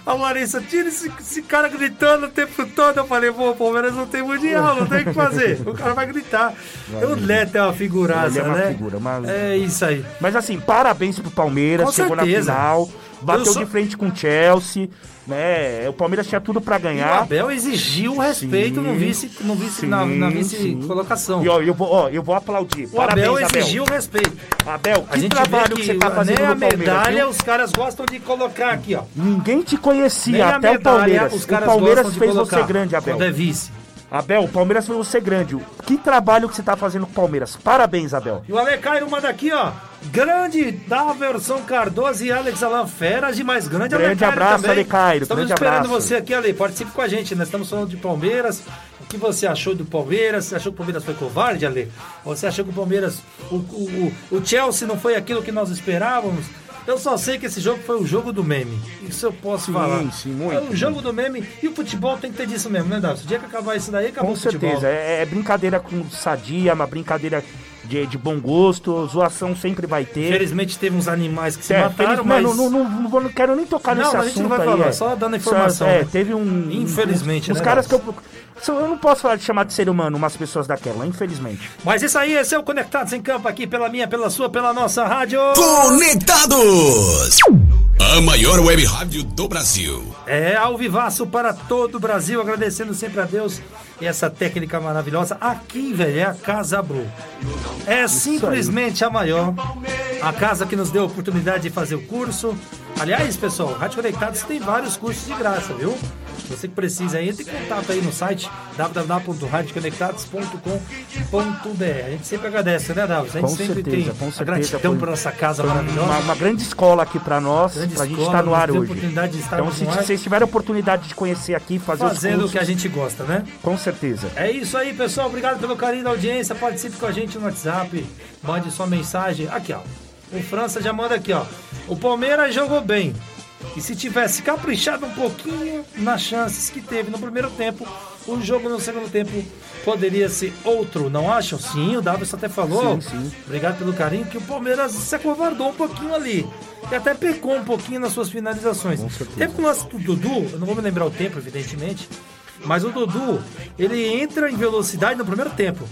[SPEAKER 2] A Larissa, tira esse, esse cara gritando o tempo todo. Eu falei, pô, o Palmeiras não tem mundial, não tem o que fazer. O cara vai gritar. O Neto é uma figuraça,
[SPEAKER 4] Ele é uma
[SPEAKER 2] né?
[SPEAKER 4] figura, uma-
[SPEAKER 2] É isso aí.
[SPEAKER 4] Mas assim, parabéns pro Palmeiras,
[SPEAKER 2] Com
[SPEAKER 4] chegou
[SPEAKER 2] certeza.
[SPEAKER 4] na final, bateu
[SPEAKER 2] só-
[SPEAKER 4] de frente com o Chelsea, né? O Palmeiras tinha tudo pra
[SPEAKER 2] E o
[SPEAKER 4] ganhar.
[SPEAKER 2] Abel exigiu o respeito no vice, no vice, na, na vice-colocação.
[SPEAKER 4] E ó, eu vou, ó, eu vou aplaudir.
[SPEAKER 2] O
[SPEAKER 4] Parabéns,
[SPEAKER 2] Abel exigiu o respeito.
[SPEAKER 4] Abel, que trabalho que,
[SPEAKER 2] que,
[SPEAKER 4] você tá fazendo
[SPEAKER 2] nem a
[SPEAKER 4] Palmeiras,
[SPEAKER 2] medalha
[SPEAKER 4] viu?
[SPEAKER 2] os caras gostam de colocar aqui, ó.
[SPEAKER 4] Ninguém te conhecia
[SPEAKER 2] Nem
[SPEAKER 4] até o
[SPEAKER 2] medalha
[SPEAKER 4] Palmeiras. O Palmeiras
[SPEAKER 2] gostam de
[SPEAKER 4] fez você grande, Abel.
[SPEAKER 2] quando é vice.
[SPEAKER 4] Abel, o Palmeiras fez você grande. Que trabalho que você tá fazendo com o Palmeiras. Parabéns, Abel.
[SPEAKER 2] E o Ale Cairo manda aqui, ó. Grande da versão Cardoso e Alex Alan Feras e mais grande
[SPEAKER 4] Grande abraço,
[SPEAKER 2] também.
[SPEAKER 4] Ale
[SPEAKER 2] Estamos
[SPEAKER 4] grande
[SPEAKER 2] esperando
[SPEAKER 4] abraço.
[SPEAKER 2] você aqui, Ale. Participe com a gente. Nós estamos falando de Palmeiras. O que você achou do Palmeiras? Você achou que o Palmeiras foi covarde, Ale? Você achou que o Palmeiras. O, o, o Chelsea não foi aquilo que nós esperávamos? Eu só sei que esse jogo foi o jogo do meme. Isso eu posso
[SPEAKER 4] Sim,
[SPEAKER 2] falar.
[SPEAKER 4] sim, muito,
[SPEAKER 2] É o jogo do meme e o futebol tem que ter disso mesmo, né, Davi? O dia que acabar isso daí, acabou
[SPEAKER 4] Com
[SPEAKER 2] o futebol.
[SPEAKER 4] certeza. É, é brincadeira com sadia, uma brincadeira de, de bom gosto. Zoação sempre vai ter.
[SPEAKER 2] Infelizmente teve uns animais que se
[SPEAKER 4] É,
[SPEAKER 2] mataram,
[SPEAKER 4] feliz-
[SPEAKER 2] mas.
[SPEAKER 4] não, não, não, não, quero nem tocar
[SPEAKER 2] Não,
[SPEAKER 4] nesse
[SPEAKER 2] mas a
[SPEAKER 4] assunto
[SPEAKER 2] gente não vai
[SPEAKER 4] aí,
[SPEAKER 2] falar,
[SPEAKER 4] é.
[SPEAKER 2] só dando informação,
[SPEAKER 4] Só- é, teve um...
[SPEAKER 2] Infelizmente,
[SPEAKER 4] Os
[SPEAKER 2] né,
[SPEAKER 4] caras que eu... Eu não posso falar de chamar de ser humano umas pessoas daquela, infelizmente.
[SPEAKER 2] Mas isso aí, esse é o Conectados em Campo aqui pela minha, pela sua, pela nossa rádio.
[SPEAKER 3] Conectados! A maior web rádio do Brasil.
[SPEAKER 2] É, ao vivaço para todo o Brasil, agradecendo sempre a Deus essa técnica maravilhosa. Aqui, velho, é a Casa Blue. É simplesmente a maior. A casa que nos deu a oportunidade de fazer o curso. Aliás, pessoal, Rádio Conectados tem vários cursos de graça, viu? Você que precisa aí, entre em contato aí no site www.radioconectados.com.br. A gente sempre agradece, né, Davi? A gente
[SPEAKER 4] Com
[SPEAKER 2] sempre
[SPEAKER 4] certeza,
[SPEAKER 2] tem
[SPEAKER 4] com
[SPEAKER 2] a
[SPEAKER 4] certeza.
[SPEAKER 2] gratidão por essa casa maravilhosa.
[SPEAKER 4] Uma, uma grande escola aqui pra nós,
[SPEAKER 2] Grande
[SPEAKER 4] pra gente
[SPEAKER 2] escola,
[SPEAKER 4] estar no ar hoje. Então, se vocês tiverem a oportunidade de conhecer aqui, fazer
[SPEAKER 2] Fazendo o que a gente gosta, né?
[SPEAKER 4] com certeza.
[SPEAKER 2] É isso aí, pessoal. Obrigado pelo carinho da audiência. Participe com a gente no WhatsApp. Mande sua mensagem. Aqui, ó. O França já manda aqui, ó. O Palmeiras jogou bem. E se tivesse caprichado um pouquinho nas chances que teve no primeiro tempo, o jogo no segundo tempo poderia ser outro, não acham? Sim, o Davis até falou.
[SPEAKER 4] Sim, sim.
[SPEAKER 2] Obrigado pelo carinho, que o Palmeiras se acovardou um pouquinho ali. E até pecou um pouquinho nas suas finalizações. Teve o lance do Dudu, eu não vou me lembrar o tempo, evidentemente. Mas o Dudu, ele entra em velocidade no primeiro tempo.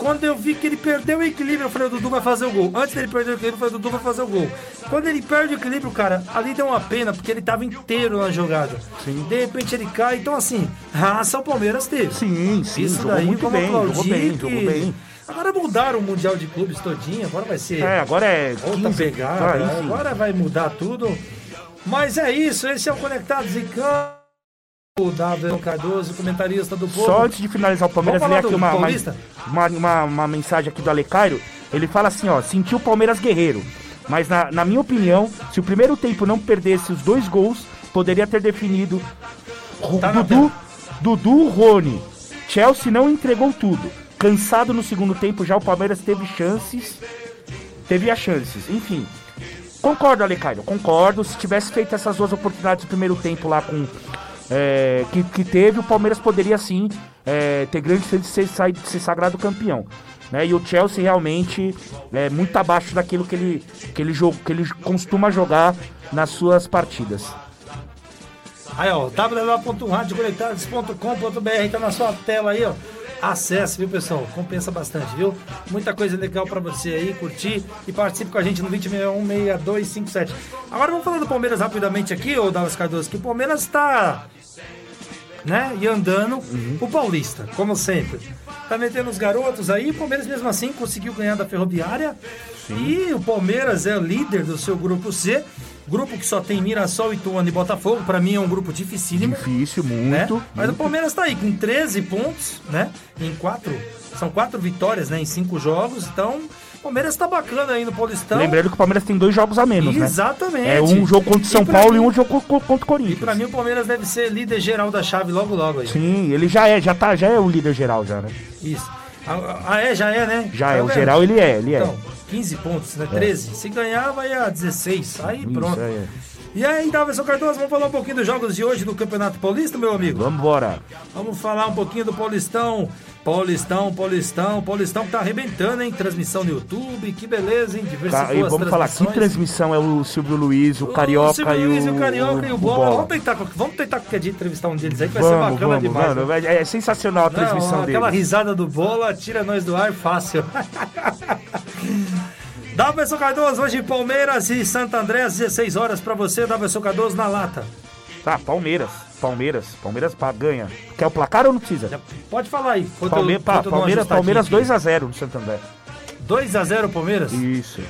[SPEAKER 2] Quando eu vi que ele perdeu o equilíbrio, eu falei, o Dudu vai fazer o gol. Antes dele perder o equilíbrio, eu falei, o Dudu vai fazer o gol. Quando ele perde o equilíbrio, cara, ali deu uma pena, porque ele tava inteiro na jogada. De repente ele cai. Então, assim, raça o Palmeiras teve.
[SPEAKER 4] Sim, sim,
[SPEAKER 2] Isso
[SPEAKER 4] jogou
[SPEAKER 2] daí,
[SPEAKER 4] muito
[SPEAKER 2] vamos
[SPEAKER 4] bem, jogou bem, jogou bem.
[SPEAKER 2] Agora mudaram o Mundial de Clubes todinho, agora vai ser
[SPEAKER 4] É, agora é
[SPEAKER 2] outra
[SPEAKER 4] 15,
[SPEAKER 2] pegada,
[SPEAKER 4] ah,
[SPEAKER 2] né?
[SPEAKER 4] enfim.
[SPEAKER 2] agora vai mudar tudo. Mas é isso, esse é o Conectados em Campo. O Davi Cardoso, comentarista do povo.
[SPEAKER 4] Só antes de finalizar o Palmeiras, ler aqui uma, uma, uma, uma- mensagem aqui do Alecairo. Ele fala assim, ó, sentiu o Palmeiras guerreiro. Mas na, na minha opinião, se o primeiro tempo não perdesse os dois gols, poderia ter definido
[SPEAKER 2] Tá
[SPEAKER 4] Dudu, Dudu, Rony. Chelsea não entregou tudo. Cansado no segundo tempo, já o Palmeiras teve chances. Teve as chances, enfim. Concordo, Alecairo, concordo. Se tivesse feito essas duas oportunidades no primeiro tempo lá com é, que, que teve, o Palmeiras poderia sim é, ter grande chance de ser, de ser sagrado campeão. Né? E o Chelsea realmente é muito abaixo daquilo que ele, que ele, joga, que ele costuma jogar nas suas partidas.
[SPEAKER 2] Aí, ó, www.radioconectados.com.br tá na sua tela aí, ó. Acesse, viu, pessoal? Compensa bastante, viu? Muita coisa legal pra você aí, curtir e participe com a gente no 20616257. Agora vamos falar do Palmeiras rapidamente aqui, ô Dallas Cardoso, que o Palmeiras tá né? E andando o Paulista, como sempre. Tá metendo os garotos aí, o Palmeiras mesmo assim conseguiu ganhar da Ferroviária. E o Palmeiras é o líder do seu grupo C. Grupo que só tem Mirassol, Ituano e Botafogo. Pra mim é um grupo dificílimo.
[SPEAKER 4] Difícil,
[SPEAKER 2] né?
[SPEAKER 4] muito.
[SPEAKER 2] Mas o
[SPEAKER 4] muito.
[SPEAKER 2] Palmeiras tá aí com 13 pontos, né? Em quatro. São quatro vitórias, né? Em cinco jogos. Então, o Palmeiras tá bacana aí no Paulistão.
[SPEAKER 4] Lembrando que o Palmeiras tem dois jogos a menos, né?
[SPEAKER 2] Exatamente.
[SPEAKER 4] É um jogo contra o São
[SPEAKER 2] E
[SPEAKER 4] Paulo e
[SPEAKER 2] mim-
[SPEAKER 4] um jogo co- contra o
[SPEAKER 2] E
[SPEAKER 4] Corinthians.
[SPEAKER 2] pra mim o Palmeiras deve ser líder geral da chave logo logo aí.
[SPEAKER 4] Sim, ele já é, já tá, já é o líder geral já, né?
[SPEAKER 2] Isso. Ah, ah, é, já é, né?
[SPEAKER 4] Já é, o
[SPEAKER 2] vendo?
[SPEAKER 4] geral ele é, ele é.
[SPEAKER 2] Então, 15 pontos, né? 13. Se ganhar, vai a 16. Aí
[SPEAKER 4] Isso,
[SPEAKER 2] pronto.
[SPEAKER 4] é.
[SPEAKER 2] E aí, Davidson Cardoso, vamos falar um pouquinho dos jogos de hoje do Campeonato Paulista, meu amigo?
[SPEAKER 4] Vamos embora.
[SPEAKER 2] Vamos falar um pouquinho do Paulistão. Paulistão, Paulistão, Paulistão que tá arrebentando, hein? Transmissão no YouTube, que beleza, hein? Diversificou
[SPEAKER 4] Tá, e vamos falar, que transmissão é o Silvio Luiz, o Carioca
[SPEAKER 2] o Silvio Luiz
[SPEAKER 4] o,
[SPEAKER 2] e o Carioca e o Bola.
[SPEAKER 4] Bola.
[SPEAKER 2] Vamos tentar, vamos tentar qualquer dia entrevistar um deles aí, que vai ser
[SPEAKER 4] Vamos,
[SPEAKER 2] bacana
[SPEAKER 4] vamos,
[SPEAKER 2] demais.
[SPEAKER 4] mano.
[SPEAKER 2] né?
[SPEAKER 4] vai- É sensacional a
[SPEAKER 2] Não,
[SPEAKER 4] transmissão dele.
[SPEAKER 2] aquela risada do bola tira nós do ar fácil. Daverson Cardoso, hoje Palmeiras e Santo André, às 16 horas pra você, Daverson Cardoso na lata.
[SPEAKER 4] Tá, Palmeiras. Palmeiras. Palmeiras pá, ganha. Quer o placar ou não precisa?
[SPEAKER 2] Pode falar aí. enquanto eu-
[SPEAKER 4] Palme- pá,
[SPEAKER 2] eu
[SPEAKER 4] Palmeiras, Palmeiras
[SPEAKER 2] ajustadinha
[SPEAKER 4] 2x0 no Santander.
[SPEAKER 2] aqui. 2 a 0 Palmeiras?
[SPEAKER 4] Isso.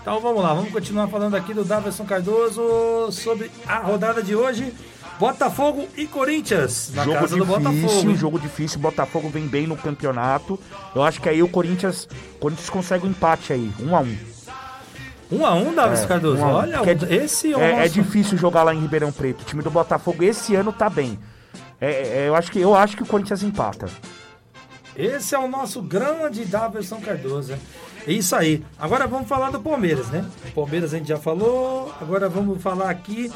[SPEAKER 2] Então vamos lá, vamos continuar falando aqui do Daverson Cardoso sobre a rodada de hoje. Botafogo e Corinthians, na
[SPEAKER 4] jogo
[SPEAKER 2] casa do
[SPEAKER 4] difícil,
[SPEAKER 2] Botafogo. hein?
[SPEAKER 4] jogo difícil. Botafogo vem bem no campeonato. Eu acho que aí o Corinthians, Corinthians consegue um empate aí, 1 a 1
[SPEAKER 2] Um a um, Daverson
[SPEAKER 4] É,
[SPEAKER 2] Cardoso.
[SPEAKER 4] um um.
[SPEAKER 2] Olha,
[SPEAKER 4] é,
[SPEAKER 2] esse é
[SPEAKER 4] é, é difícil jogar lá em Ribeirão Preto. O time do Botafogo esse ano tá bem. É, é, eu, acho que, eu acho que o Corinthians empata.
[SPEAKER 2] Esse é o nosso grande Daverson Cardoso. É isso aí. Agora vamos falar do Palmeiras, né? Palmeiras a gente já falou. Agora vamos falar aqui.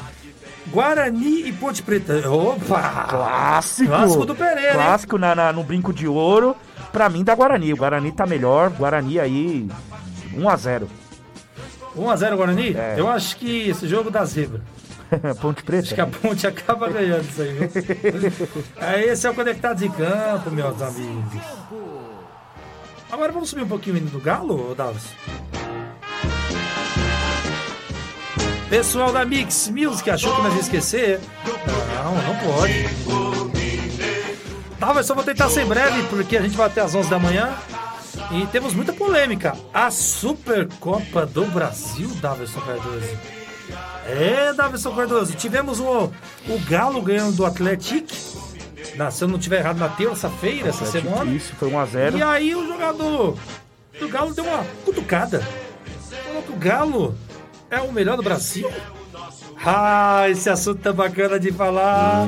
[SPEAKER 2] Guarani e Ponte Preta. Opa!
[SPEAKER 4] Clássico!
[SPEAKER 2] Clássico do Pereira?
[SPEAKER 4] Clássico na, na- no brinco de ouro. Pra mim, da Guarani. O Guarani tá melhor. Guarani aí, 1x0.
[SPEAKER 2] 1x0 Guarani?
[SPEAKER 4] É.
[SPEAKER 2] Eu acho que esse jogo dá zebra.
[SPEAKER 4] Ponte Preta.
[SPEAKER 2] Acho que a Ponte acaba ganhando isso aí, viu? É, esse é o Conectados em Campo, meus amigos. Agora vamos subir um pouquinho o hino do Galo, Dallas? Pessoal da Mix Music achou que nós ia esquecer? Não, não pode. Tá, mas só vou tentar ser breve, porque a gente vai até às 11 da manhã. E temos muita polêmica. A Supercopa do Brasil, Daverson Cardoso. É, Davidson Cardoso, tivemos o, o Galo ganhando do Atlético, na, se eu não estiver errado, na terça-feira, essa semana.
[SPEAKER 4] Isso, foi 1x0.
[SPEAKER 2] E aí o jogador do Galo deu uma cutucada. Falou que o Galo é o melhor do Brasil. Ah, esse assunto tá bacana de falar.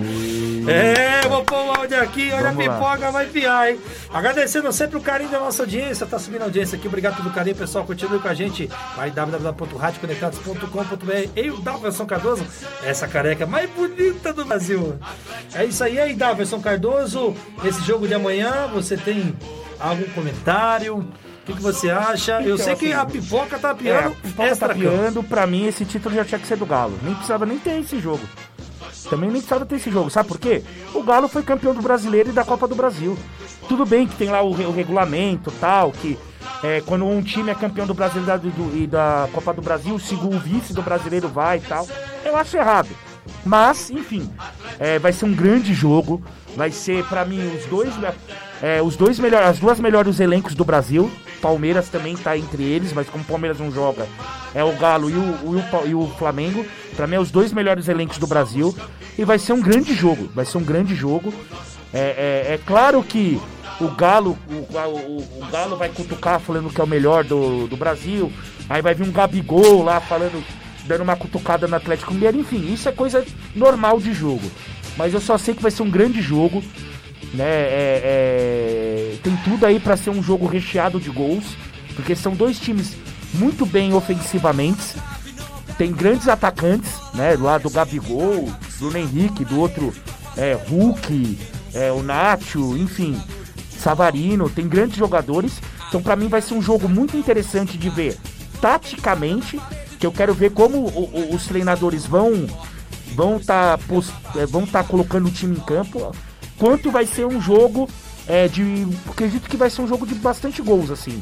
[SPEAKER 2] É, vou pôr o áudio aqui, olha
[SPEAKER 4] Vamos
[SPEAKER 2] a
[SPEAKER 4] lá.
[SPEAKER 2] pipoca, vai piar, hein? Agradecendo sempre o carinho da nossa audiência, tá subindo a audiência aqui, obrigado pelo carinho, pessoal, continue com a gente, vai www.radioconectados.com.br e o Daverson Cardoso, essa careca mais bonita do Brasil. É isso aí, aí, Daverson Cardoso, esse jogo de amanhã, você tem algum comentário? O que, que você acha? Eu sei que a pipoca tá
[SPEAKER 4] É, a
[SPEAKER 2] piando
[SPEAKER 4] pipoca
[SPEAKER 2] extra
[SPEAKER 4] tá piando, pra mim esse título já tinha que ser do Galo. Nem precisava nem ter esse jogo. Também nem precisava ter esse jogo. Sabe por quê? O Galo foi campeão do brasileiro e da Copa do Brasil. Tudo bem que tem lá o, o regulamento tal, que é, quando um time é campeão do brasileiro e da- do- e da Copa do Brasil, o segundo vice do brasileiro vai e tal. Eu acho errado. Mas, enfim, é, vai ser um grande jogo. Vai ser, pra mim, os dois, é, os dois melhores, as duas melhores elencos do Brasil. Palmeiras também tá entre eles, mas como o Palmeiras não joga, é o Galo e o, o, e o Flamengo. Pra mim, é os dois melhores elencos do Brasil. E vai ser um grande jogo. Vai ser um grande jogo. É, é- é claro que o Galo, o, o- o Galo vai cutucar falando que é o melhor do, do Brasil. Aí vai vir um Gabigol lá falando, dando uma cutucada no Atlético Mineiro. Enfim, isso é coisa normal de jogo. Mas eu só sei que vai ser um grande jogo. Né? É- é- tem tudo aí pra ser um jogo recheado de gols. Porque são dois times muito bem ofensivamente. tem grandes atacantes, né? Lá do Gabigol, Bruno Henrique, do outro é, Hulk, é, o Nacho, enfim, Savarino, tem grandes jogadores. Então pra mim vai ser um jogo muito interessante de ver taticamente, que eu quero ver como o- o- os treinadores vão vão tá é, vão tá colocando o time em campo, quanto vai ser um jogo é, de acredito que vai ser um jogo de bastante gols assim.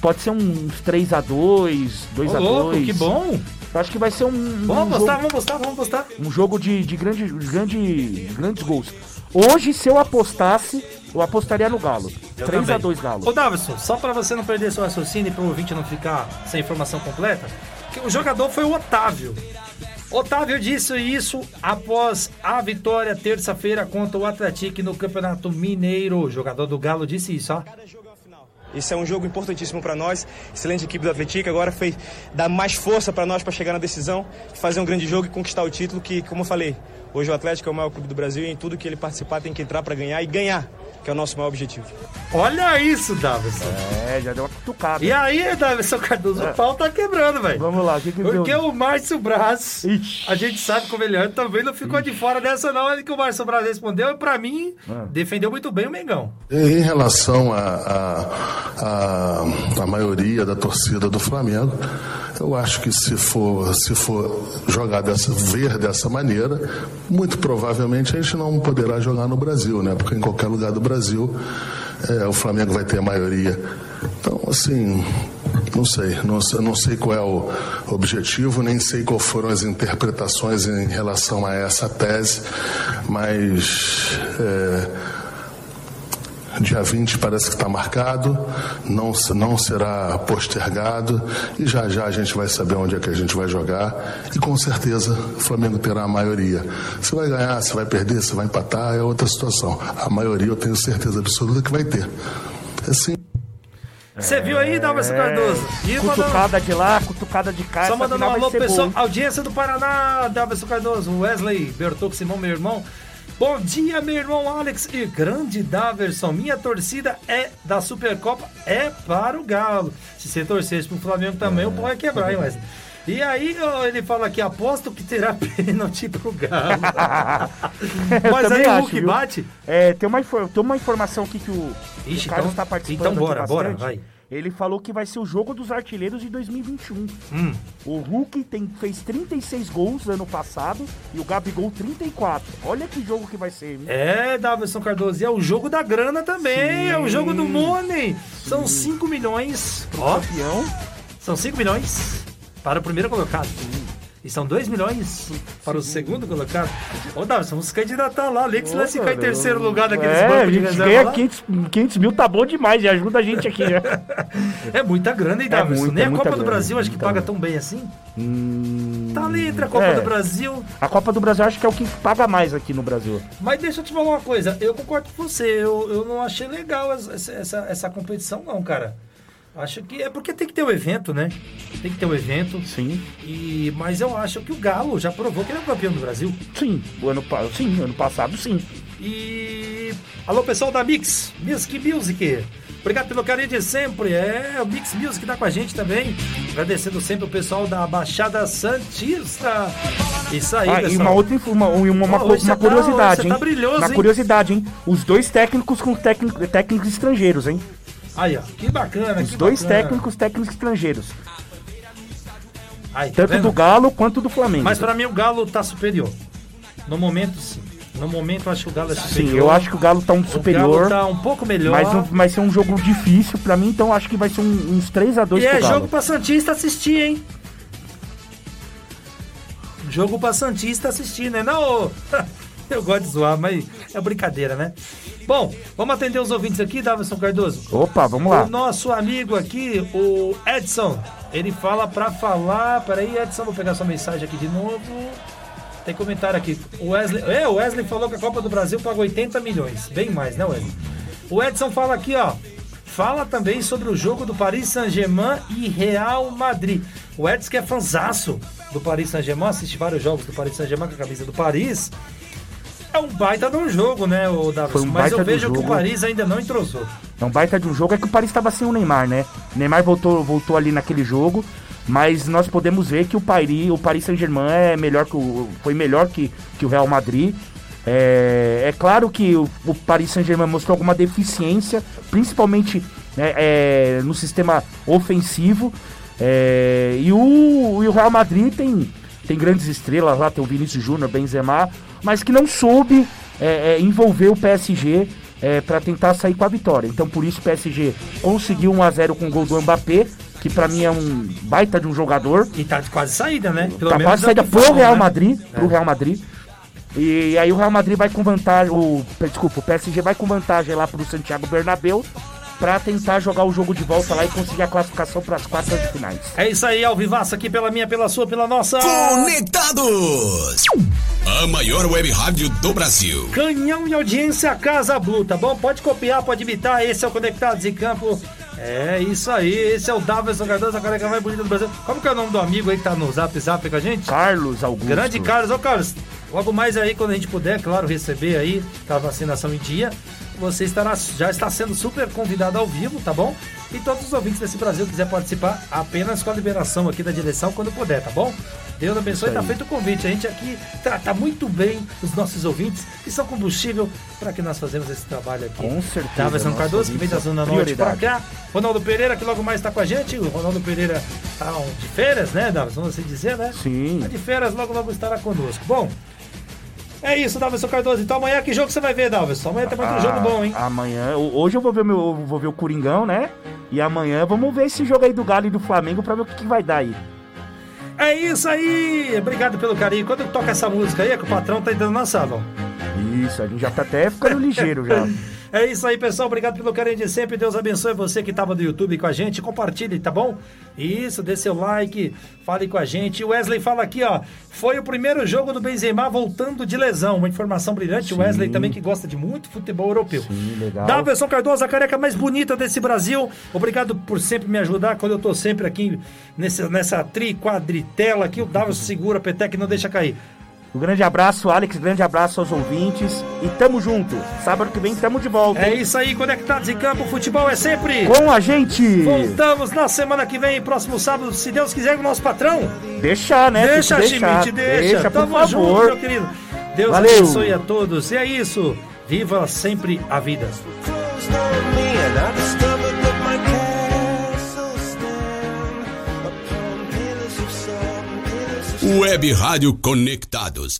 [SPEAKER 4] Pode ser uns 3 a 2, 2
[SPEAKER 2] Ô,
[SPEAKER 4] a
[SPEAKER 2] louco,
[SPEAKER 4] 2.
[SPEAKER 2] que bom.
[SPEAKER 4] Acho que vai ser um,
[SPEAKER 2] Vamos
[SPEAKER 4] um
[SPEAKER 2] apostar,
[SPEAKER 4] jogo,
[SPEAKER 2] vamos apostar, vamos apostar.
[SPEAKER 4] um jogo de, de, grande, grande, grandes gols. Hoje, se eu apostasse, eu apostaria no Galo.
[SPEAKER 2] Eu
[SPEAKER 4] 3 a
[SPEAKER 2] também.
[SPEAKER 4] 2 Galo.
[SPEAKER 2] Ô, Davison, só pra você não perder seu raciocínio e pro ouvinte não ficar sem informação completa, que o jogador foi o Otávio. Otávio disse isso após a vitória terça-feira contra o Atlético no Campeonato Mineiro. O jogador do Galo disse isso, ó.
[SPEAKER 12] Esse é um jogo importantíssimo para nós. Excelente equipe do Atlético. Agora fez dar mais força para nós para chegar na decisão, fazer um grande jogo e conquistar o título. Que, como eu falei, hoje o Atlético é o maior clube do Brasil e em tudo que ele participar tem que entrar para ganhar e ganhar, que é o nosso maior objetivo.
[SPEAKER 2] Olha isso, Davison.
[SPEAKER 4] É, já deu uma cutucada.
[SPEAKER 2] E aí, Davison Cardoso, o pau tá quebrando, velho.
[SPEAKER 4] Vamos lá, o que que
[SPEAKER 2] Porque
[SPEAKER 4] deu?
[SPEAKER 2] o Márcio Braz, a gente sabe como ele é, também não ficou de fora dessa não. Ele que o Márcio Braz respondeu e pra mim,
[SPEAKER 4] Ah.
[SPEAKER 2] defendeu muito bem o Mengão.
[SPEAKER 13] Em relação à a, a, a, maioria da torcida do Flamengo, eu acho que se for, se for jogar dessa, ver dessa maneira, muito provavelmente a gente não poderá jogar no Brasil, né? Porque em qualquer lugar do Brasil é, o Flamengo vai ter a maioria. Então, assim, não sei, não, não sei qual é o objetivo, nem sei quais foram as interpretações em relação a essa tese, mas é, Dia 20 parece que está marcado, não, não será postergado e já já a gente vai saber onde é que a gente vai jogar e com certeza o Flamengo terá a maioria. Se vai ganhar, se vai perder, se vai empatar é outra situação. A maioria eu tenho certeza absoluta que vai ter. Assim,
[SPEAKER 2] Você viu aí, Davison Cardoso? E mandando-
[SPEAKER 4] Cutucada de lá, cutucada de cá.
[SPEAKER 2] Só mandando um alô, pessoal. Audiência do Paraná, Davison Cardoso, Wesley, Bertolco Simão, meu irmão. Bom dia, meu irmão Alex e grande Daverson. Minha torcida é da Supercopa, é para o Galo. Se você torcesse pro Flamengo também, o pau vai quebrar, hein, Wesley? E aí, ele fala aqui, aposto que terá pênalti pro Galo. Mas aí o Hulk
[SPEAKER 4] viu?
[SPEAKER 2] bate.
[SPEAKER 4] É, tem uma, tem uma informação aqui que o,
[SPEAKER 2] Ixi,
[SPEAKER 4] o Carlos
[SPEAKER 2] então-
[SPEAKER 4] está participando.
[SPEAKER 2] então bora, bora, vai.
[SPEAKER 4] Ele falou que vai ser o jogo dos artilheiros de 2021.
[SPEAKER 2] Hum.
[SPEAKER 4] O Hulk tem, fez 36 gols ano passado e o Gabigol 34. Olha que jogo que vai ser, hein?
[SPEAKER 2] É, Davidson Cardoso, e é o jogo da grana também, é o jogo do Money. São 5 milhões. Ó,
[SPEAKER 4] campeão.
[SPEAKER 2] São 5 milhões para o primeiro colocado. E são 2 milhões para o segundo colocado. Ô, Davidson, vamos candidatar lá. Ali que você vai ficar em terceiro lugar daqueles
[SPEAKER 4] é,
[SPEAKER 2] bancos de
[SPEAKER 4] gente
[SPEAKER 2] reserva
[SPEAKER 4] ganha
[SPEAKER 2] lá.
[SPEAKER 4] 500, 500 mil, tá bom demais, já ajuda a gente aqui, né?
[SPEAKER 2] É muita grana, hein,
[SPEAKER 4] É
[SPEAKER 2] Davidson?
[SPEAKER 4] muita,
[SPEAKER 2] Nem a Copa do
[SPEAKER 4] grana,
[SPEAKER 2] Brasil acho que paga
[SPEAKER 4] grana.
[SPEAKER 2] tão bem assim.
[SPEAKER 4] Hum,
[SPEAKER 2] Tá ali entre a Copa
[SPEAKER 4] é.
[SPEAKER 2] do Brasil.
[SPEAKER 4] A Copa do Brasil acho que é o que paga mais aqui no Brasil.
[SPEAKER 2] Mas deixa eu te falar uma coisa, eu concordo com você, eu, eu não achei legal essa, essa, essa competição não, cara. Acho que é porque tem que ter o evento, né? Tem que ter o evento.
[SPEAKER 4] Sim.
[SPEAKER 2] E, mas eu acho que o Galo já provou que ele é o campeão do Brasil.
[SPEAKER 4] Sim, o ano, sim, ano passado sim.
[SPEAKER 2] E. Alô, pessoal da Mix, Music Music. Obrigado pelo carinho de sempre. É, o Mix Music tá com a gente também. Agradecendo sempre o pessoal da Baixada Santista. Isso aí,
[SPEAKER 4] Ah, e uma outra uma, uma, uma,
[SPEAKER 2] hoje
[SPEAKER 4] uma
[SPEAKER 2] tá-
[SPEAKER 4] curiosidade,
[SPEAKER 2] hoje
[SPEAKER 4] hein?
[SPEAKER 2] tá brilhoso,
[SPEAKER 4] uma
[SPEAKER 2] hein?
[SPEAKER 4] curiosidade, hein? Os dois técnicos com técnico- técnicos estrangeiros, hein?
[SPEAKER 2] Aí, ó, que bacana,
[SPEAKER 4] Os
[SPEAKER 2] que
[SPEAKER 4] dois
[SPEAKER 2] bacana.
[SPEAKER 4] técnicos técnicos estrangeiros.
[SPEAKER 2] Aí, tá
[SPEAKER 4] Tanto
[SPEAKER 2] vendo?
[SPEAKER 4] do Galo quanto do Flamengo.
[SPEAKER 2] Mas pra mim o Galo tá superior. No momento, sim. No momento, acho que o Galo é superior.
[SPEAKER 4] Sim, eu acho que o Galo tá um superior.
[SPEAKER 2] O Galo tá um pouco melhor.
[SPEAKER 4] Mas um- vai ser um jogo difícil pra mim, então acho que vai ser um- uns 3x2
[SPEAKER 2] E é
[SPEAKER 4] Galo.
[SPEAKER 2] jogo pra Santista assistir, hein? Jogo pra Santista assistir, né? Não, eu gosto de zoar, mas é brincadeira, né? Bom, vamos atender os ouvintes aqui, Davison Cardoso.
[SPEAKER 4] Opa, vamos lá.
[SPEAKER 2] O nosso amigo aqui, o Edson, ele fala pra falar. Peraí, Edson, vou pegar sua mensagem aqui de novo. Tem comentário aqui. O Wesley, é, o Wesley falou que a Copa do Brasil paga 80 milhões. Bem mais, né, Wesley? O Edson fala aqui, ó. Fala também sobre o jogo do Paris Saint-Germain e Real Madrid. O Edson que é fanzaço do Paris Saint-Germain, assiste vários jogos do Paris Saint-Germain com a camisa do Paris. É um baita de um jogo, né, o Davis?
[SPEAKER 4] Foi um
[SPEAKER 2] Mas eu vejo que o. Paris ainda não entrosou.
[SPEAKER 4] É um baita de um jogo, é que o Paris estava sem o Neymar, né? O Neymar voltou, voltou ali naquele jogo. mas nós podemos ver que o Paris, o Paris Saint-Germain é melhor que o, foi melhor que, que o Real Madrid. É, é claro que o, o Paris Saint-Germain mostrou alguma deficiência, principalmente né, é, no sistema ofensivo. É, e, o, e o Real Madrid tem, tem grandes estrelas lá, tem o Vinícius Júnior, Benzema, mas que não soube é, é, envolver o PSG é, para tentar sair com a vitória. Então por isso o PSG conseguiu 1 a 0 com o gol do Mbappé, que para mim é um baita de um jogador.
[SPEAKER 2] E tá quase saída, né?
[SPEAKER 4] Pelo tá quase saída pro Real né? Madrid, pro é. Real Madrid. E aí o Real Madrid vai com vantagem, o desculpa, o PSG vai com vantagem lá pro Santiago Bernabéu para tentar jogar o jogo de volta lá e conseguir a classificação para as quartas de finais.
[SPEAKER 2] É isso aí, ao vivaço aqui pela minha, pela sua, pela nossa.
[SPEAKER 3] Conectados! A maior web rádio do Brasil.
[SPEAKER 2] Canhão e audiência Casa Blue, tá bom? Pode copiar, pode imitar. Esse é o Conectados em Campo. É isso aí, esse é o Davidson Cardoso, a careca mais bonita do Brasil. Como que é o nome do amigo aí que tá no zap zap com a gente?
[SPEAKER 4] Carlos Augusto.
[SPEAKER 2] Grande Carlos, ô Carlos, logo mais aí quando a gente puder, claro, receber aí a vacinação em dia, você estará, já está sendo super convidado ao vivo, tá bom? E todos os ouvintes desse Brasil que quiser participar, apenas com a liberação aqui da direção quando puder, tá bom? Deus abençoe, tá feito o convite. A gente aqui trata muito bem os nossos ouvintes, que são combustível para que nós fazemos esse trabalho aqui.
[SPEAKER 4] Com certeza.
[SPEAKER 2] São Cardoso, que vem da Zona Norte para cá. Ronaldo Pereira, que logo mais está com a gente. O Ronaldo Pereira tá de férias, né, Davi? Vamos assim dizer, né?
[SPEAKER 4] Sim.
[SPEAKER 2] Tá de férias, logo, logo estará conosco. Bom, é isso, Davidson Cardoso. Então amanhã que jogo você vai ver, Davidson? Amanhã tem muito ah, jogo bom, hein?
[SPEAKER 4] Amanhã, hoje eu vou ver, meu, vou ver o Coringão, né? E amanhã vamos ver esse jogo aí do Galo e do Flamengo pra ver o que, que vai dar aí.
[SPEAKER 2] É isso aí! Obrigado pelo carinho. Quando toca essa música aí, é que o patrão tá indo na sala,
[SPEAKER 4] Isso, a gente já tá até ficando ligeiro já.
[SPEAKER 2] É isso aí, pessoal. Obrigado pelo carinho de sempre. Deus abençoe você que estava no YouTube com a gente. Compartilhe, tá bom? Isso, dê seu like, fale com a gente. O Wesley fala aqui, ó. Foi o primeiro jogo do Benzema voltando de lesão. Uma informação brilhante. O Wesley também que gosta de muito futebol europeu.
[SPEAKER 4] Sim, legal.
[SPEAKER 2] Daverson Cardoso, a careca mais bonita desse Brasil. Obrigado por sempre me ajudar quando eu tô sempre aqui nessa, nessa tri quadritela aqui. O Daverson segura a petec e não deixa cair.
[SPEAKER 4] Um grande abraço, Alex. Grande abraço aos ouvintes. E tamo junto. Sábado que vem tamo de volta.
[SPEAKER 2] É isso aí, conectados em campo. Futebol é sempre
[SPEAKER 4] com a gente.
[SPEAKER 2] Voltamos na semana que vem, próximo sábado, se Deus quiser, com o nosso patrão.
[SPEAKER 4] Deixa, né?
[SPEAKER 2] Deixa, Schmidt, deixa. deixa tamo por favor. junto, meu querido. Deus Valeu. abençoe a todos. E é isso. Viva sempre a vida.
[SPEAKER 3] Web Rádio Conectados.